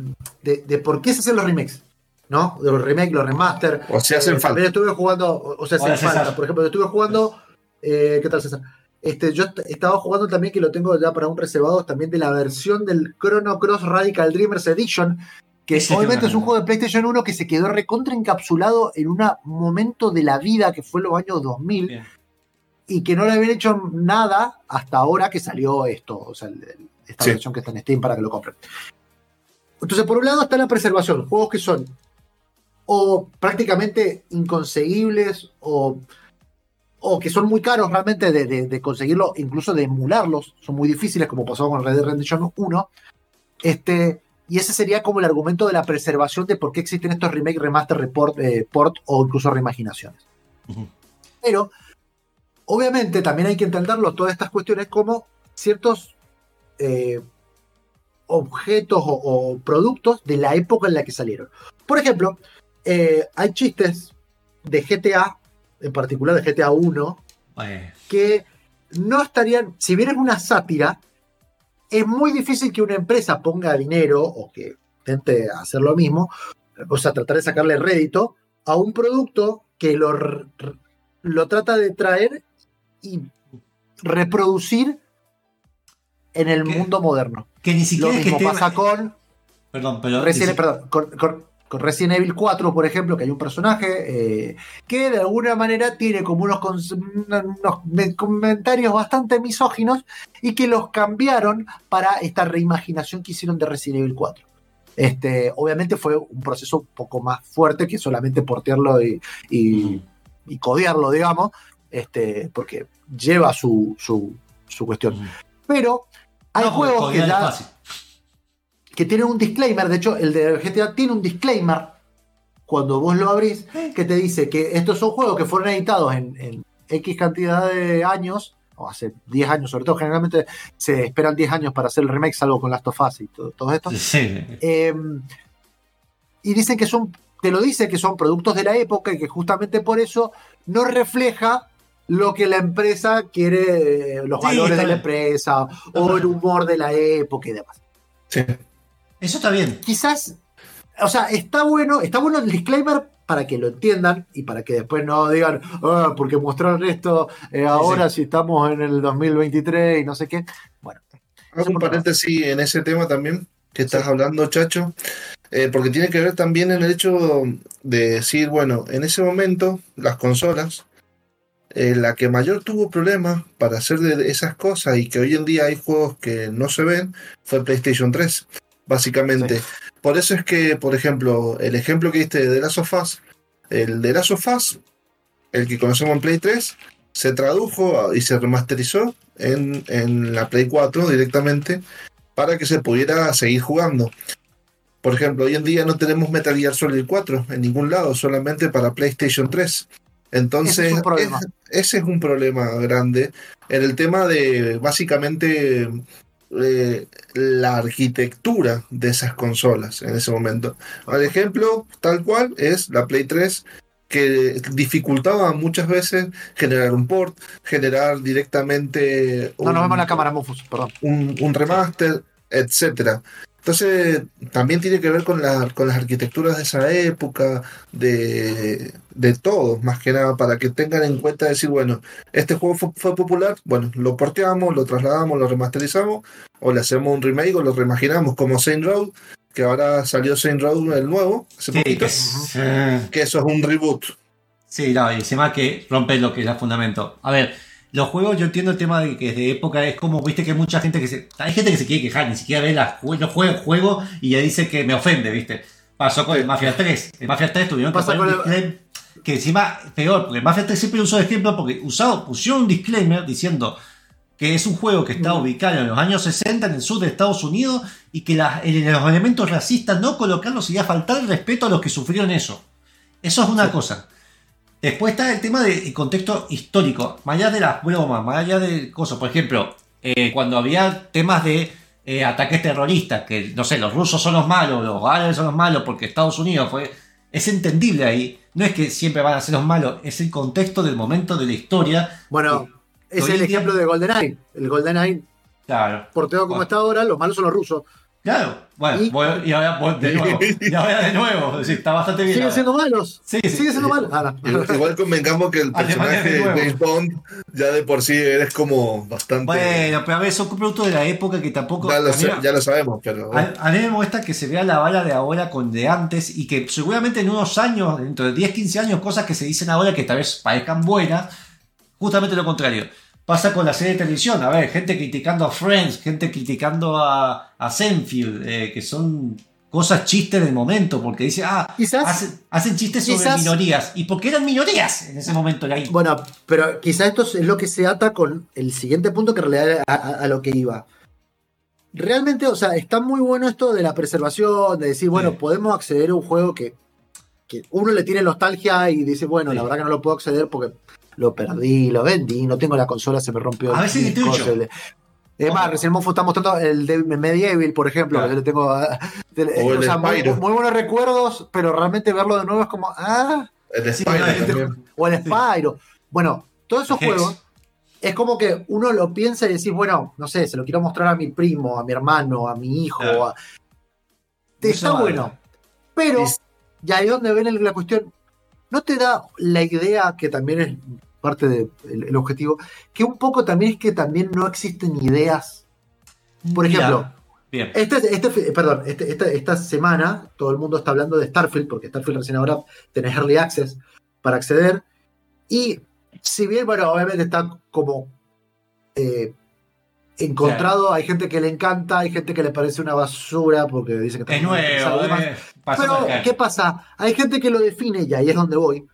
de, de por qué se hacen los remakes, ¿no? De los remakes, los remaster. O si hacen Eh, falta. También estuve jugando, o o sea, Hola, hacen falta. César. Por ejemplo, yo estuve jugando, eh, ¿qué tal César? Este, yo est- estaba jugando también, que lo tengo ya para un reservado, también de la versión del Chrono Cross Radical Dreamers Edition, que Ese obviamente es un juego de PlayStation 1 que se quedó recontra encapsulado en un momento de la vida que fue los años 2000 Bien. y que no le habían hecho nada hasta ahora que salió esto, o sea, el- el- esta Sí. versión que está en Steam para que lo compren. Entonces, por un lado está la preservación, juegos que son o prácticamente inconseguibles o, o que son muy caros realmente de, de- de conseguirlo, incluso de emularlos, son muy difíciles, como pasó con Red Dead Redemption 1. Este, y ese sería como el argumento de la preservación de por qué existen estos remake, remaster, report, eh, port o incluso reimaginaciones. Pero, obviamente, también hay que entenderlo todas estas cuestiones como ciertos eh, objetos o, o productos de la época en la que salieron. Por ejemplo, eh, hay chistes de GTA, en particular de GTA 1, eh, que no estarían, si bien es una sátira, es muy difícil que una empresa ponga dinero o que intente hacer lo mismo, o sea, tratar de sacarle rédito a un producto que lo, lo trata de traer y reproducir en el mundo moderno. que ni Lo siquiera es que mismo pasa con Perdón, pero. Resident, ni si- perdón, con, con- con Resident Evil 4, por ejemplo, que hay un personaje eh, que de alguna manera tiene como unos, comentarios bastante misóginos y que los cambiaron para esta reimaginación que hicieron de Resident Evil 4. Este, obviamente fue un proceso un poco más fuerte que solamente portearlo y, y, y codearlo, digamos, este, porque lleva su, su, su cuestión. Pero hay No, juegos que ya tienen un disclaimer, de hecho el de GTA tiene un disclaimer cuando vos lo abrís, que te dice que estos son juegos que fueron editados en, en X cantidad de años, o hace 10 años sobre todo, generalmente se esperan 10 años para hacer el remake, salvo con Last of Us y todo, todo esto. Sí. Eh, y dicen que son, te lo dice que son productos de la época y que justamente por eso no refleja lo que la empresa quiere, los Sí, valores de la empresa o el humor de la época y demás Sí. Eso está bien. quizás, o sea, está bueno, está bueno el disclaimer para que lo entiendan y para que después no digan, ah, porque mostraron esto eh, ahora si estamos en el 2023 y no sé qué. Bueno, Hago un paréntesis en ese tema también que estás hablando, Chacho, eh, porque tiene que ver también en el hecho de decir, bueno, en ese momento las consolas eh, la que mayor tuvo problemas para hacer de esas cosas y que hoy en día hay juegos que no se ven fue PlayStation 3, básicamente. Por eso es que, por ejemplo, el ejemplo que diste de The Last of Us, el de Last of Us, el que conocemos en Play 3, se tradujo y se remasterizó en, en la Play 4 directamente para que se pudiera seguir jugando. Por ejemplo, hoy en día no tenemos Metal Gear Solid 4 en ningún lado, solamente para PlayStation 3. Entonces, Ese es un problema. es- ese es un problema grande en el tema de básicamente eh, la arquitectura de esas consolas en ese momento. Al ejemplo, tal cual, es la Play 3 que dificultaba muchas veces generar un port, generar directamente No nos un- vemos en la cámara, Mufus, perdón. un, un remaster, etcétera. Entonces, también tiene que ver con, la- con las arquitecturas de esa época, de, de todo, más que nada, para que tengan en cuenta decir, bueno, este juego fue, fue popular, bueno, lo porteamos, lo trasladamos, lo remasterizamos, o le hacemos un remake o lo reimaginamos, como Saint Road, que ahora salió Saint Road el nuevo, hace Sí, poquito, que es- que eso es un reboot. Sí, no, y encima que rompe lo que es el fundamento. A ver, los juegos, yo entiendo el tema de que de época es como, viste que hay mucha gente que se. Hay gente que se quiere quejar, ni siquiera ve las jue- no juega el juego y ya dice que me ofende, viste. Pasó con el Mafia 3. El Mafia 3 tuvieron que poner el- disclaimer que encima peor, porque el Mafia 3 siempre usó de ejemplo porque usado, pusieron un disclaimer diciendo que es un juego que está ubicado en los años 60 en el sur de Estados Unidos y que las- el- los elementos racistas no colocarlos sería faltar el respeto a los que sufrieron eso. Eso es una cosa. Después está el tema del contexto histórico, más allá de las bromas, más allá de cosas. Por ejemplo, eh, cuando había temas de eh, ataques terroristas, que no sé, los rusos son los malos, los árabes son los malos porque Estados Unidos fue. Es entendible ahí. No es que siempre van a ser los malos, es el contexto del momento de la historia. Bueno, que es el día- ejemplo de GoldenEye. El GoldenEye, Claro. porteo como Bueno. está ahora, los malos son los rusos. Claro. Bueno, Y- voy- y ahora voy de nuevo. Y ahora de nuevo. Está bastante bien. Ahora. siendo malos. Sí, sí. Siguen siendo malos. Ah, no. Igual, convengamos que el personaje de. James Bond ya de por sí eres como bastante... Bueno, pero a ver, son productos de la época que tampoco. ya, lo, a mí- sa- ya lo sabemos, pero... A, a mí me molesta que se vea la bala de ahora con de antes y que seguramente en unos años, dentro de 10, 15 años, cosas que se dicen ahora que tal vez parezcan buenas, justamente lo contrario. Pasa con la serie de televisión, a ver, gente criticando a Friends, gente criticando a, a eh, que son cosas chistes del momento, porque dice, ah, Quizás- hacen, hacen chistes sobre quizás- minorías. ¿Y por qué eran minorías en ese momento? Ahí? Bueno, pero quizá esto es lo que se ata con el siguiente punto que en realidad a, a- a lo que iba. Realmente, o sea, está muy bueno esto de la preservación, de decir, bueno, Sí. podemos acceder a un juego que, que uno le tiene nostalgia y dice, bueno, Sí. la verdad que no lo puedo acceder porque lo perdí, lo vendí, no tengo la consola, se me rompió. A el veces le- Es más, recién Mofo está mostrando el de Medieval, por ejemplo, Claro. que yo le tengo. ah, de- O el o sea, muy, buenos recuerdos, pero realmente verlo de nuevo es como, ah, El de Spyro es- también. o el Spyro. Bueno, todos esos Hex. juegos es como que uno lo piensa y decís, bueno, no sé, se lo quiero mostrar a mi primo, a mi hermano, a mi hijo. Claro. a- está bueno. Pero, Es- y ahí es donde ven la cuestión, no te da la idea, que también es parte del objetivo, que un poco también es que también no existen ideas. Por ejemplo, Bien. este, este, perdón, este- esta, esta semana todo el mundo está hablando de Starfield, porque Starfield recién ahora tenés Early Access para acceder. Y si bien, bueno, obviamente está como eh, encontrado, hay gente que le encanta, hay gente que le parece una basura porque dice que está Es nuevo, eh, Pero. ¿qué pasa? Hay gente que lo define y ahí es donde voy.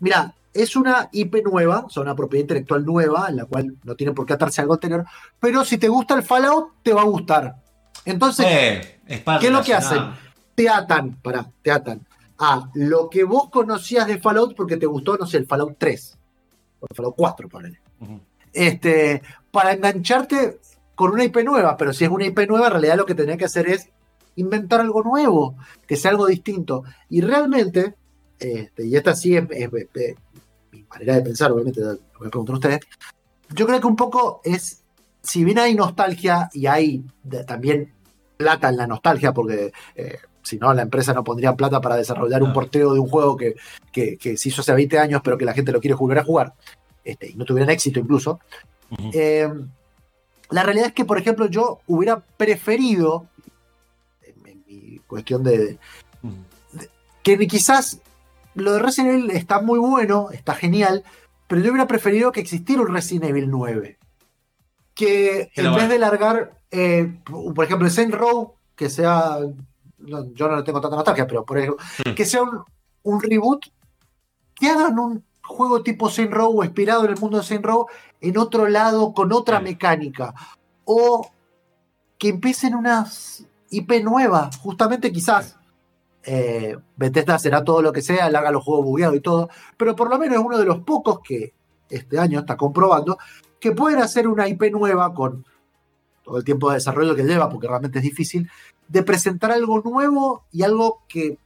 Mira, es una IP nueva, o sea, una propiedad intelectual nueva, en la cual no tiene por qué atarse a algo anterior, pero si te gusta el Fallout, te va a gustar. Entonces, Eh, es ¿qué es lo que hacen? Te atan, para, te atan a lo que vos conocías de Fallout porque te gustó, no sé, el Fallout 3, o el Fallout 4, ponele. Ujú. Este, para engancharte con una IP nueva, pero si es una IP nueva, en realidad lo que tenés que hacer es inventar algo nuevo, que sea algo distinto. Y realmente, este, y esta sí es, es- es- mi manera de pensar, obviamente, lo que preguntan ustedes, yo creo que un poco es, si bien hay nostalgia y hay de- también plata en la nostalgia, porque eh, si no, la empresa no pondría plata para desarrollar un porteo de un juego que, que- que se hizo hace 20 años, pero que la gente lo quiere jugar a jugar, este, y no tuvieran éxito incluso. Eh, la realidad es que, por ejemplo, yo hubiera preferido, cuestión de, que quizás lo de Resident Evil está muy bueno, está genial, pero yo hubiera preferido que existiera un Resident Evil 9. Que en vez de largar, eh, por ejemplo, el Saint Row, que sea. no, yo no le tengo tanta nostalgia, pero por ejemplo, Hmm. que sea un, un reboot, que hagan un juego tipo Saint Row o inspirado en el mundo de Saint Row en otro lado, con otra Hmm. mecánica. O que empiecen una IP nueva, justamente quizás. eh, Bethesda será todo lo que sea, le haga los juegos bugueados y todo, pero por lo menos es uno de los pocos que este año está comprobando que pueden hacer una IP nueva con todo el tiempo de desarrollo que lleva, porque realmente es difícil, de presentar algo nuevo y algo que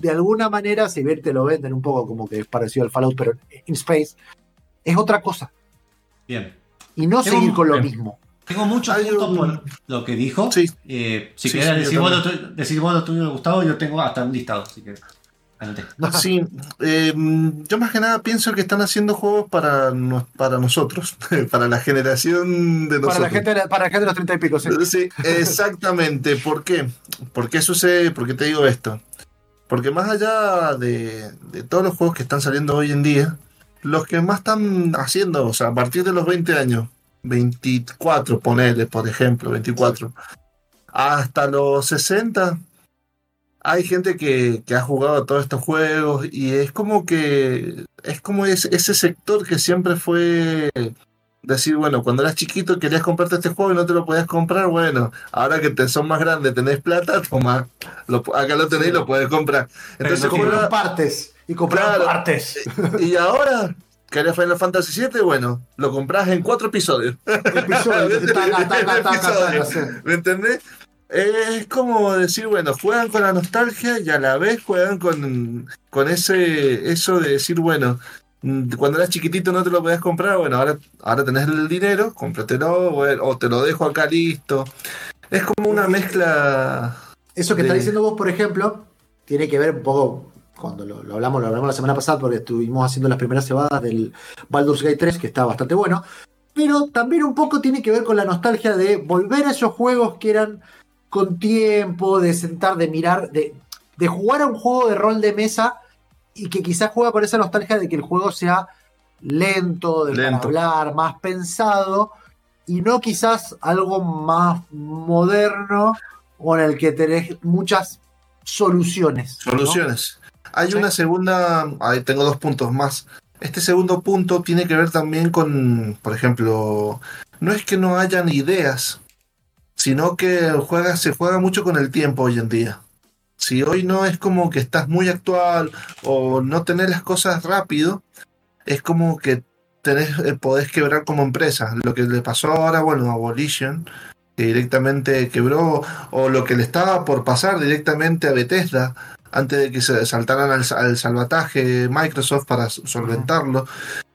de alguna manera, si bien te lo venden un poco como que es parecido al Fallout, pero in Space, es otra cosa. Bien. Y no seguir con lo bien. mismo. Tengo muchos Hay puntos un- por lo que dijo. Sí. Eh, si Sí, sí, decir, vos lo decir vos lo tuyo, Gustavo, yo tengo hasta un listado. Así que. Sí, eh, yo más que nada pienso que están haciendo juegos para, para nosotros, para la generación de nosotros. Para la, gente, para la gente de los 30 y pico. sí. Sí, exactamente. ¿Por qué? ¿Por qué sucede? ¿Por qué te digo esto? Porque más allá de, de todos los juegos que están saliendo hoy en día, los que más están haciendo, o sea, a partir de los 20 años, 24, ponele, por ejemplo, 24, hasta los 60, hay gente que, que ha jugado a todos estos juegos y es como que es como ese, ese sector que siempre fue decir, bueno, cuando eras chiquito querías comprarte este juego y no te lo podías comprar, bueno, ahora que te son más grandes, tenés plata, toma, lo- acá lo tenéis y lo puedes comprar. Entonces, Y comprar compra- partes. Y comprar Claro. partes. y ahora, ¿querés Final Fantasy VII? Bueno, lo compras en cuatro episodios. Episodios. Taca, taca, taca, taca, sí. ¿Me entendés? Es como decir, bueno, juegan con la nostalgia y a la vez juegan con, con ese eso de decir, bueno, cuando eras chiquitito no te lo podías comprar, bueno, ahora, ahora tenés el dinero, cómpratelo, bueno, o te lo dejo acá listo. Es como una mezcla. Eso que de- está diciendo vos, por ejemplo, tiene que ver un poco, cuando lo, lo hablamos, lo hablamos la semana pasada, porque estuvimos haciendo las primeras cebadas del Baldur's Gate 3, que está bastante bueno, pero también un poco tiene que ver con la nostalgia de volver a esos juegos que eran con tiempo, de sentar, de mirar, de, de jugar a un juego de rol de mesa y que quizás juega con esa nostalgia de que el juego sea lento, de Lento. hablar, más pensado, y no quizás algo más moderno con el que tenés muchas soluciones. Soluciones. Hay Sí. una segunda, ahí tengo dos puntos más. Este segundo punto tiene que ver también con, por ejemplo, no es que no hayan ideas, sino que juega, se juega mucho con el tiempo hoy en día. Si hoy no es como que estás muy actual o no tenés las cosas rápido, es como que tenés, eh, podés quebrar como empresa. Lo que le pasó ahora, bueno, a Volition, que directamente quebró, o lo que le estaba por pasar directamente a Bethesda, antes de que se saltaran al, al salvataje Microsoft para solventarlo.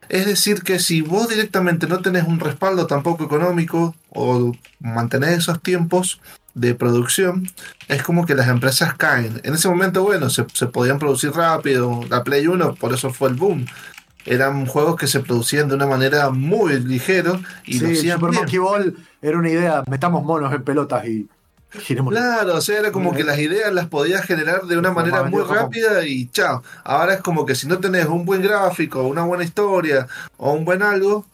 Es decir, que si vos directamente no tenés un respaldo tampoco económico o mantenés esos tiempos de producción, es como que las empresas caen. En ese momento, bueno, se, se podían producir rápido. La Play 1, por eso fue el boom. Eran juegos que se producían de una manera muy ligero y Sí, lo Super bien. Monkey Ball era una idea, metamos monos en pelotas y giremos. Claro, o sea, era como que las ideas las podías generar de una manera muy rápida y chao. Ahora es como que si no tenés un buen gráfico, una buena historia o un buen algo,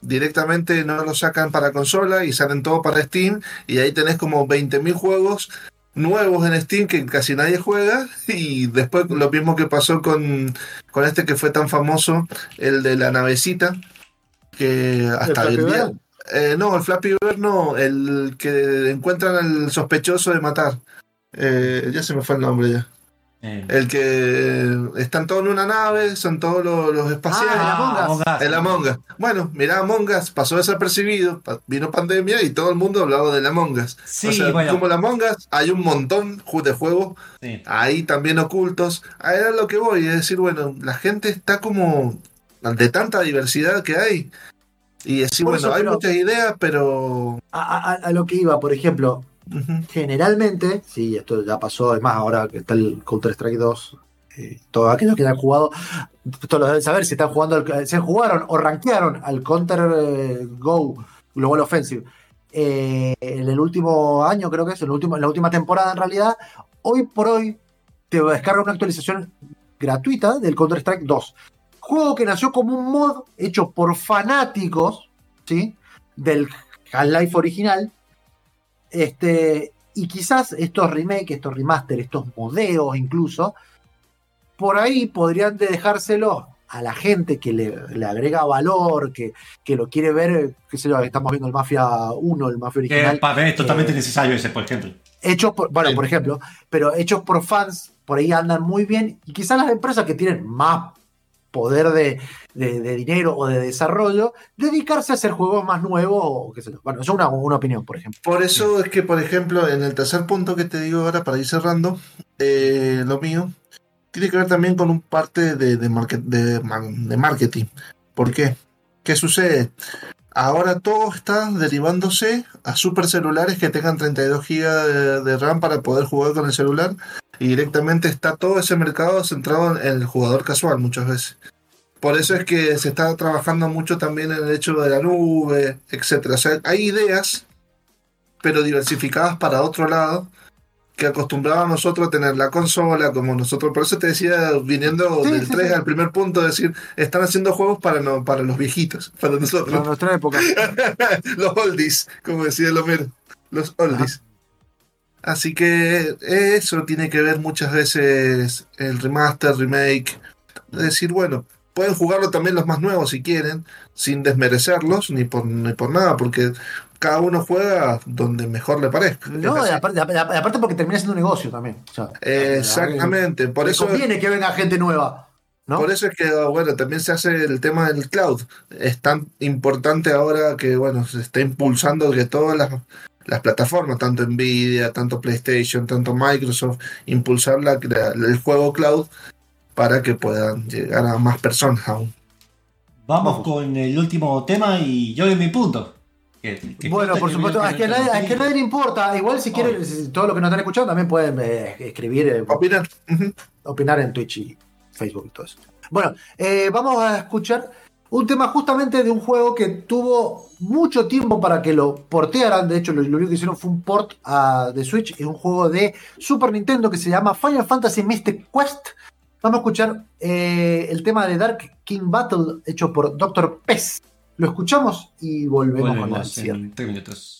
directamente no lo sacan para consola y salen todo para Steam y ahí tenés como 20.000 juegos nuevos en Steam que casi nadie juega y después lo mismo que pasó con, con este que fue tan famoso, el de la navecita, que hasta el día... Eh, no, el Flappy Bird no, el que encuentran al sospechoso de matar. Eh, ya se me fue el nombre ya. Eh, El que están todos en una nave, son todos los, los espaciales. Ah, el Among Us. El Among Us. Bueno, mirá, Among Us pasó desapercibido, vino pandemia y todo el mundo hablaba del Among Us. Sí, o sea, bueno. como el Among Us, hay un montón de juegos sí. ahí también ocultos. A era lo que voy, es decir, bueno, la gente está como de tanta diversidad que hay. Y decir, bueno, eso, hay pero- muchas ideas, pero... A, a- a lo que iba, por ejemplo, generalmente, sí, esto ya pasó, es más, ahora que está el Counter-Strike 2, eh, todos aquellos que han jugado, todos lo deben saber si están jugando, al- se jugaron o rankearon al Counter eh, Go Global Offensive eh, en el último año, creo que es, en, el último, en la última temporada en realidad, hoy por hoy te descarga una actualización gratuita del Counter-Strike 2. Juego que nació como un mod hecho por fanáticos, ¿sí? Del Half-Life original. Este, y quizás estos remakes, estos remaster, estos modeos incluso, por ahí podrían de dejárselo a la gente que le, le agrega valor, que, que lo quiere ver, qué sé yo, estamos viendo el Mafia 1, el Mafia original. para es totalmente eh, necesario ese, por ejemplo. hechos por, bueno, Sí. por ejemplo, pero hechos por fans, por ahí andan muy bien, y quizás las empresas que tienen más poder de, de- de dinero o de desarrollo, dedicarse a hacer juegos más nuevos o qué sé yo. Bueno, eso es una, una opinión, por ejemplo. Por eso es que, por ejemplo, en el tercer punto que te digo ahora, para ir cerrando, eh, lo mío, tiene que ver también con un parte de, market- de marketing. ¿Por qué? ¿Qué sucede? Ahora todo está derivándose a super celulares que tengan 32 GB de, RAM para poder jugar con el celular y directamente está todo ese mercado centrado en el jugador casual muchas veces. Por eso es que se está trabajando mucho también en el hecho de la nube, etcétera. O sea, hay ideas pero diversificadas para otro lado, que acostumbraba a nosotros a tener la consola como nosotros. Por eso te decía, viniendo Sí, del sí, 3 sí. al primer punto, decir, están haciendo juegos para, no, para los viejitos, para nosotros. nuestra época. los oldies, como decía el Homero, los oldies. Así que eso tiene que ver muchas veces el remaster, remake. Decir, bueno, pueden jugarlo también los más nuevos si quieren, sin desmerecerlos ni por, ni por nada, porque cada uno juega donde mejor le parezca. No, y aparte, y aparte porque termina siendo un negocio también. O sea, Exactamente, por eso, conviene que venga gente nueva. ¿no? por eso es que, bueno, también se hace el tema del cloud. Es tan importante ahora que, bueno, se está impulsando que todas las, las plataformas, tanto Nvidia, tanto PlayStation, tanto Microsoft, impulsar la, la- el juego cloud para que puedan llegar a más personas aún. Vamos Vamos. con el último tema y yo doy mi punto. Que- que Bueno, por supuesto, es que, a nadie, es que a nadie le importa. Igual si quieren, si- todo lo que nos están escuchando también pueden eh, escribir, eh, Opinar. Opinar en Twitch y Facebook y todo eso. Bueno, eh, vamos a escuchar un tema justamente de un juego que tuvo mucho tiempo para que lo portearan. De hecho, lo, lo único que hicieron fue un port a- de Switch. Es un juego de Super Nintendo que se llama Final Fantasy Mystic Quest. Vamos a escuchar eh, el tema de Dark King Battle hecho por Dr. Pez. Lo escuchamos y volvemos, con el Volvemos cierre. en tres minutos.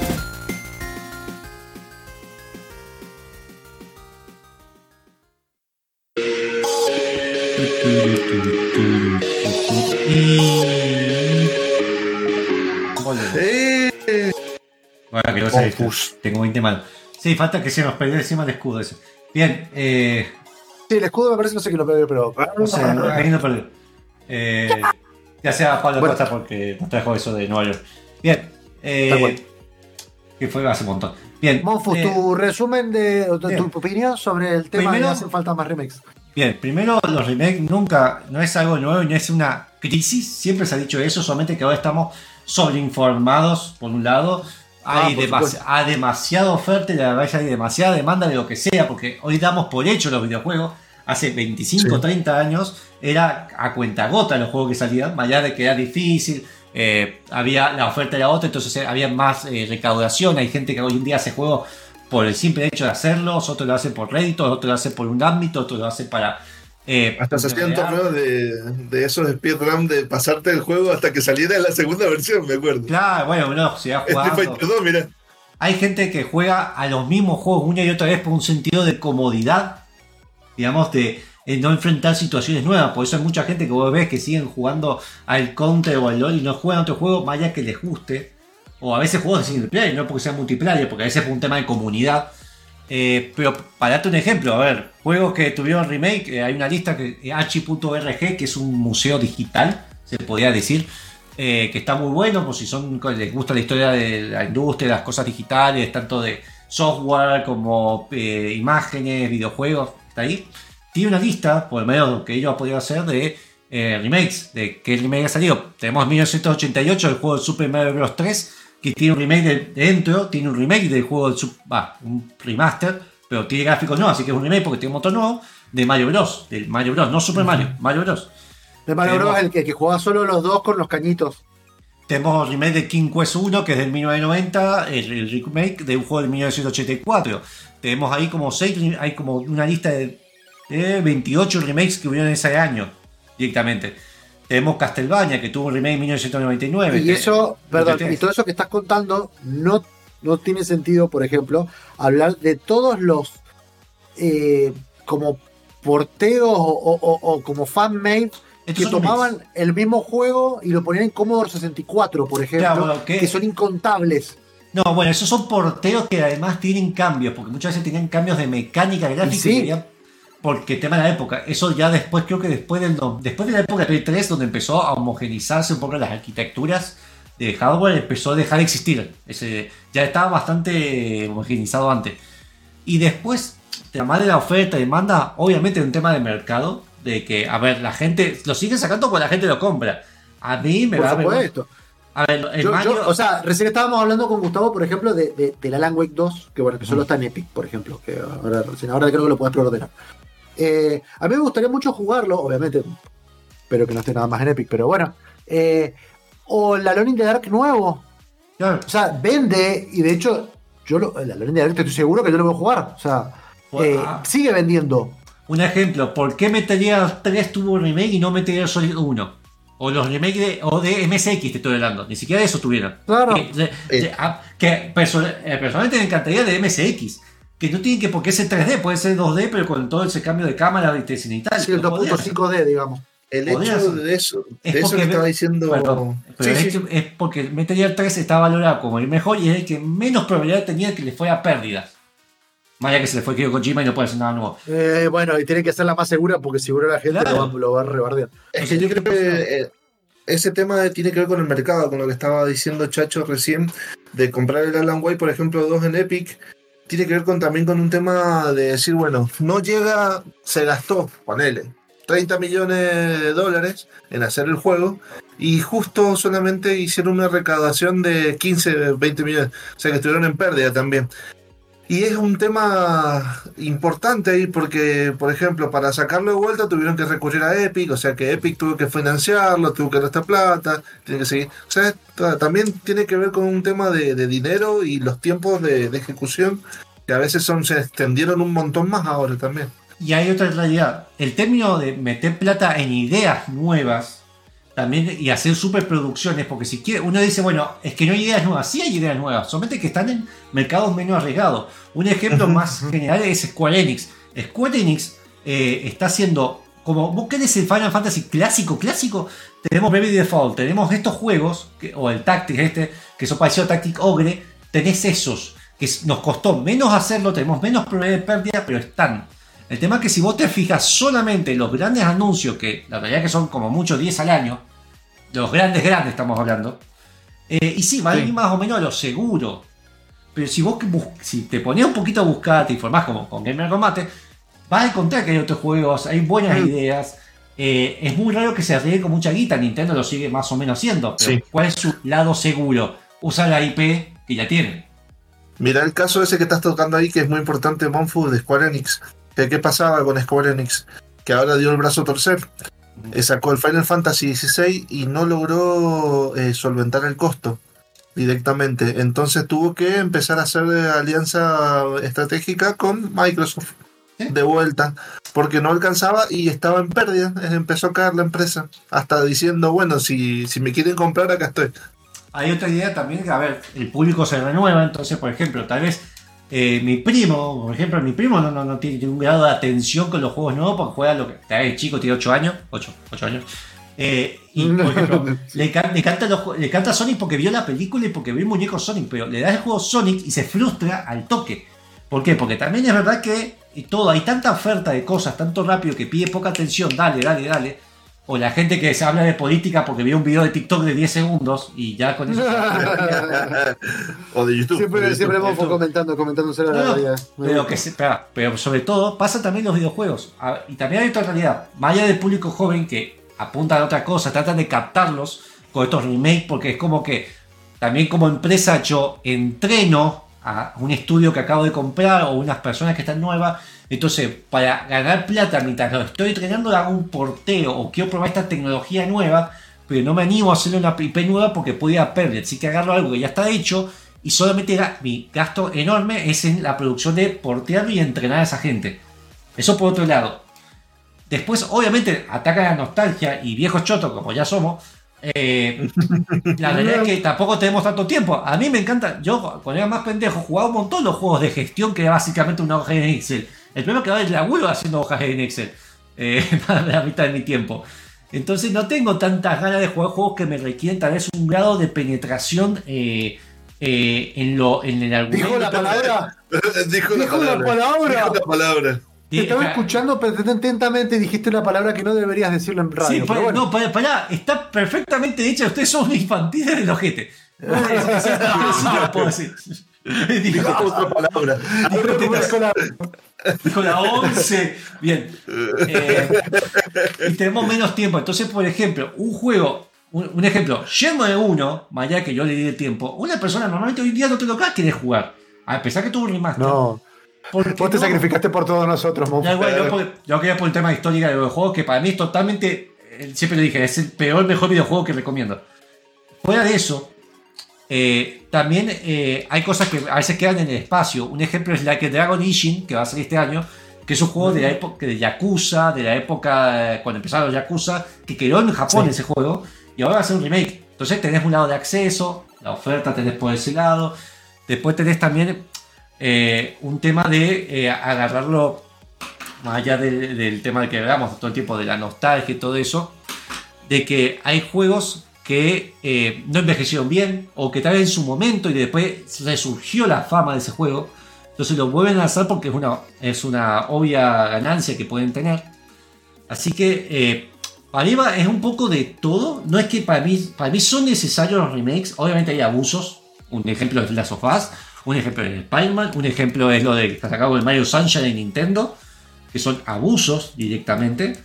Confus. tengo 20 mal. Sí, falta que se nos perdió encima el escudo ese. Bien, eh, Sí, el escudo me parece, no sé quién lo perdió, pero. no sé, ahí no perdió. Eh, ya sea Pablo Bueno. Costa porque nos trajo eso de Nueva York. Bien, eh, que fue hace un montón. Bien, Monfus, eh, tu resumen de o tu, opinión sobre el tema Primero- de hacen falta más remakes. Bien, primero los remakes nunca, no es algo nuevo y no es una crisis, siempre se ha dicho eso, solamente que ahora estamos sobreinformados, por un lado, hay, por demasi- supuesto. hay demasiada oferta y la verdad hay demasiada demanda de lo que sea, porque hoy damos por hecho los videojuegos, hace 25 Sí. 30 años era a cuenta gota los juegos que salían, más allá de que era difícil, eh, había la oferta era otra, entonces eh, había más eh, recaudación, hay gente que hoy en día hace juegos por el simple hecho de hacerlos, otros lo hacen por rédito, otros lo hacen por un ámbito, otros lo hacen para... eh, Hasta se hacían torneos de, de esos speedrun de pasarte el juego hasta que saliera la segunda versión, me acuerdo. Claro, bueno, Street jugando. Fighter 2, mira. Hay gente que juega a los mismos juegos una y otra vez por un sentido de comodidad, digamos, de eh, no enfrentar situaciones nuevas. Por eso hay mucha gente que vos ves que siguen jugando al Counter o al LoL y no juegan otro juego más allá que les guste. O a veces juegos de single player, no porque sea multiplayer, porque a veces es un tema de comunidad. Eh, pero para darte un ejemplo, a ver, juegos que tuvieron remake, eh, hay una lista que eh, H.org, que es un museo digital, se podría decir, eh, que está muy bueno, por si son les gusta la historia de la industria, las cosas digitales, tanto de software como eh, imágenes, videojuegos, está ahí. Tiene una lista, por el medio que ellos han podido hacer, de eh, remakes, de qué remake ha salido. Tenemos 1988, el juego de Super Mario Bros. 3, que tiene un remake de, dentro, tiene un remake del juego del Sup- va, un remaster, pero tiene gráficos nuevos, así que es un remake porque tiene un motor nuevo, de Mario Bros. Del Mario Bros. No Super Mario, Mario Bros. De Mario Tenemos- Bros. el que, que jugaba solo los dos con los cañitos. Tenemos el remake de King Quest 1, que es del 1990, el, el remake de un juego del 1984. Tenemos ahí como seis, hay como una lista de, de 28 remakes que hubieron ese año directamente. Tenemos Castlevania, que tuvo un remake en 1999. Y eso, perdón, 93. y todo eso que estás contando no, no tiene sentido, por ejemplo, hablar de todos los eh, como porteos o, o- o como fan-made que tomaban el mismo juego y lo ponían en Commodore 64, por ejemplo, Claro, bueno, que- que son incontables. No, bueno, esos son porteos que además tienen cambios, porque muchas veces tenían cambios de mecánica gráfica Y sí. y porque tema de la época. Eso ya después, creo que después del después de la época de Play 3, donde empezó a homogenizarse un poco las arquitecturas de hardware, empezó a dejar de existir. Ese, ya estaba bastante homogenizado antes. Y después, además de la oferta y demanda, obviamente un tema de mercado, de que, a ver, la gente lo sigue sacando porque la gente lo compra. A mí me Por va a ver. supuesto. A ver, el Yo- Mario- yo, o sea, recién estábamos hablando con Gustavo, por ejemplo, de, de, del Alan Wake 2, que bueno, que solo está en Epic, por ejemplo, que ahora, recién ahora creo que lo puedes preordenar. Eh, a mí me gustaría mucho jugarlo, obviamente, pero que no esté nada más en Epic, pero bueno. Eh, o el Alone in the Dark nuevo. Claro. O sea, vende, y de hecho, yo lo, el Alone in the Dark estoy seguro que yo lo voy a jugar. O sea, eh, ah. sigue vendiendo. Un ejemplo, ¿por qué Metal Gear 3 tuvo un remake y no Metal Solid 1? O los remakes de, o de MSX te estoy hablando, ni siquiera de eso tuvieron. Claro. Que, de- de- ah, que perso- personalmente me encantaría de MSX. Que no tiene que por qué ser 3D, puede ser 2D, pero con todo ese cambio de cámara y el 2.5D, digamos. El hecho de eso, Es de eso que estaba diciendo. Perdón, pero Sí, es, sí, es porque Metal Gear 3 está valorado como el mejor y es el que menos probabilidad tenía que le fuera pérdidas. Más allá que se le fue Kyo Kojima y no puede hacer nada nuevo. Eh, bueno, y tiene que ser la más segura porque seguro la gente Claro. lo, va, lo va a rebardear. Es que yo creo que eh, ese tema tiene que ver con el mercado, con lo que estaba diciendo Chacho recién, de comprar el Alan Wake, por ejemplo, 2 en Epic. Tiene que ver con, también con un tema de decir, bueno, no llega, se gastó, ponele, 30 millones de dólares en hacer el juego y justo solamente hicieron una recaudación de 15, 20 millones, o sea que estuvieron en pérdida también. Y es un tema importante ahí porque, por ejemplo, para sacarlo de vuelta tuvieron que recurrir a Epic, o sea que Epic tuvo que financiarlo, tuvo que esta plata, tiene que seguir. O sea, ta- también tiene que ver con un tema de, de dinero y los tiempos de, de ejecución que a veces son se extendieron un montón más ahora también. Y hay otra realidad. El término de meter plata en ideas nuevas también y hacer superproducciones, porque si quiere, uno dice, bueno, es que no hay ideas nuevas, sí hay ideas nuevas, solamente que están en mercados menos arriesgados. Un ejemplo más general es Square Enix. Square Enix eh, está haciendo, como vos querés el Final Fantasy clásico, clásico, tenemos Baby Default, tenemos estos juegos, que- o el Tactic este, que son parecido a Tactic Ogre, tenés esos, que nos costó menos hacerlo, tenemos menos probabilidad de pérdida, pero están. El tema es que si vos te fijas solamente en los grandes anuncios, que la realidad es que son como mucho 10 al año, los grandes, grandes estamos hablando, eh, y sí, va a ir más o menos a lo seguro. Pero si vos si te ponías un poquito a buscar, te informás como con Gamer Combate, vas a encontrar que hay otros juegos, hay buenas ideas. eh, es muy raro que se arriesgue con mucha guita, Nintendo lo sigue más o menos haciendo. Pero Sí. ¿cuál es su lado seguro? Usa la IP que ya tienen. Mira el caso ese que estás tocando ahí, que es muy importante, Monfu, de Square Enix. Que ¿Qué pasaba con Square Enix? Que ahora dio el brazo a torcer. Eh, sacó el Final Fantasy XVI y no logró eh, solventar el costo directamente. Entonces tuvo que empezar a hacer eh, alianza estratégica con Microsoft de vuelta, porque no alcanzaba y estaba en pérdida. Eh, Empezó a caer la empresa, hasta diciendo, bueno, si, si me quieren comprar, acá estoy. Hay otra idea también que, a ver, el público se renueva, entonces, por ejemplo, tal vez eh, mi primo, por ejemplo, mi primo no, no, no tiene un grado de atención con los juegos nuevos porque juega lo que. Vez el chico tiene 8 años, 8, 8 años. Eh, y, por ejemplo, le, can- le canta los ju- le canta Sonic porque vio la película y porque vio el muñeco Sonic, pero le das el juego Sonic y se frustra al toque. ¿Por qué? Porque también es verdad que y todo, hay tanta oferta de cosas, tanto rápido que pide poca atención, dale, dale, dale. O la gente que se habla de política porque vio un video de TikTok de 10 segundos y ya con eso. o de YouTube. Siempre, de siempre YouTube. vamos comentando, comentando sobre No, la realidad. pero, que se- espera, pero sobre todo pasa también los videojuegos. Ah, Y también hay otra realidad. Más allá del público joven que apunta a otra cosa, tratan de captarlos con estos remakes porque es como que también como empresa yo entreno a un estudio que acabo de comprar o unas personas que están nuevas. Entonces, para ganar plata mientras lo estoy entrenando, hago un porteo o quiero probar esta tecnología nueva, pero no me animo a hacerle una IP nueva porque podría perder. Así que agarro algo que ya está hecho y solamente mi gasto enorme es en la producción de portearlo y entrenar a esa gente. Eso por otro lado. Después, obviamente, ataca la nostalgia y viejos chotos como ya somos. eh, la realidad es que tampoco tenemos tanto tiempo. A mí me encanta, yo cuando era más pendejo jugaba un montón los juegos de gestión que era básicamente una hoja en Excel. El problema es que ahora laburo haciendo hojas en Excel. eh, para la mitad de mi tiempo. Entonces no tengo tantas ganas de jugar juegos que me requieren tal vez un grado de penetración eh, eh, en, lo, en el argumento. Dijo la palabra. Dijo, Dijo la palabra. Dijo la palabra. Te estaba Eh, escuchando pero atentamente y dijiste una palabra que no deberías decirlo en radio. Sí, pero pa- bueno. no, pará, está perfectamente dicha. Ustedes son infantiles del ojete. No, no, sí lo puedo decir. Dijo, Dijo otra palabra. Dijo la- dijo la 11. Bien. Eh, y tenemos menos tiempo. Entonces, por ejemplo, un juego, un, un ejemplo, Shenmue 1, más allá que yo le di el tiempo, una persona normalmente hoy en día no te lo quiere jugar. A pesar que tuvo un remaster. No, Porque vos te no- sacrificaste por todos nosotros. Da igual, yo, por- yo quería por el tema de historia de los juegos, que para mí es totalmente, eh, siempre lo dije, es el peor, mejor videojuego que recomiendo. Fuera de eso, eh, también eh, hay cosas que a veces quedan en el espacio. Un ejemplo es Like a Dragon Ishin, que va a salir este año, que es un juego de la época de Yakuza, de la época eh, cuando empezaron los Yakuza, que quedó en Japón ese juego, y ahora va a ser un remake. Entonces tenés un lado de acceso, la oferta tenés por ese lado. Después tenés también un tema de agarrarlo más allá del, del tema de que hablamos todo el tiempo de la nostalgia y todo eso, de que hay juegos que eh, no envejecieron bien o que tal vez en su momento y después resurgió la fama de ese juego, entonces lo vuelven a lanzar porque es una, es una obvia ganancia que pueden tener. Así que eh, para mí es un poco de todo. No es que para mí, para mí son necesarios los remakes. Obviamente hay abusos. Un ejemplo es Last of Us. Un ejemplo es Spider-Man. Un ejemplo es lo de que sacado el Mario Sunshine de Nintendo. Que son abusos directamente.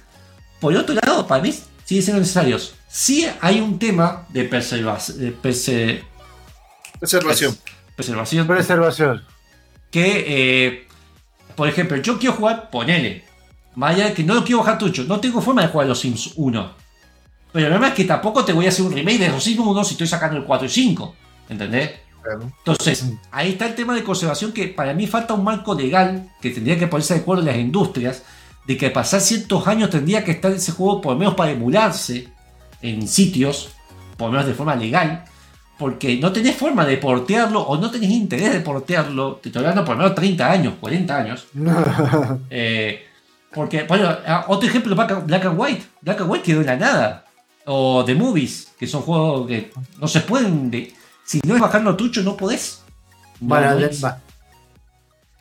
Por otro lado, para mí siguen siendo necesarios. Sí hay un tema de, preserva- de perse- Observación. preservación. Preservación. que, eh, por ejemplo, yo quiero jugar, ponele, más allá de que no lo quiero bajar tucho, no tengo forma de jugar los Sims 1. Pero el problema es que tampoco te voy a hacer un remake de los Sims 1 si estoy sacando el 4 y 5. ¿Entendés? Entonces, ahí está el tema de conservación que para mí falta un marco legal que tendría que ponerse de acuerdo las industrias, de que pasar ciertos años tendría que estar ese juego por lo menos para emularse en sitios, por lo menos de forma legal, porque no tenés forma de portearlo o no tenés interés de portearlo, te estoy hablando por lo menos 30 años, 40 años. Eh, porque, bueno, ah, otro ejemplo, Black Black and White. Black and White quedó en la nada. O The Movies, que son juegos que no se pueden. de- si no es bajarlo tucho, no podés. No Bueno, podés. va.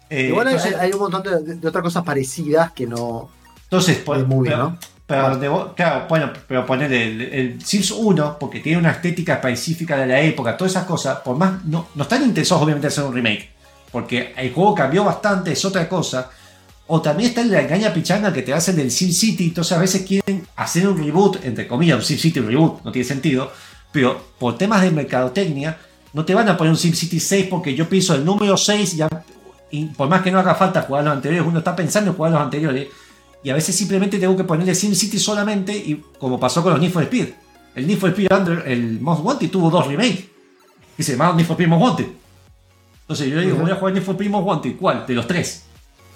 Eh, Igual hay, entonces, hay un montón de, de otras cosas parecidas que no. entonces, por- movie, pero, ¿no? Pero Ah. de vo- claro, bueno, pero poner el, el Sims 1, porque tiene una estética específica de la época, todas esas cosas, por más. No, no están interesados, obviamente, en hacer un remake. Porque el juego cambió bastante, es otra cosa. O también está la engaña pichanga que te hacen del Sim City. Entonces a veces quieren hacer un reboot, entre comillas, un Sim City reboot, no tiene sentido. Pero por temas de mercadotecnia, no te van a poner un Sim City 6 porque yo pienso el número 6 ya. Y por más que no haga falta jugar los anteriores, uno está pensando en jugar los anteriores. Y a veces simplemente tengo que ponerle Sim City solamente, y como pasó con los Need for Speed. El Need for Speed Under, el Most Wanted, tuvo dos remakes. Que se llamaban Need for Speed Most Wanted. Entonces yo digo, voy a jugar Need for Speed Most Wanted. ¿Cuál? De los tres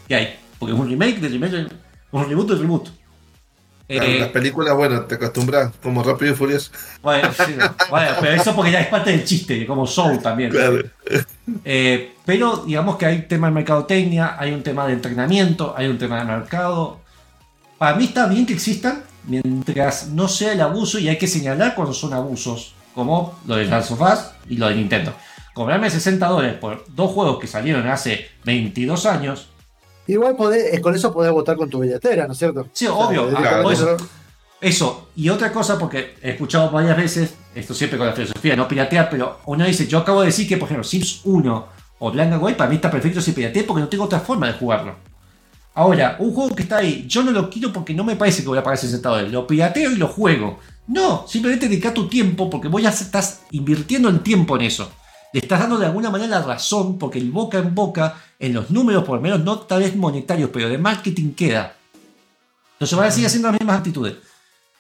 que hay. Porque es un remake de remake, un reboot de reboot. Claro, Eh, las películas, bueno, te acostumbras como rápido y furioso. bueno, sí, no. Bueno, pero eso porque ya es parte del chiste, como Soul también. Claro. Eh, pero digamos que hay un tema de mercadotecnia, hay un tema de entrenamiento, hay un tema de mercado. Para mí está bien que existan, mientras no sea el abuso y hay que señalar cuando son abusos, como lo de Last of Us y lo de Nintendo. Cobrarme 60 dólares por dos juegos que salieron hace 22 años, Igual podés- eh, con eso podés votar con tu billetera, ¿no es cierto? Sí, O sea, obvio. por eso. Eso, y otra cosa, porque he escuchado varias veces, esto siempre con la filosofía, no piratear, pero uno dice, yo acabo de decir que, por ejemplo, Sims 1 o Blank and White para mí está perfecto si pirateé porque no tengo otra forma de jugarlo. Ahora, un juego que está ahí, yo no lo quiero porque no me parece que voy a pagar 60 dólares, lo pirateo y lo juego. No, simplemente dedica tu tiempo porque vos ya estás invirtiendo el tiempo en eso. Le estás dando de alguna manera la razón porque el boca en boca, en los números por lo menos, no tal vez monetarios, pero de marketing queda. Entonces van a seguir haciendo las mismas actitudes.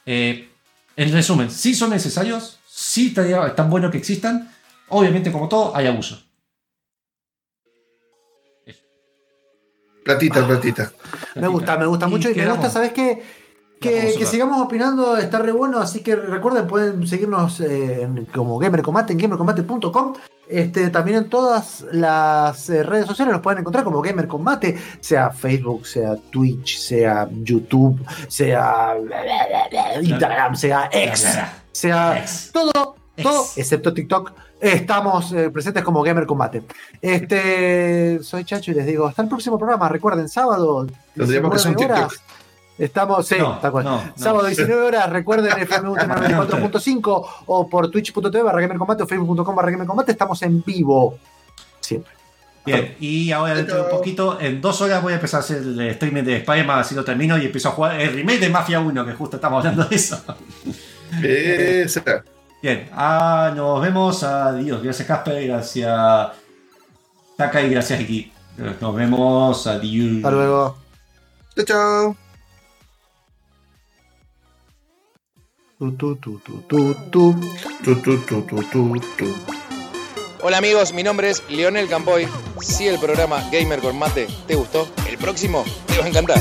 Eh, en resumen, sí son necesarios, sí estaría- es tan bueno que existan. Obviamente, como todo, hay abuso. Platita, platita. Me gusta, me gusta mucho y me gusta, ¿sabes qué? Que, que sigamos opinando, está re bueno, así que recuerden, pueden seguirnos eh, en- como Gamer Combate en gamercombate.com. Este, también en todas las eh, redes sociales los pueden encontrar como Gamer Combate, sea Facebook, sea Twitch, sea YouTube, sea Instagram, sea X, sea todo, todo, excepto TikTok. Estamos eh, presentes como Gamer Combate. Este, soy Chacho y les digo, hasta el próximo programa. Recuerden, sábado, Tendríamos que hacer un 19 horas. TikTok. Estamos, sí, No, tal cual. no, no. Sábado 19 horas, recuerden FM 94.5 o por twitch.tv barra Gamer Combate o facebook.com barra Gamer Combate. Estamos en vivo. Siempre. Bien, y ahora dentro de un poquito, en dos horas voy a empezar a hacer el streaming de Spider-Man, así lo termino y empiezo a jugar el remake de Mafia 1, que justo estamos hablando de eso. Esa. Bien, ah, nos vemos. Adiós. Gracias, Casper. Gracias, Taka y gracias, Iki. Nos vemos. Adiós. Hasta luego. Chao, chao. Hola amigos, mi nombre es Leonel Campoy. Si el programa Gamer con Mate te gustó, el próximo te va a encantar.